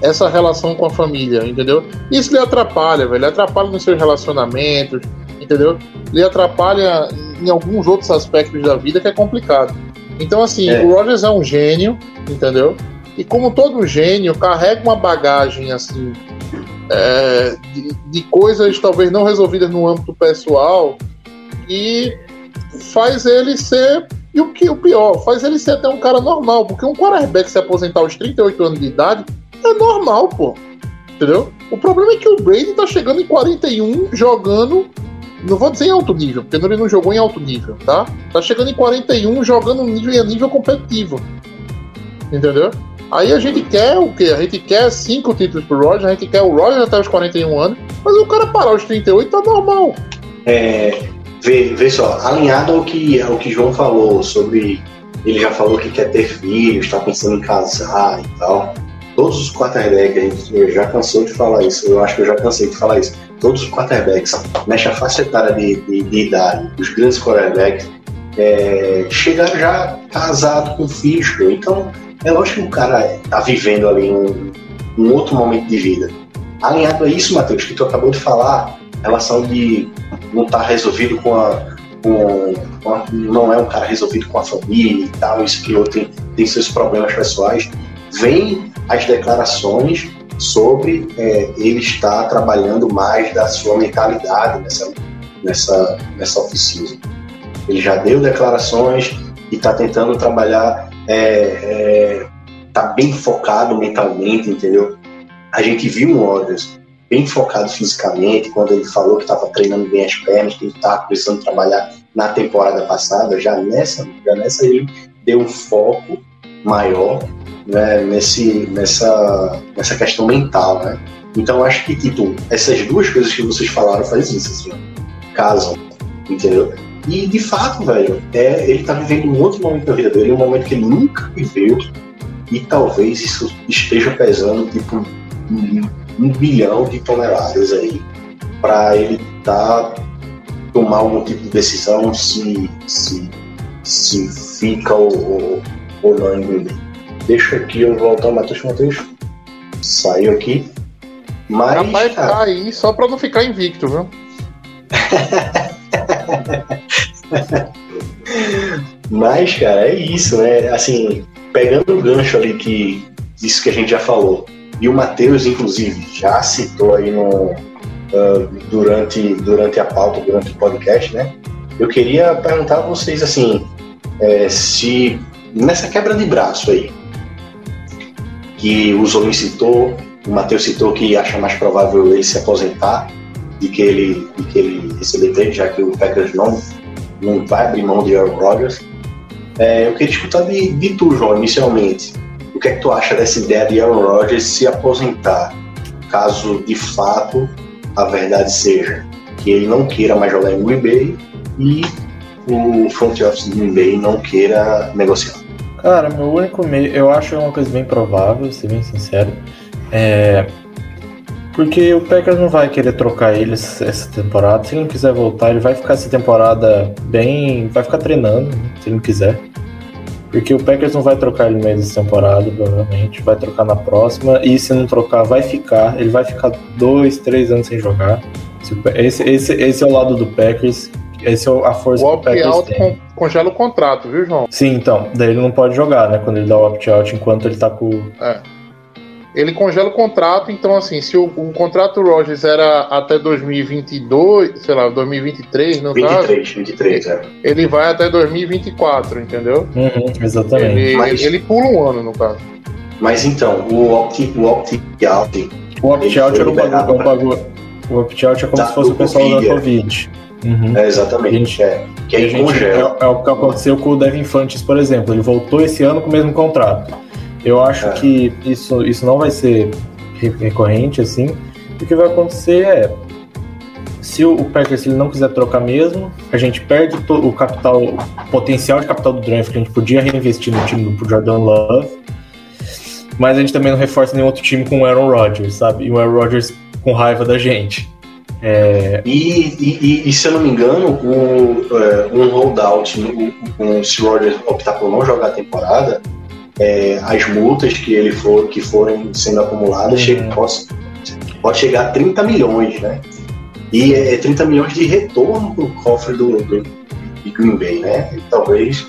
Speaker 5: essa relação com a família, entendeu? Isso lhe atrapalha, velho. Atrapalha nos seus relacionamentos, entendeu? Lhe atrapalha em alguns outros aspectos da vida que é complicado. Então, assim,
Speaker 6: É.
Speaker 5: o Rogers é um gênio, entendeu? E como todo gênio, carrega uma bagagem, assim, é, de, de coisas talvez não resolvidas no âmbito pessoal e faz ele ser. E o que o pior, faz ele ser até um cara normal, porque um quarterback se aposentar aos 38 anos de idade é normal, pô. Entendeu? O problema é que o Brady tá chegando em 41 jogando. Não vou dizer em alto nível, porque ele não jogou em alto nível, tá? Tá chegando em 41 jogando nível, nível competitivo. Entendeu? Aí a gente quer o quê? A gente quer cinco títulos pro Roger, a gente quer o Roger até os 41 anos, mas o cara parar aos 38 tá normal.
Speaker 6: É, vê, vê só, alinhado ao que, ao que João falou sobre. Ele já falou que quer ter filhos, está pensando em casar e tal. todos os quarterbacks, a gente já cansou de falar isso, eu acho que eu já cansei de falar isso. Todos os quarterbacks, nessa faixa etária de, de, de idade, os grandes quarterbacks, é, chegaram já casados com filhos. Então, é lógico que o cara tá vivendo ali um, um outro momento de vida. Alinhado a isso, Matheus, que tu acabou de falar, relação de não estar resolvido com a, com, com Não é um cara resolvido com a família e tal, isso que outro tem, tem seus problemas pessoais. Vem as declarações sobre é, ele estar trabalhando mais da sua mentalidade nessa, nessa, nessa oficina. Ele já deu declarações e está tentando trabalhar, é, está bem focado mentalmente, entendeu? A gente viu o Rodgers bem focado fisicamente, quando ele falou que estava treinando bem as pernas, que ele estava precisando trabalhar na temporada passada, já nessa, já nessa ele deu um foco maior né, nesse, nessa, nessa questão mental, né? Então acho que tipo, essas duas coisas que vocês falaram faz isso, assim, casam, entendeu? E de fato, velho, é, ele tá vivendo um outro momento da vida dele, um momento que ele nunca viveu, e talvez isso esteja pesando tipo um, um bilhão de toneladas aí para ele tá tomar algum tipo de decisão se se, se fica ou, ou, não em. Deixa aqui eu voltar o Matheus Matheus. Saiu aqui. Mas
Speaker 5: Rapaz, tá aí só pra não ficar invicto, viu?
Speaker 6: Mas, cara, é isso, né? Assim, pegando o gancho ali que disso que a gente já falou, e o Matheus, inclusive, já citou aí no, ah, durante, durante a pauta, durante o podcast, né? Eu queria perguntar a vocês, assim, é, se nessa quebra de braço aí, que o Zolim citou, o Matheus citou que acha mais provável ele se aposentar de que ele, de que ele receber já que o Packers não, não vai abrir mão de Aaron Rodgers. É, eu queria escutar de, de tu, João, inicialmente. O que é que tu acha dessa ideia de Aaron Rodgers se aposentar, caso de fato a verdade seja que ele não queira mais jogar em Green Bay e o front office de Green Bay não queira negociar?
Speaker 3: Cara, meu único meio. Eu acho uma coisa bem provável, ser bem sincero. É. Porque o Packers não vai querer trocar ele essa essa temporada. Se ele não quiser voltar, ele vai ficar essa temporada bem. Vai ficar treinando, né, se ele não quiser. Porque o Packers não vai trocar ele no meio dessa temporada, provavelmente. Vai trocar na próxima. E se não trocar, vai ficar. Ele vai ficar dois, três anos sem jogar. Esse, esse, esse é o lado do Packers. Esse é a força
Speaker 5: O
Speaker 3: que o Packers tem.
Speaker 5: con- congela o contrato, viu, João?
Speaker 3: Sim, então. Daí ele não pode jogar, né? Quando ele dá o opt-out enquanto ele tá com.
Speaker 5: Ele congela o contrato, então assim, se o, o contrato do Rogers era até 2022, sei lá, 2023, no caso,
Speaker 6: 23, 23, é.
Speaker 5: ele vai até 2024, entendeu?
Speaker 3: Uhum, exatamente.
Speaker 5: Ele,
Speaker 6: Mas-
Speaker 5: ele pula um ano, no caso.
Speaker 6: Mas então, o opt- o opt-out
Speaker 3: O opt-out
Speaker 6: Ele
Speaker 3: era um bagulho. bagulho- O opt-out é como
Speaker 6: Da-
Speaker 3: se fosse o pessoal
Speaker 6: Covid,
Speaker 3: da
Speaker 6: é.
Speaker 3: Covid. Uhum.
Speaker 6: É, exatamente. É, que
Speaker 3: A
Speaker 6: aí
Speaker 3: gente- é, é o que aconteceu com o Devin Fantes, por exemplo. Ele voltou esse ano com o mesmo contrato. Eu acho
Speaker 6: É.
Speaker 3: que isso, isso não vai ser re- recorrente, assim. O que vai acontecer é. Se o Packers ele não quiser trocar mesmo, a gente perde o capital, o potencial de capital do draft que a gente podia reinvestir no time do Jordan Love. Mas a gente também não reforça nenhum outro time com o Aaron Rodgers, sabe? E o Aaron Rodgers com raiva da gente. É,
Speaker 6: E, e- e- se eu não me engano, o, é, um holdout, o- o- se o Rodgers optar por não jogar a temporada, é, as multas que ele for, que forem sendo acumuladas
Speaker 3: Uhum.
Speaker 6: chega- pode, pode chegar a 30 milhões, né? E é 30 milhões de retorno para o cofre do, do de Green Bay, né? E talvez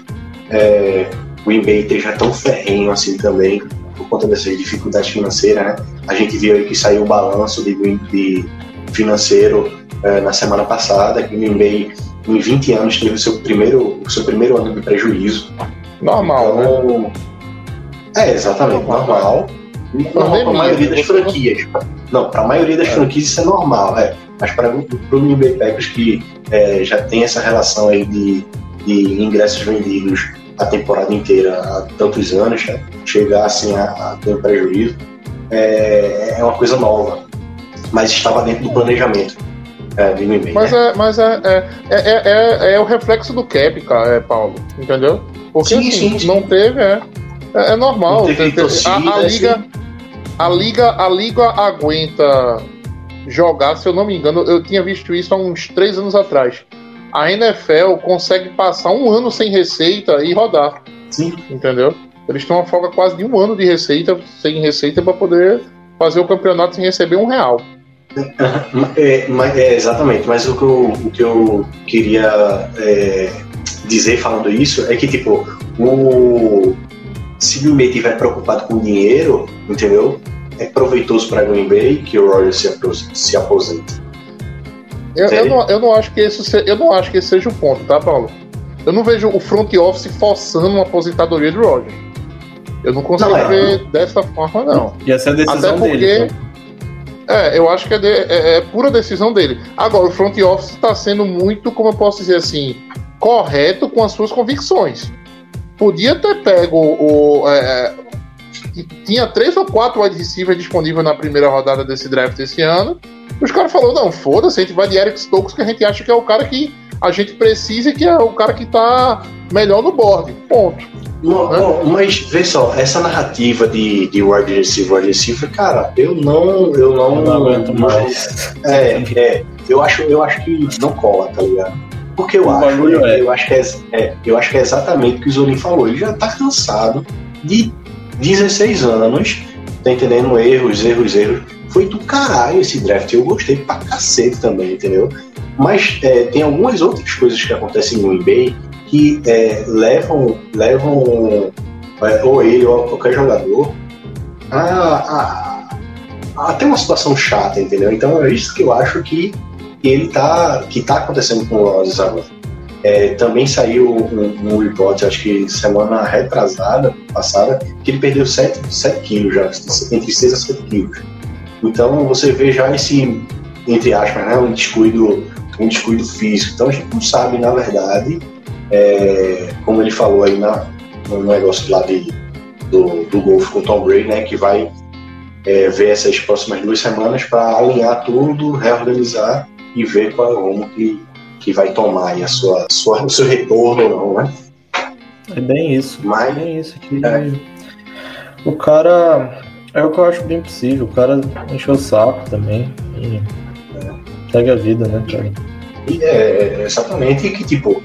Speaker 6: é, o Green Bay esteja tão ferrenho assim também por conta dessas dificuldades financeiras, né? A gente viu aí que saiu o balanço de, Green- de financeiro eh, na semana passada, que o Green Bay em 20 anos teve o seu primeiro, o seu primeiro ano de prejuízo.
Speaker 5: Normal, né?
Speaker 6: Então, É, exatamente, normal. Normal para a maioria das franquias. Não, para a maioria das
Speaker 5: É.
Speaker 6: franquias isso é normal, é. Mas para o Green Bay Packers que eh, já tem essa relação aí de, de ingressos vendidos a temporada inteira há tantos anos, né? chegar assim a, a ter um prejuízo, é, é uma coisa nova. Mas estava dentro do planejamento é, de Bay.
Speaker 5: Mas,
Speaker 6: né?
Speaker 5: é, mas é, é, é, é, é o reflexo do cap, cara, é, Paulo. Entendeu? Porque
Speaker 6: Sim,
Speaker 5: assim,
Speaker 6: sim, sim.
Speaker 5: não teve, é. É, é normal. Tem-
Speaker 6: torcida,
Speaker 5: a, a
Speaker 6: assim.
Speaker 5: liga. a liga, a liga aguenta jogar, se eu não me engano, eu tinha visto isso há uns três anos atrás. A NFL consegue passar um ano sem receita e rodar.
Speaker 6: Sim.
Speaker 5: Entendeu? Eles têm uma folga quase de um ano de receita, sem receita, para poder fazer o campeonato sem receber um real.
Speaker 6: É, é, exatamente, mas o que eu, o que eu queria é, dizer falando isso é que, tipo, o, se Bay estiver preocupado com dinheiro, entendeu? É proveitoso para Green Bay que o Rogers se, se aposente.
Speaker 5: Eu, eu, não, eu, não acho que esse, se- eu não acho que esse seja o ponto, tá, Paulo? Eu não vejo o front office forçando uma aposentadoria do Rogers. Eu não consigo
Speaker 6: Não, é.
Speaker 5: ver dessa forma, não.
Speaker 3: Ia ser a decisão
Speaker 5: Até porque-
Speaker 3: dele. né?
Speaker 5: É, eu acho que é, de- é- é pura decisão dele. Agora, o front office está sendo muito, como eu posso dizer assim, correto com as suas convicções. Podia ter pego o. é, é, tinha três ou quatro wide receivers disponíveis na primeira rodada desse draft esse ano. Os caras falaram: não, foda-se, a gente vai de Eric Stokes, que a gente acha que é o cara que a gente precisa e que é o cara que tá melhor no board. Ponto.
Speaker 6: Não, não, mas vê só, essa narrativa de, de wide receiver, wide receiver, cara, eu não. Eu não,
Speaker 3: Eu não aguento mais.
Speaker 6: É, é, eu acho, eu acho que não cola, tá ligado? Porque eu
Speaker 3: O
Speaker 6: acho,
Speaker 3: bagulho é-
Speaker 6: eu acho que é, é, eu acho que é exatamente o que o Zolim falou. Ele já tá cansado de 16 anos, tá entendendo? Erros, erros, erros. Foi do caralho esse draft. Eu gostei pra cacete também, entendeu? Mas é, tem algumas outras coisas que acontecem no eBay que é, levam, levam é, ou ele ou qualquer jogador a, a, a ter uma situação chata, entendeu? Então é isso que eu acho que ele tá, que tá acontecendo com o agora. É, também saiu um, um report, acho que semana retrasada, passada, que ele perdeu 7, 7 quilos já, entre 6 a 7 quilos. Então você vê já esse, entre aspas, né, um descuido, um descuido físico. Então a gente não sabe, na verdade, é, como ele falou aí na, no negócio lá de, do, do golfe com o Tom Brady, né, que vai é, ver essas próximas duas semanas para alinhar tudo, reorganizar e ver qual é o rumo que, que vai tomar aí a sua, sua, o seu retorno ou não, né?
Speaker 3: É bem isso. É
Speaker 6: Mas
Speaker 3: bem isso. Que
Speaker 6: É.
Speaker 3: O cara. É o que eu acho bem possível. O cara encheu o saco também. E segue a vida, né, cara?
Speaker 6: e é exatamente que, tipo,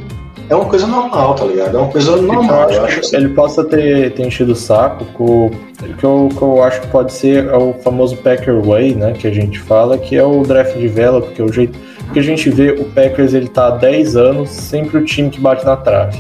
Speaker 6: é uma coisa normal, tá ligado? É uma coisa normal.
Speaker 3: acho
Speaker 6: Eu
Speaker 3: que
Speaker 6: acho assim.
Speaker 3: ele possa ter, ter enchido o saco com o que eu, que eu acho que pode ser é o famoso Packer Way, né? Que a gente fala, que é o draft de vela, porque o jeito. Porque a gente vê o Packers ele tá há 10 anos, sempre o time que bate na trave.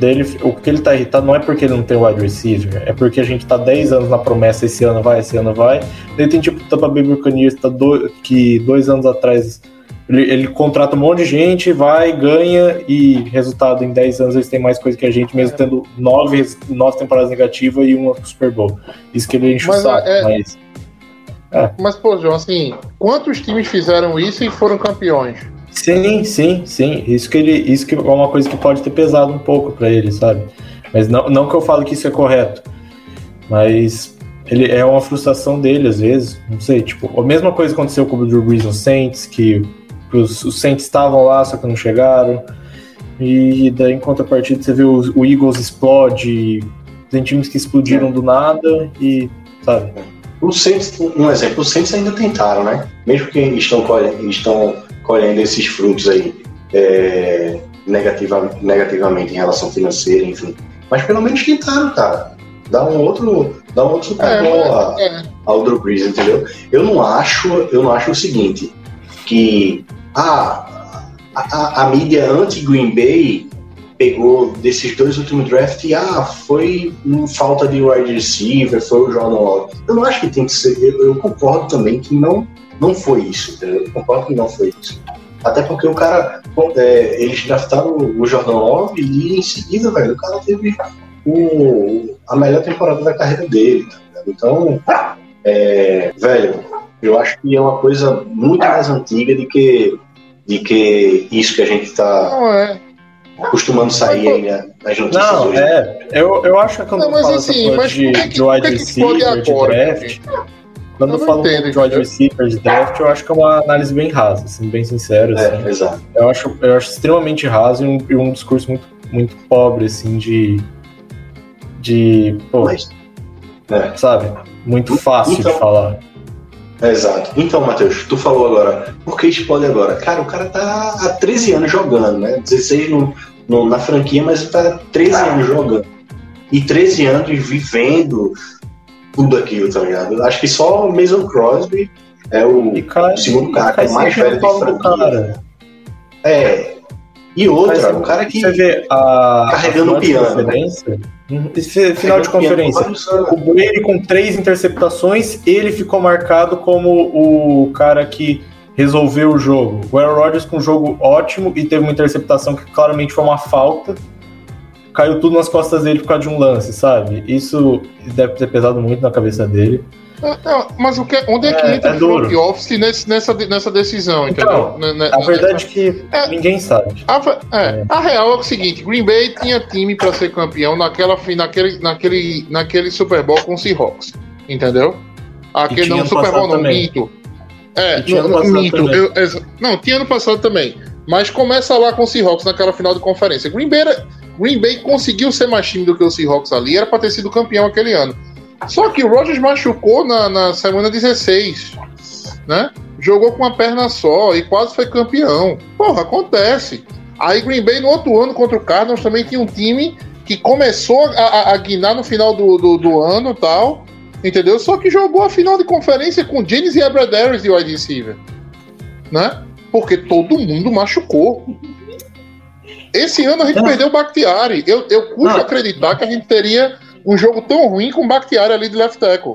Speaker 3: Dele, o que ele tá irritado não é porque ele não tem wide receiver, é porque a gente tá 10 anos na promessa, esse ano vai, esse ano vai. Ele tem tipo o Tampa Bay Buccaneers, tá do, que dois anos atrás ele, ele contrata um monte de gente, vai, ganha e resultado em 10 anos eles têm mais coisa que a gente, mesmo tendo nove, res- nove temporadas negativas e uma Super Bowl. Isso que ele enche
Speaker 5: Mas,
Speaker 3: o saco,
Speaker 5: é-
Speaker 3: mas
Speaker 5: Mas, pô, João, assim, quantos times fizeram isso e foram campeões?
Speaker 3: sim, sim, sim. Isso que ele, isso que é uma coisa que pode ter pesado um pouco pra ele, sabe? Mas não, não que eu falo que isso é correto, mas ele é uma frustração dele às vezes. Não sei, tipo, a mesma coisa aconteceu com o Drew Brees no Saints, que os, os Saints estavam lá, só que não chegaram. E daí, em contrapartida, você vê o, o Eagles explode, tem times que explodiram do nada e, sabe?
Speaker 6: O Saints, um exemplo, os Saints ainda tentaram, né? Mesmo que estão colhendo, estão colhendo esses frutos aí é, negativa, negativamente em relação financeira, enfim. Mas pelo menos tentaram, cara. Dá um outro, dá um outro Super
Speaker 5: É,
Speaker 6: Bowl
Speaker 5: é.
Speaker 6: ao Drew Brees, entendeu? Eu não acho, eu não acho o seguinte, que a, a, mídia anti-Green Bay pegou desses dois últimos drafts e ah, foi falta de wide receiver, foi o Jordan Love. Eu não acho que tem que ser, eu, eu concordo também que não, não foi isso? Eu concordo que não foi isso. Até porque o cara, é, eles draftaram o Jordan Love e em seguida, velho, o cara teve o, a melhor temporada da carreira dele, tá? Então, é, velho, eu acho que é uma coisa muito mais antiga de que, de que isso que a gente tá
Speaker 5: Não é.
Speaker 6: costumando sair aí né, nas notícias
Speaker 3: Não,
Speaker 6: hoje.
Speaker 3: é. Eu, eu acho que quando
Speaker 5: Não,
Speaker 3: eu
Speaker 5: mas
Speaker 3: falo
Speaker 5: assim,
Speaker 3: essa coisa
Speaker 5: mas
Speaker 3: de,
Speaker 5: que
Speaker 3: de wide receiver, de
Speaker 5: agora,
Speaker 3: draft, quando
Speaker 5: Eu
Speaker 3: falo
Speaker 5: entendo,
Speaker 3: de wide receiver de draft, eu acho que é uma análise bem rasa, assim, bem sincero. assim.
Speaker 6: É, exato.
Speaker 3: Eu, acho, eu acho extremamente raso e um, e um discurso muito, muito pobre, assim, de. De. Pô,
Speaker 6: Mas, É.
Speaker 3: sabe? Muito fácil
Speaker 6: Então-
Speaker 3: de falar.
Speaker 6: Exato. Então, Matheus, tu falou agora, por que explode agora? Cara, o cara tá há 13 anos jogando, né? 16 no, no- na franquia, mas tá há 13 anos jogando. E 13 anos vivendo tudo aquilo, tá ligado? Acho que só o Mason Crosby é o
Speaker 3: cai,
Speaker 6: o segundo cara que é mais velho de
Speaker 3: do
Speaker 6: franquia.
Speaker 3: cara.
Speaker 6: É. E outra,
Speaker 3: Mas
Speaker 6: o cara que
Speaker 3: Você vê a.
Speaker 6: Carregando
Speaker 3: a final de
Speaker 6: piano, né?
Speaker 3: conferência. Uhum. Esse final de
Speaker 6: por
Speaker 3: conferência.
Speaker 6: anos.
Speaker 3: O Brady com três interceptações, ele ficou marcado como o cara que resolveu o jogo. O Aaron Rodgers com um jogo ótimo e teve uma interceptação que claramente foi uma falta. Caiu tudo nas costas dele por causa de um lance, sabe? Isso deve ter pesado muito na cabeça dele.
Speaker 5: É, é, mas o que, onde é que
Speaker 3: É,
Speaker 5: entra
Speaker 3: é
Speaker 5: o front office nesse- nessa, nessa decisão,
Speaker 3: Então,
Speaker 5: entendeu? Né- né-
Speaker 3: A verdade é que
Speaker 5: É.
Speaker 3: ninguém sabe.
Speaker 5: A, ve- é, a real é o seguinte: Green Bay tinha time para ser campeão naquela, naquele, naquele, naquele Super Bowl com o Seahawks, entendeu? Aquele não, Super Bowl não,
Speaker 3: também.
Speaker 5: minto. É,
Speaker 3: passado
Speaker 5: minto.
Speaker 3: também.
Speaker 5: eu- exa- não, tinha ano passado também. Mas começa lá com o Seahawks naquela final de conferência. Green Bay, era- Green Bay conseguiu ser mais time do que o Seahawks ali, era para ter sido campeão aquele ano. Só que o Rodgers machucou na, na semana 16, né? Jogou com uma perna só e quase foi campeão. Porra, acontece. Aí Green Bay no outro ano contra o Cardinals também tinha um time que começou a, a, a guinar no final do, do, do ano tal, entendeu? Só que jogou a final de conferência com James e Abradaris de wide receiver, né? Porque todo mundo machucou. Esse ano a gente
Speaker 3: É.
Speaker 5: perdeu o Bakhtiari. Eu, eu custo
Speaker 3: Não.
Speaker 5: acreditar que a gente teria um jogo tão ruim com o Bakhtiari ali de left tackle.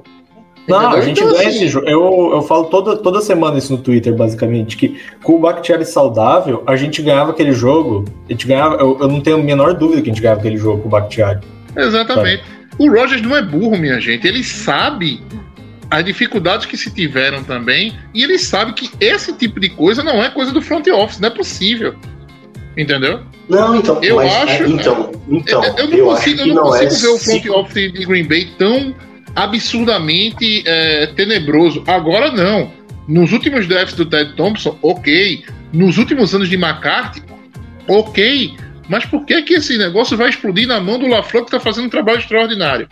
Speaker 3: Não, a
Speaker 5: Entendeu?
Speaker 3: gente
Speaker 5: Então,
Speaker 3: ganha
Speaker 5: assim,
Speaker 3: esse jogo. Eu, eu falo toda, toda semana isso no Twitter, basicamente, que com o Bakhtiari saudável, a gente ganhava aquele jogo. A gente ganhava, eu, eu não tenho a menor dúvida que a gente ganhava aquele jogo com o Bakhtiari.
Speaker 5: Exatamente. O Rogers não é burro, minha gente. Ele sabe as dificuldades que se tiveram também. E ele sabe que esse tipo de coisa não é coisa do front office, não é possível. Entendeu?
Speaker 6: Não, então,
Speaker 5: Eu
Speaker 6: mas,
Speaker 5: acho-
Speaker 6: é, então, então,
Speaker 5: eu, eu não
Speaker 6: eu
Speaker 5: consigo, eu não
Speaker 6: é
Speaker 5: consigo ver o front office de Green Bay tão absurdamente é, tenebroso. Agora não. Nos últimos drafts do Ted Thompson, ok. Nos últimos anos de McCarthy, ok. Mas por que que esse negócio vai explodir na mão do LaFleur que tá fazendo um trabalho extraordinário?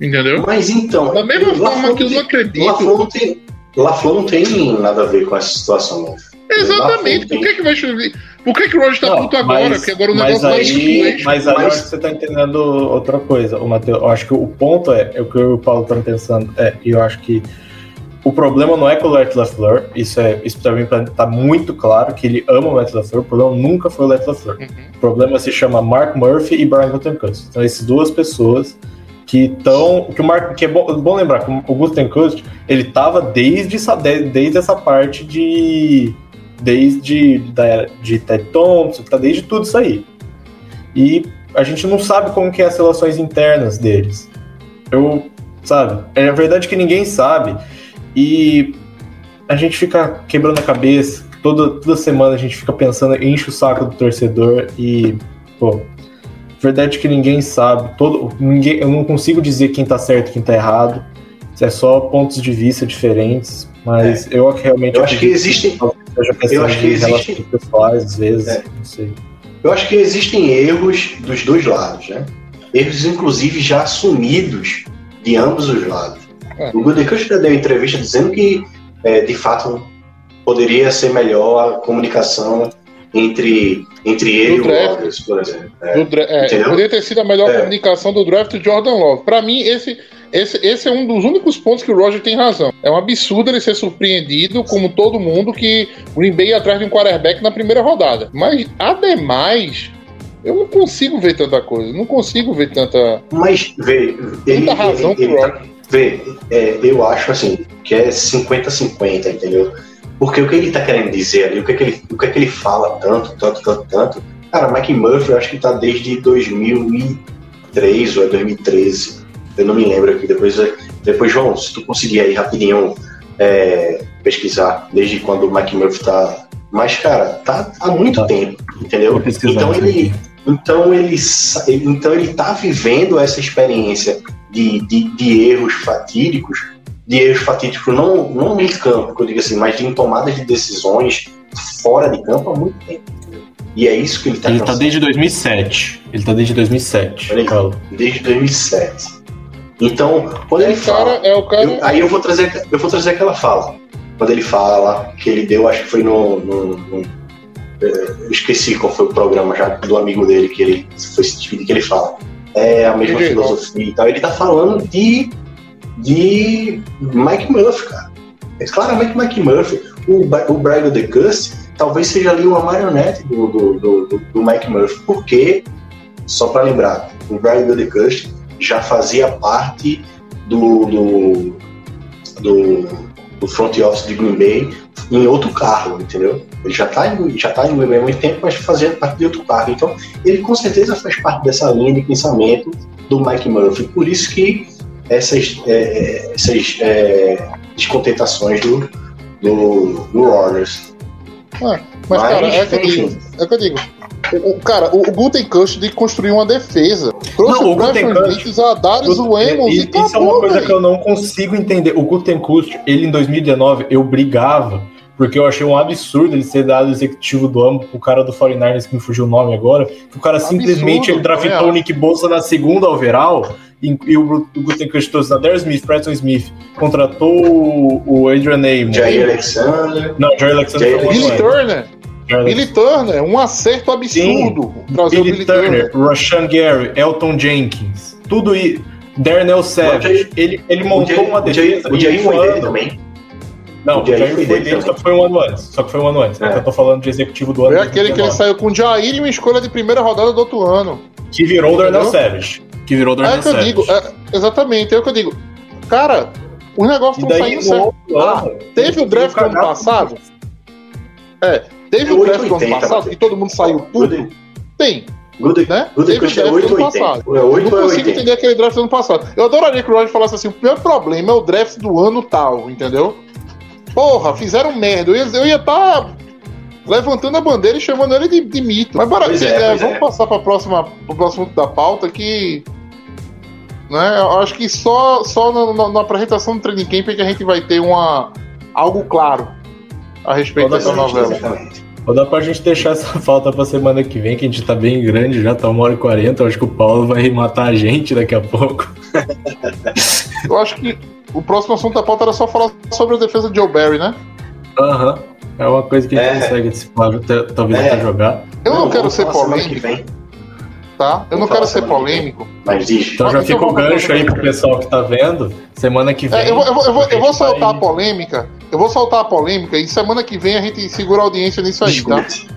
Speaker 5: Entendeu?
Speaker 6: Mas então.
Speaker 5: Da mesma forma que eu não acredito.
Speaker 6: LaFleur não tem, LaFleur não tem nada a ver com essa situação.
Speaker 5: Exatamente. Por que que vai chover? Por que que o Roger tá
Speaker 3: Não,
Speaker 5: puto agora?
Speaker 3: mas-
Speaker 5: Porque agora o negócio vai
Speaker 3: aí,
Speaker 5: explodir.
Speaker 3: mas aí eu
Speaker 6: Mas-
Speaker 3: acho que você tá entendendo outra coisa, o Matheus. Eu acho que o ponto é, é o que eu e o Paulo estamos pensando, é, e eu acho que o problema não é com o Let LaFleur, isso é, isso pra mim tá muito claro que ele ama o Let LaFleur, o problema nunca foi o Let LaFleur.
Speaker 5: Uhum.
Speaker 3: O problema se chama Mark Murphy e Brian Gutenkust. Então, essas duas pessoas que estão. Que, o Mark, que é bom, bom lembrar que o Gutenkust ele tava desde, desde essa parte de. Desde da, de Ted Thompson, tá desde tudo isso aí. E a gente não sabe como que é as relações internas deles. Eu, sabe? É a verdade que ninguém sabe. E a gente fica quebrando a cabeça. Toda, toda semana a gente fica pensando, enche o saco do torcedor e, pô, verdade que ninguém sabe. Todo, ninguém, eu não consigo dizer quem tá certo e quem tá errado. É só pontos de vista diferentes. Mas eu realmente
Speaker 6: Eu acho que existem-
Speaker 3: questão
Speaker 6: eu acho que
Speaker 3: de
Speaker 6: existe-
Speaker 3: relações pessoais, às vezes.
Speaker 6: É.
Speaker 3: Não sei.
Speaker 6: Eu acho que existem erros dos dois lados, né? Erros, inclusive, já assumidos de ambos os lados.
Speaker 5: É.
Speaker 6: O Gudekunst já deu entrevista dizendo que, é, de fato, poderia ser melhor a comunicação entre, entre ele e o. Rodgers, por exemplo. É.
Speaker 5: É, poderia ter sido a melhor
Speaker 6: É.
Speaker 5: comunicação do draft do Jordan Love. Pra mim, esse, esse, esse é um dos únicos pontos que o Roger tem razão. É um absurdo ele ser surpreendido, como todo mundo, que Green Bay ia atrás de um quarterback na primeira rodada. Mas, ademais, eu não consigo ver tanta coisa. Não consigo ver tanta.
Speaker 6: Mas, vê, ele,
Speaker 5: Tanta razão
Speaker 6: ele, ele tá- vê, é, eu acho assim, que é 50-50, entendeu? Porque o que ele tá querendo dizer ali, o que, é que ele, o que, é que ele fala tanto, tanto, tanto, tanto. Cara, Mike Murphy, eu acho que tá desde 2003 ou é 2013. Eu não me lembro aqui. Depois, depois João, se tu conseguir aí rapidinho é, pesquisar desde quando o Mike Murphy tá. Mas, cara, tá há muito
Speaker 3: Tá.
Speaker 6: tempo, entendeu? Então
Speaker 3: isso
Speaker 6: ele, então ele, então ele tá vivendo essa experiência de, de, de erros fatídicos, de erros fatídicos não, não em campo, que eu digo assim, mas de tomadas de decisões fora de campo há muito tempo. E é isso que ele tá
Speaker 3: Ele tá desde 2007. Ele tá desde 2007.
Speaker 6: Olha aí. Desde 2007. Então, quando
Speaker 5: É
Speaker 6: ele
Speaker 5: o cara,
Speaker 6: fala.
Speaker 5: é o cara.
Speaker 6: eu- aí eu vou, trazer, eu vou trazer aquela fala. Quando ele fala que ele deu, acho que foi no. no- no- eu esqueci qual foi o programa já do amigo dele que ele foi se despedir, que ele fala. É a mesma filosofia e tal. Ele tá falando de. de Mike Murphy, cara. É claramente Mike Murphy. O, o Brian the Gust talvez seja ali uma marionete do, do, do, do- do Mike Murphy. Porque, só para lembrar, o Brian the já fazia parte do, do, do, do front office de Green Bay em outro cargo, entendeu? Ele já está já tá em Green Bay há muito tempo, mas fazendo parte de outro cargo. Então, ele com certeza faz parte dessa linha de pensamento do Mike Murphy. Por isso que essas, é, essas é, descontentações do, do, do Warriors.
Speaker 5: Mas, cara, é que eu digo.
Speaker 6: enfim.
Speaker 5: É que eu digo. O, o- cara, o, o Gutenkust de construir uma defesa. Trouxe
Speaker 3: Não,
Speaker 5: o
Speaker 3: o Gutenkust-
Speaker 5: a Darius Wemos e,
Speaker 3: E- Isso é uma coisa
Speaker 5: velho.
Speaker 3: que eu não consigo entender. O Gutenkust, ele em 2019, eu brigava, porque eu achei um absurdo ele ser dado executivo do ano pro cara do 49ers, que me fugiu o nome agora, que o cara simplesmente ele draftou o
Speaker 5: acho.
Speaker 3: Nick Bolsa na segunda overall, e, e o, o Gutenkust trouxe na Darius Smith, Preston Smith, contratou o, o Adrian Neyman.
Speaker 6: Jair Alexander.
Speaker 3: Não, Jerry Alexander
Speaker 6: Jair
Speaker 3: foi
Speaker 5: Billy. Turner.
Speaker 3: Jerry
Speaker 5: Billy Turner, um acerto absurdo. Trazer o
Speaker 3: Billy
Speaker 5: Billy
Speaker 3: Turner, Rashan Gary, Elton Jenkins, tudo isso. Darnell Savage, ele, ele
Speaker 6: O
Speaker 3: montou
Speaker 6: Jair,
Speaker 3: uma
Speaker 6: o
Speaker 3: defesa
Speaker 6: o Jair foi dele também.
Speaker 3: Não,
Speaker 6: O
Speaker 3: o
Speaker 6: Jair foi
Speaker 3: foi
Speaker 6: dele
Speaker 3: só que foi um ano antes. Só que foi um ano antes.
Speaker 6: É.
Speaker 3: Eu tô falando de executivo do ano.
Speaker 5: Foi aquele que ele
Speaker 3: 2019,
Speaker 5: saiu com Jair e uma escolha de primeira rodada do outro ano.
Speaker 3: Que virou o Darnell? Savage. Que virou o
Speaker 5: É
Speaker 3: Darnell
Speaker 5: o que eu
Speaker 3: Savage.
Speaker 5: digo, é, exatamente, é o que eu digo. Cara, os negócios estão saindo certo. Ah, teve o draft do ano passado? É, teve o draft do ano
Speaker 6: 880,
Speaker 5: passado que todo mundo saiu puto? Tem,
Speaker 6: good,
Speaker 5: né?
Speaker 6: good
Speaker 5: Teve o
Speaker 6: é
Speaker 5: draft do
Speaker 6: 8
Speaker 5: ano
Speaker 6: ou 80.
Speaker 5: passado.
Speaker 6: É 8
Speaker 5: Não consigo
Speaker 6: 80.
Speaker 5: entender aquele draft do ano passado. Eu adoraria que o Roger falasse assim: o pior problema é o draft do ano tal, entendeu? Porra, fizeram merda. Eu ia estar tá levantando a bandeira e chamando ele de, de mito. Mas bora,
Speaker 6: é,
Speaker 5: é, vamos passar para pro próximo da pauta que. Né, eu acho que só, só na, na- na apresentação do Training Camp é que a gente vai ter uma, algo claro a respeito dessa novela.
Speaker 6: Exatamente.
Speaker 3: Ou dá pra gente deixar essa falta pra semana que vem, que a gente tá bem grande já, tá uma hora e quarenta. Eu acho que o Paulo vai matar a gente daqui a pouco.
Speaker 5: Eu acho que o próximo assunto da pauta era só falar sobre a defesa de Joe Barry, né?
Speaker 3: Aham. É uma coisa que a gente
Speaker 6: É.
Speaker 3: consegue Flávio, te- talvez
Speaker 6: É.
Speaker 3: até jogar.
Speaker 5: Eu não, quero
Speaker 6: vamos
Speaker 5: ser
Speaker 6: semana que
Speaker 5: polêmico,
Speaker 6: vem,
Speaker 5: tá? Eu não
Speaker 6: Vamos
Speaker 5: quero ser
Speaker 6: vem.
Speaker 5: polêmico.
Speaker 6: Mas diz.
Speaker 3: Então já fica o gancho aí pro pessoal que tá vendo. Semana que vem.
Speaker 5: É, eu, vou, eu, vou, eu, vou, vou
Speaker 3: a
Speaker 5: soltar a polêmica. Eu vou soltar a polêmica e semana que vem a gente segura a audiência nisso aí, tá?
Speaker 6: Discute.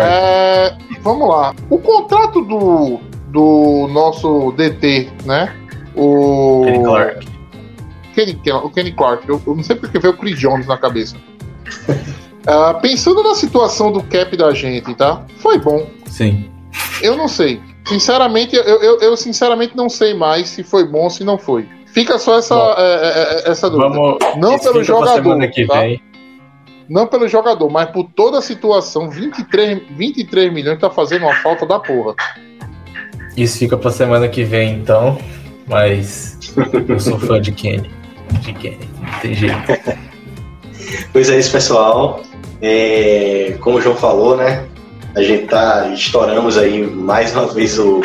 Speaker 5: É, vamos lá. O contrato do, do nosso DT, né? O
Speaker 3: Kenny Clark.
Speaker 5: Kenny, o Kenny Clark. Eu, eu não sei porque veio o Chris Jones na cabeça. Ah, pensando na situação do cap da gente, tá? Foi bom.
Speaker 3: Sim.
Speaker 5: Eu não sei. Sinceramente, eu, eu, eu sinceramente não sei mais se foi bom ou se não foi. Fica só essa,
Speaker 3: Bom,
Speaker 5: é, é, é, essa dúvida.
Speaker 3: Vamos.
Speaker 5: Não pelo jogador,
Speaker 3: Semana que
Speaker 5: tá?
Speaker 3: vem.
Speaker 5: Não pelo jogador, mas por toda a situação. 23, 23 milhões tá fazendo uma falta da porra.
Speaker 3: Isso fica pra semana que vem, então. Mas eu sou fã de Kenny. De Kenny. Não tem jeito.
Speaker 6: Pois é isso, pessoal. É, como o João falou, né? A gente tá estouramos aí mais uma vez o,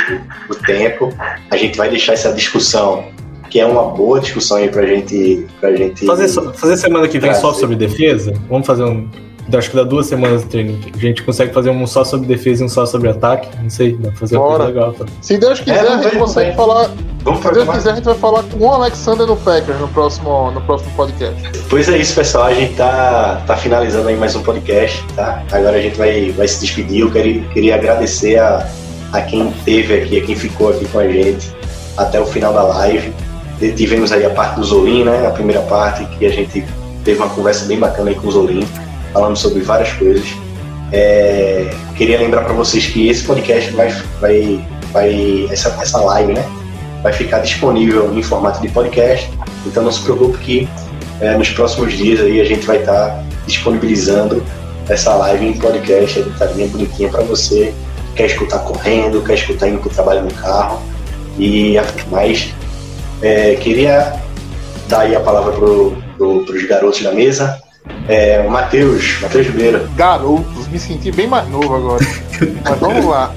Speaker 6: o tempo. A gente vai deixar essa discussão, que é uma boa discussão aí pra gente. Pra gente
Speaker 3: Fazer, fazer semana que vem só sobre defesa? Vamos fazer um. Acho que dá duas semanas de treino. A gente consegue fazer um só sobre defesa e um só sobre ataque? Não sei, dá pra fazer uma coisa legal. Tá?
Speaker 5: Se Deus quiser,
Speaker 6: É,
Speaker 5: a gente consegue
Speaker 6: bem.
Speaker 5: falar.
Speaker 6: Vamos
Speaker 5: Se Deus
Speaker 6: uma-
Speaker 5: quiser, a gente vai falar com o Alexander no Packers no próximo, no próximo podcast.
Speaker 6: Pois é isso, pessoal. A gente tá, tá finalizando aí mais um podcast, tá? Agora a gente vai, vai se despedir. Eu queria, queria agradecer a, a quem esteve aqui, a quem ficou aqui com a gente até o final da live. Tivemos aí a parte do Zolim, né? A primeira parte, que a gente teve uma conversa bem bacana aí com o Zolim, falando sobre várias coisas. É, queria lembrar para vocês que esse podcast vai, vai, vai essa, essa live, né? Vai ficar disponível em formato de podcast. Então não se preocupe que é, nos próximos dias aí a gente vai estar disponibilizando essa live em podcast editadinha bonitinha para você que quer escutar correndo, quer escutar indo para o trabalho no carro e mais é, queria dar aí a palavra pro, pro, pros garotos da mesa. É, Matheus, Matheus Ribeiro.
Speaker 5: Garotos, me senti bem mais novo agora. Mas vamos lá.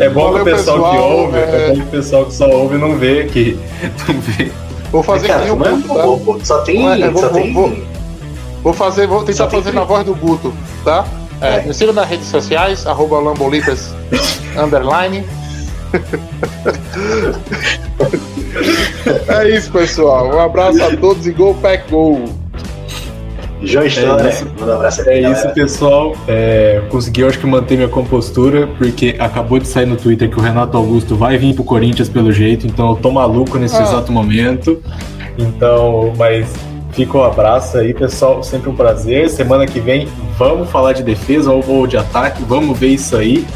Speaker 3: É bom
Speaker 5: Valeu,
Speaker 3: que o pessoal, que
Speaker 5: pessoal,
Speaker 3: ouve, é...
Speaker 5: é-
Speaker 3: bom que o pessoal que só ouve não vê que. Não vê.
Speaker 5: Vou fazer
Speaker 6: Cara,
Speaker 5: aqui um
Speaker 6: mas,
Speaker 5: tá?
Speaker 6: pô, só tem.
Speaker 5: É, vou-
Speaker 6: só
Speaker 5: vou-
Speaker 6: tem...
Speaker 5: vou- Vou fazer, vou tentar fazer
Speaker 6: que-
Speaker 5: na voz do Guto, tá? É,
Speaker 6: É.
Speaker 5: Me siga nas redes sociais, arroba Lambolipas underline. é isso, pessoal. Um abraço a todos e Go Pack Go!
Speaker 6: João História,
Speaker 3: É isso.
Speaker 6: manda um abraço
Speaker 3: É
Speaker 6: aí,
Speaker 3: isso,
Speaker 6: galera.
Speaker 3: pessoal. É, consegui, eu acho que, manter minha compostura, porque acabou de sair no Twitter que o Renato Augusto vai vir pro Corinthians pelo jeito, então eu tô maluco nesse
Speaker 5: Ah.
Speaker 3: exato momento. Então, mas fica um abraço aí, pessoal. Sempre um prazer. Semana que vem vamos falar de defesa ou de ataque, vamos ver isso aí.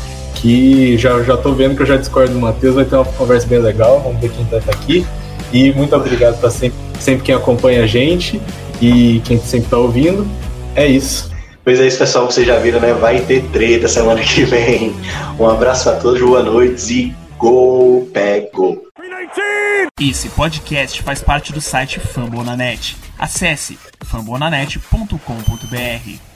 Speaker 3: Que já, já tô vendo que eu já discordo do Matheus, vai ter uma conversa bem legal. Vamos ver quem tá aqui. E muito obrigado para sempre, sempre quem acompanha a gente e quem sempre tá ouvindo. É isso.
Speaker 6: Pois é isso, pessoal. Vocês já viram, né? Vai ter treta semana que vem. Um abraço a todos, boa noite e Go Pack Go!
Speaker 7: Esse podcast faz parte do site Fambonanet. Acesse fambonanet.com.br.